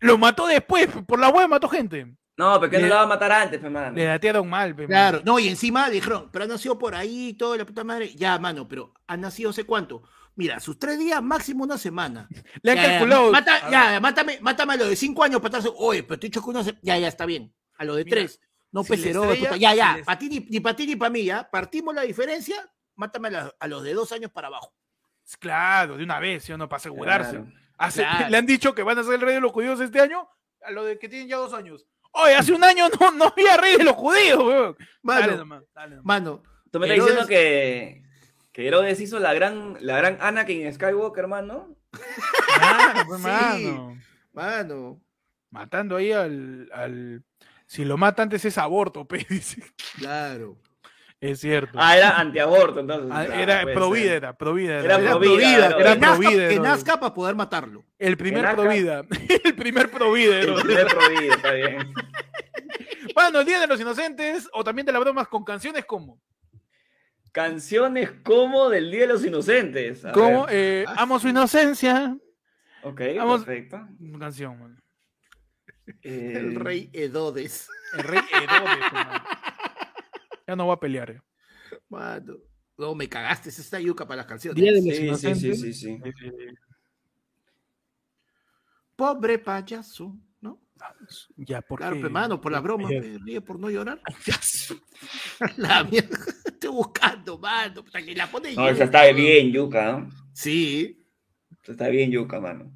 Lo mató después, por la web mató gente. No, pero que no lo va a matar antes, pe, mano. Le datearon mal, pe, Claro, no, y encima dijeron, pero ha nacido por ahí, todo la puta madre. Ya, mano, pero ha nacido hace cuánto. Mira, sus tres días, máximo una semana. <laughs> Le han Ya, ya, calculado. mata- a- ya, mátame, mátame a lo de cinco años para estar. Oye, pero te he dicho que uno se- Ya, ya, está bien. A lo de Mira, tres. No, si pues estrella- Ya, ya. si ti, ni, ni para ti ni para mí, ya. Partimos la diferencia, mátame a, la- a los de dos años para abajo. Claro, de una vez, ¿sí o no? Para asegurarse. Claro. Hace- Claro. <laughs> Le han dicho que van a ser el rey de los judíos este año, a lo de que tienen ya dos años. Oye, hace un año no, no había rey de los judíos, weón. Dale Mano, nomás, dale nomás. mano. Tú me estás Herodes- diciendo que, que Herodes hizo la gran, la gran Anakin Skywalker, hermano. Claro, pues, <laughs> Sí. mano. Mano. Matando ahí al, al- Si lo mata antes es aborto, <laughs> pe, dice. Claro. Es cierto. Ah, era antiaborto, entonces. Ah, era puede pro ser. vida, era pro vida. Era era. Era pro pro vida, vida. era Que pro que ¿no? nazca para poder matarlo. El primer Ven pro acá. vida. <laughs> El primer pro vida. El primer pro vida, está bien. <laughs> Bueno, el Día de los Inocentes, o también de las bromas con canciones como. Canciones como del Día de los Inocentes. A Como ver. eh, Ah, Amo su inocencia. Ok, vamos- perfecto. Canción, man. <laughs> Eh, El rey Herodes. El rey Herodes, <laughs> man. Ya no voy a pelear. eh. Mano. No, me cagaste. Es esta yuca para las canciones. Día de los Sí, sí, sí, Inocentes. sí, sí. Eh, Pobre payaso, ¿no? ya, ¿por Claro, qué? pe, mano, por la broma, Ya. pe, ríe por no llorar. <laughs> la mierda. Estoy buscando, mano. puta, que la pone No, esa está bien, Yuca. ¿no? Sí. Esa Está bien, Yuca, mano.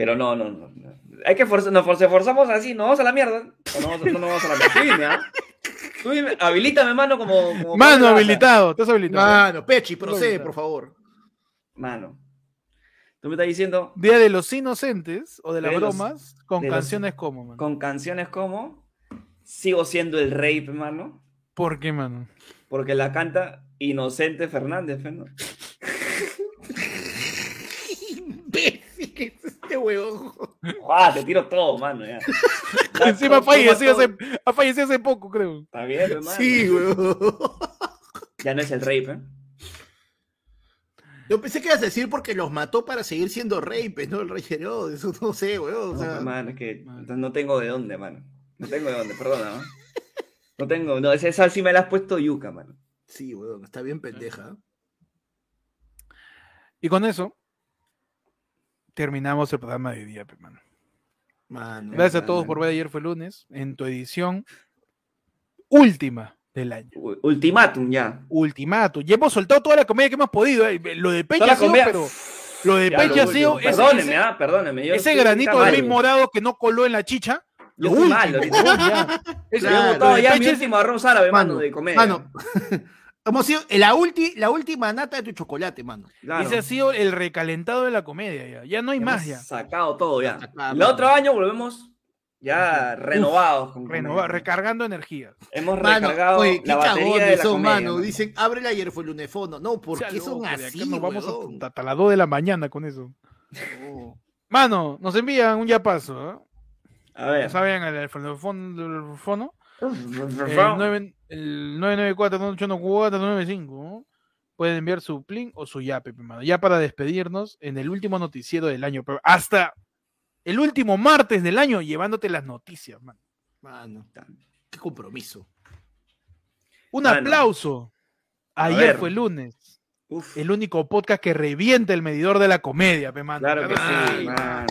Pero no, no, no. no. Hay que forzar, nos forzamos así, no vamos a la mierda. No, no, no, no vamos a la mierda. Tú dime, ¿ah? Tú dime, habilítame, mano, como. como Mano habilitado, estás habilitado. Mano, Pechi, procede, por favor. Mano. Tú me estás diciendo Día de los Inocentes o de las De los- bromas con los- canciones como, man. con canciones como Sigo siendo el rey, mano. ¿Por qué, mano? Porque la canta Inocente Fernández, ¿no? Imbécil, ¿qué es este huevón? ¡Guau! Te tiro todo, mano. Ya. Ya, <laughs> Encima ha fallecido, hace, ha fallecido hace poco, creo. Está bien, pe, mano. Sí, huevón. Ya no es el rey, pe. Yo pensé que ibas a decir porque los mató para seguir siendo rey, pues, ¿no? El rey Herodes, <laughs> eso no sé, huevón. O No, sea, es que no tengo de dónde, mano. No tengo de dónde, perdona, ¿no? No tengo, no, esa- esa sí me la has puesto yuca, mano. sí, huevón, está bien pendeja. Y con eso terminamos el programa de día, pe, mano. Mano. Gracias a todos por ver ayer fue lunes en tu edición última del año. Ultimátum, ya. Ultimato. Ya hemos soltado toda la comedia que hemos podido. eh. Lo de comedia- pero lo de sido último. ese, ah, perdónenme. yo ese granito de mal. morado que no coló en la chicha. Lo último, mal, ahorita. ya. <laughs> Ese- Claro. Yo he lo de ya Peche último arroz árabe, mano, Mano, de comedia. Mano, hemos sido la, ulti, la última nata de tu chocolate, mano. Claro. Ese ha sido el recalentado de la comedia. Ya, ya no hay Hemos más. Ya. Sacado todo ya. Sacado, El mano. otro año volvemos ya renovados. recargando energía. Hemos Mano, recargado oye, qué la batería de la son, comedia. mano. mano. Dicen, abre ayer fue el lunefono. No, ¿por Sea qué son loco, así, nos vamos hasta, hasta las 2 de la mañana con eso. No. Mano, nos envían un ya paso. ¿eh? A Ya ver. saben, el fono, fono el. 9, el 994-981-495. ¿no? Pueden enviar su plin o su yape, pe, mano. Ya para despedirnos en el último noticiero del año. Pero hasta el último martes del año llevándote las noticias, mano. Mano, qué compromiso. Un Mano. aplauso. Ayer fue lunes. Uf, El único podcast que revienta el medidor de la comedia, pe, mano. claro que sí, mano.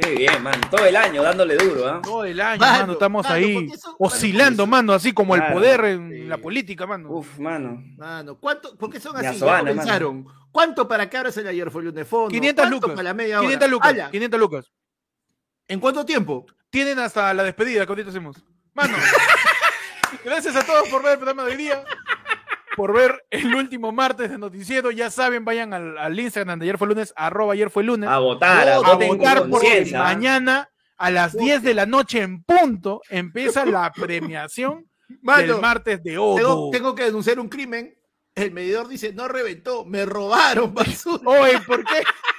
Qué bien, man. Todo el año dándole duro, ¿ah? Todo el año, Mano, mano, estamos mano, ahí eso- oscilando, mano, mano, así como el Claro, poder en sí. la política, mano. Uf, mano. Mano, ¿cuánto? ¿Por qué son así? Soana, comenzaron. ¿Cuánto para que abras el ayer fue lunes fondo? 500 ¿Cuánto lucas. para la media hora? 500 lucas, Ala, 500 lucas. ¿En cuánto tiempo? Tienen hasta la despedida que ahorita hacemos. Mano, <laughs> gracias a todos por ver el programa de hoy día. Por ver el último martes de noticiero. Ya saben, vayan al, al Instagram de ayer fue lunes, arroba ayer fue lunes. A votar, a, votar. ¿ah? mañana a las 10 de la noche en punto empieza la premiación Mano, del martes de tengo, Odo. tengo que denunciar un crimen. El medidor dice, no reventó, me robaron basura. Oye, ¿por qué? <laughs>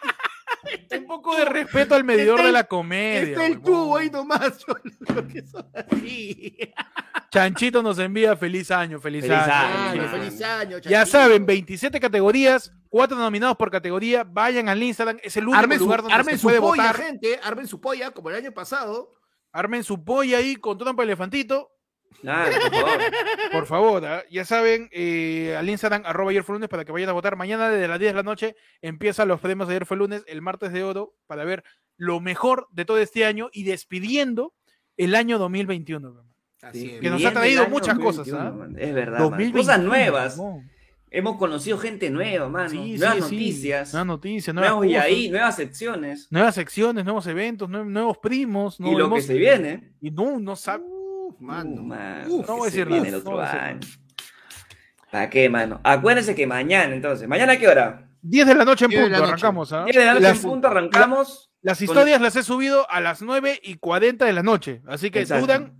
<laughs> Un poco de respeto al medidor de la comedia. Está el tubo ahí nomás. Porque son así. <laughs> Chanchito nos envía feliz año, feliz, Feliz año. feliz año. Ya saben, 27 categorías, 4 nominados por categoría. Vayan al Instagram, es el único Armen su, lugar donde armen se su puede polla, votar. gente. Armen su polla, como el año pasado. Armen su polla ahí con trompa elefantito. Claro, por favor. <laughs> Por favor, ¿ah? ya saben, eh, al Instagram, arroba ayer fue lunes, para que vayan a votar. Mañana desde las 10 de la noche empiezan los premios de ayer fue lunes, el martes de oro, para ver lo mejor de todo este año y despidiendo el año 2021. hermano. Así. Que nos ha traído muchas cosas, 2021, ¿ah? man. Es verdad, man. 2021, Cosas nuevas. Hemos conocido gente nueva, mano. Sí, nuevas sí, sí. noticias. Nuevas noticias, nuevas, Nuevos y ahí, nuevas secciones. nuevas secciones, nuevos eventos, nue- nuevos primos. y no lo que se viene. Y no, no sabe. Uf, mano. Uh, man, Uf, no voy a decir viene nada, el otro no. ¿Para qué, mano? Acuérdense que mañana, entonces. ¿Mañana a qué hora? 10 de la noche en 10 de punto, noche. arrancamos. ¿ah? 10 de la noche las, en punto arrancamos. las con- historias las he subido a las 9 y 40 de la noche. Así que Exacto. duran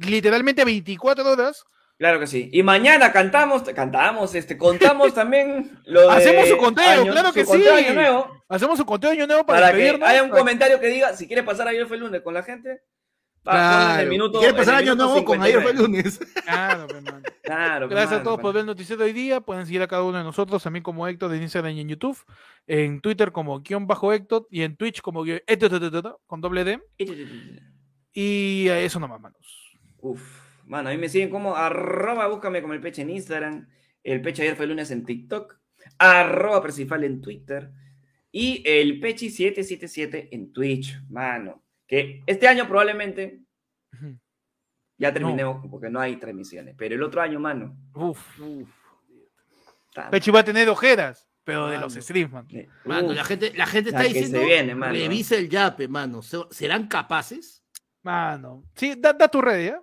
literalmente 24 horas. Claro que sí. Y mañana cantamos, cantamos, este, contamos <laughs> también lo de Hacemos su conteo, claro que su conteo sí. de año nuevo, Hacemos un conteo de año nuevo para, para que despedirnos. haya un comentario que diga si quiere pasar ayer fue el lunes con la gente. En Claro. el minuto, ¿Quiere pasar año nuevo con ayer fue 59. lunes? <laughs> Claro, pues, man. Claro, Gracias a todos por mano. ver el noticiero de hoy día. Pueden seguir a cada uno de nosotros, también como Héctor en Instagram y en YouTube, en Twitter como guion bajo Héctor y en Twitch como guión- Héctor, con doble D. Y eh, eso nomás, manos. Uf, mano, a mí me siguen como arroba, búscame como el peche en Instagram, el peche ayer fue el lunes en TikTok, arroba Percifal en Twitter y el pechi 777 en Twitch, mano. Que este año probablemente ya terminemos porque no hay transmisiones, pero el otro año, mano. Uf. ta- Pechi va a tener ojeras, pero de los streams, man. Mano, uf, la gente, la gente está diciendo, se viene, mano. revisa el yape, mano. ¿Se- ¿Serán capaces? Mano. Sí, da, da tu red, ¿ya?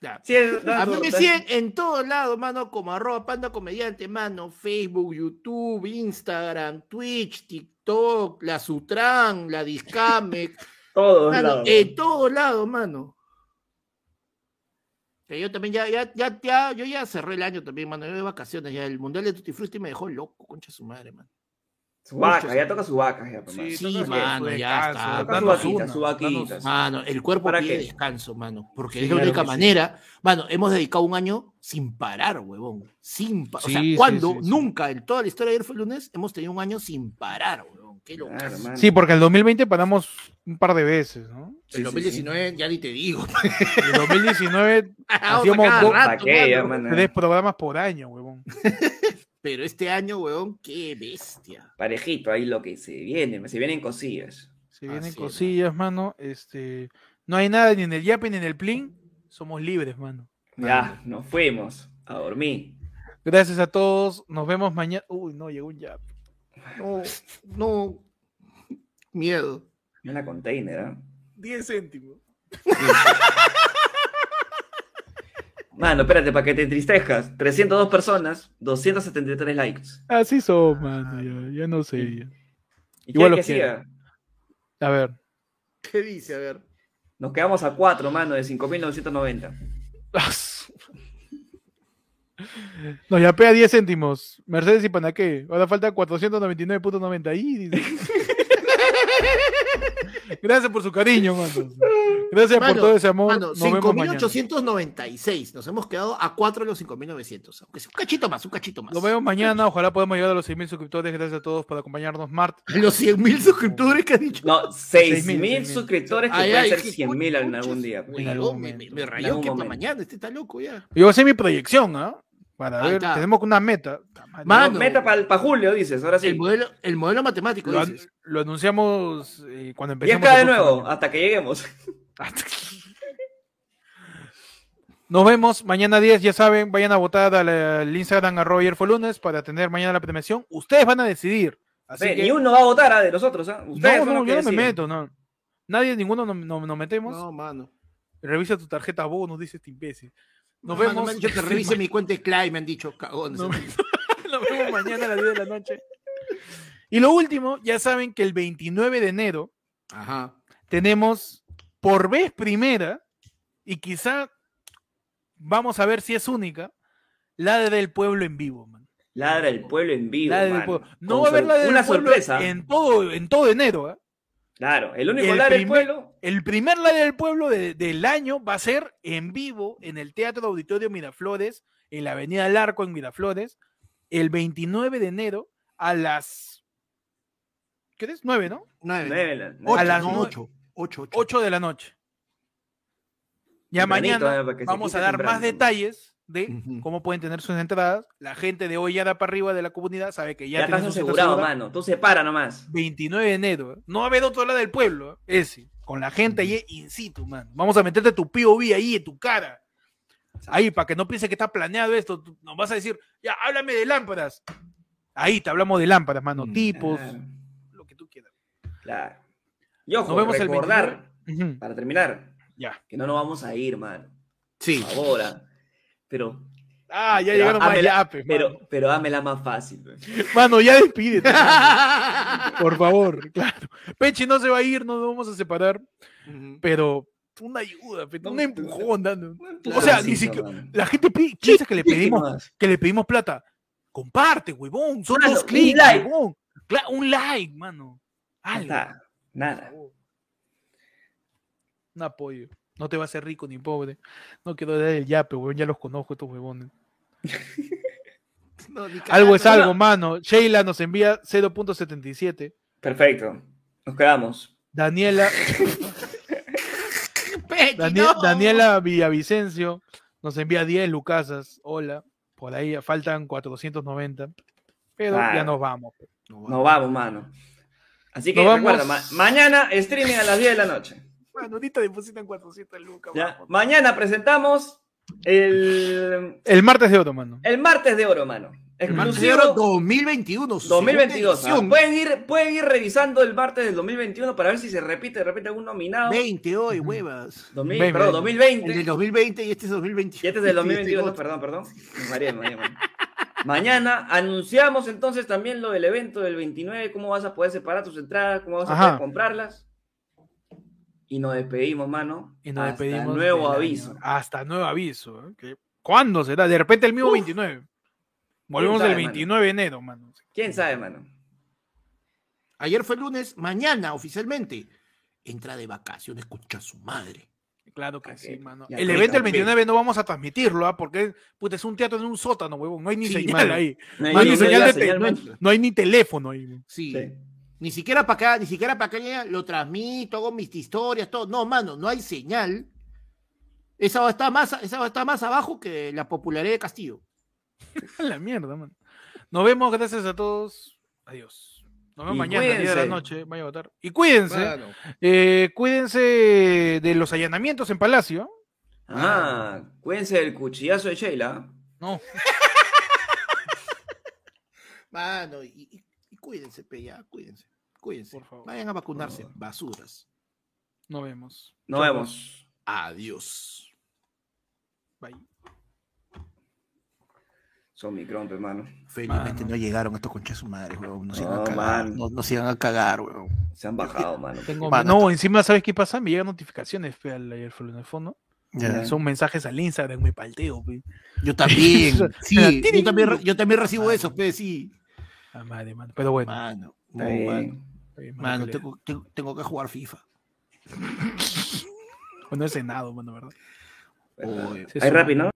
Ya. Sí, es- A mí me siguen en todos lados, mano, como arroba panda comediante, mano, Facebook, YouTube, Instagram, Twitch, TikTok, la Sutran, la Discamec, <laughs> todos mano, lados. en todos lados, mano. Que yo también ya, ya, ya, ya, yo ya cerré el año también, mano, yo de vacaciones, ya el Mundial de Tutti Frutti me dejó loco, concha su madre, mano. Su vaca, ya toca su vaca, ya, pues. Sí, toca mano, su ya está. Toca su vaquita, una, su vaquita. danos- Mano, el cuerpo ¿Para pide qué? descanso, mano, porque Sí, es la claro única que sí. manera. Mano, hemos dedicado un año sin parar, huevón. Sin parar. o sea, sí, ¿cuándo? sí, sí. Nunca en toda la historia de ayer fue el lunes hemos tenido un año sin parar, huevón. Qué loco. Claro, mano. Sí, porque el 2020 paramos un par de veces, ¿no? El sí. 2019 ya ni te digo. <laughs> El 2019, <laughs> Vamos Hacíamos dos- rato, tres programas por año, huevón. <laughs> Pero este año, huevón, qué bestia. Parejito, ahí lo que se viene, se vienen cosillas. Se vienen Así es, cosillas, mano. Este, no hay nada ni en el Yape ni en el Plin. Somos libres, mano. Ya, nos fuimos a dormir. Gracias a todos. Nos vemos mañana. Uy, no, llegó un Yape. No, no. Miedo. En la container, ¿ah? 10 céntimos. <laughs> Mano, espérate, para que te entristezcas. 302 personas, 273 likes. Así son, mano. Ya, ya no sé. ¿Y Igual qué los que hacía? A ver. ¿Qué dice? A ver. Nos quedamos a 4, mano, de 5.990. <laughs> Nos yapea 10 céntimos. Mercedes y Panaqué. Ahora falta 499.90. Ahí dice. <laughs> Gracias por su cariño, mano. Gracias por todo ese amor. Mano, Nos vemos mañana. 5.896. Nos hemos quedado a 4 de los 5.900. Aunque sea un cachito más, un cachito más. Nos vemos mañana. Ojalá podamos llegar a los 6.000 suscriptores. Gracias a todos por acompañarnos. Mart. <laughs> Los 100.000 suscriptores que ha dicho. No, 6.000, 6.000 suscriptores que pueden ser qué 100.000 en conchas, algún día. En Weón, algún me, momento, me en rayó que para mañana. Este está loco ya. Yo voy a hacer mi proyección, ¿ah? Para ver. está. Tenemos una meta. Mano. No, meta para julio, dices, ahora sí. El, modelo, el modelo matemático. Lo, an- lo anunciamos eh, cuando Y empecemos. acá de nuevo, año. hasta que lleguemos. Nos vemos mañana 10, ya saben, vayan a votar al, al Instagram arroba ayer fue lunes para tener mañana la premiación. Ustedes van a decidir. Así Ve, que, Ni uno va a votar ah, de nosotros, ¿ah? Ustedes no, no, los yo no me meto, no. Nadie, ninguno nos, nos- nos metemos. No, mano. Revisa tu tarjeta vos, nos dice este imbécil. Nos Mano, vemos. me han dicho que revise mi cuenta de Clay, me han dicho, cagones. Nos, <laughs> nos vemos mañana a las 10 de la noche. Y lo último, ya saben que el 29 de enero Ajá. tenemos por vez primera, y quizá vamos a ver si es única, la de del pueblo en vivo, man. Ladra el pueblo en vivo. Del mano. pueblo. No Con va a haber la de Una del pueblo sorpresa. en todo, en todo enero. ¿ah? Claro, el único El ladra del pueblo. El primer la del pueblo de- del año va a ser en vivo en el Teatro Auditorio Miraflores, en la Avenida Larco en Miraflores, el 29 de enero a las. ¿Qué es? 9, ¿no? Nueve. Nueve, la- Ocho, a las no, nueve- ocho. Ocho, ocho. 8 de la noche. Ya Tempranito, mañana eh, vamos a dar temprano. más detalles de cómo pueden tener sus entradas. La gente de hoy ya da para arriba de la comunidad sabe que ya, Ya estás asegurado, segura. mano. Tú separa nomás. 29 de enero. ¿eh? No va a haber otro lado del pueblo. ¿eh? Ese. Con la gente ahí in situ, man. Vamos a meterte tu POV ahí en tu cara. Ahí, para que no piense que está planeado esto. tú Nos vas a decir, ya, háblame de lámparas. Ahí te hablamos de lámparas, mano. Mm, Tipos, Claro, lo que tú quieras. claro. Y ojo, Nos vemos el recordar, 29. Ujú, para terminar, Ya. que no nos vamos a ir, mano. Sí. Por favor. ah. Pero, Ah, ya pero, llegaron más yapes, pero, pero hámela más fácil. <laughs> Mano, ya despídete. <laughs> Por favor, claro. Pechi no se va a ir, no nos vamos a separar, pero una ayuda, un empujón dando. Claro, O sea, sí, ni siquiera. La gente pi- piensa que le pedimos, que le pedimos plata. Comparte, huevón. Son Mano, dos un clics, like. huevón. Cla- un like, mano. Algo, Nada. favor. Un apoyo. No te va a hacer rico ni pobre. No quiero dar el yape, huevón. Ya los conozco estos huevones. <laughs> No, Algo es algo, mano. Sheila nos envía 0.77. Perfecto. Nos quedamos. Daniela, <laughs> no. Daniela Villavicencio nos envía 10 lucasas. Hola. Por ahí faltan 490. Pero ya nos vamos. Nos vamos, mano. Así que vamos. recuerda, ma- mañana streaming a las 10 de la noche. Bueno, ahorita depositan 400 lucas. Mañana presentamos el, El martes de oro, mano. el martes de oro, mano. El martes de oro 2021. 2022. segunda ¿ah? Pueden ir, pueden ir revisando el martes del 2021 para ver si se repite, de repente algún nominado. 20 hoy, huevas. 2000, Veinte. perdón, El 2020. del 2020 y este es 2021. Y este es del <laughs> Sí, 2021, este perdón, perdón. Me mareé, me mareé. Mañana anunciamos entonces también lo del evento del 29, cómo vas a poder separar tus entradas, cómo vas a poder comprarlas. Y nos despedimos, mano. Y nos Hasta despedimos. nuevo aviso. año. Hasta nuevo aviso. ¿eh? ¿Cuándo será? De repente el mismo 29. Volvemos sabe, el mano? 29 de enero, mano. ¿Quién sabe, mano? Ayer fue lunes, mañana oficialmente. Entra de vacaciones, escucha su madre. Claro que sí, mano. El evento del campeón. 29 no vamos a transmitirlo, ¿ah? porque puta, es un teatro en un sótano, huevón. No hay ni Sí, señal mano. ahí. No hay Mano, ni señal señal, te- mano. No hay ni teléfono ahí. Sí. Sí. Ni siquiera para acá, ni siquiera para acá lo transmito, hago mis historias, todo. No, mano, no hay señal. Esa va a estar más, esa va a estar más abajo que la popularidad de Castillo. <laughs> <laughs> La mierda, man. Nos vemos, gracias a todos. Adiós. Nos vemos Y mañana, 10 de la cuídense. noche. Vaya a votar. Y cuídense. Eh, cuídense de los allanamientos en Palacio. Ah, cuídense del cuchillazo de Sheila. No. <laughs> Mano, y, y- y cuídense, pe, ya, cuídense. Cuídense. Por favor. Vayan a vacunarse, basuras. Nos vemos. Nos vemos. Adiós. Bye. Son micrón, hermano. Felizmente Mano. no llegaron estos conchas su madre, weón. No se iban No, a cagar. man. No, no se iban a cagar, weón. Se han bajado, mano. Tengo- Mano, no, encima, ¿sabes qué pasa? Me llegan notificaciones fe, al ayer en el fondo. Ya. Son mensajes al Instagram, me palteo. pe. Yo también. <laughs> Sí, yo también, yo también recibo Mano. eso, pe, sí. Ah, madre, mano. Pero bueno. Mano, no, Está bien. mano. Mano, tengo, tengo, tengo que jugar FIFA. O no he cenado, mano, ¿verdad? Sí, Hay. Rappi, ¿no?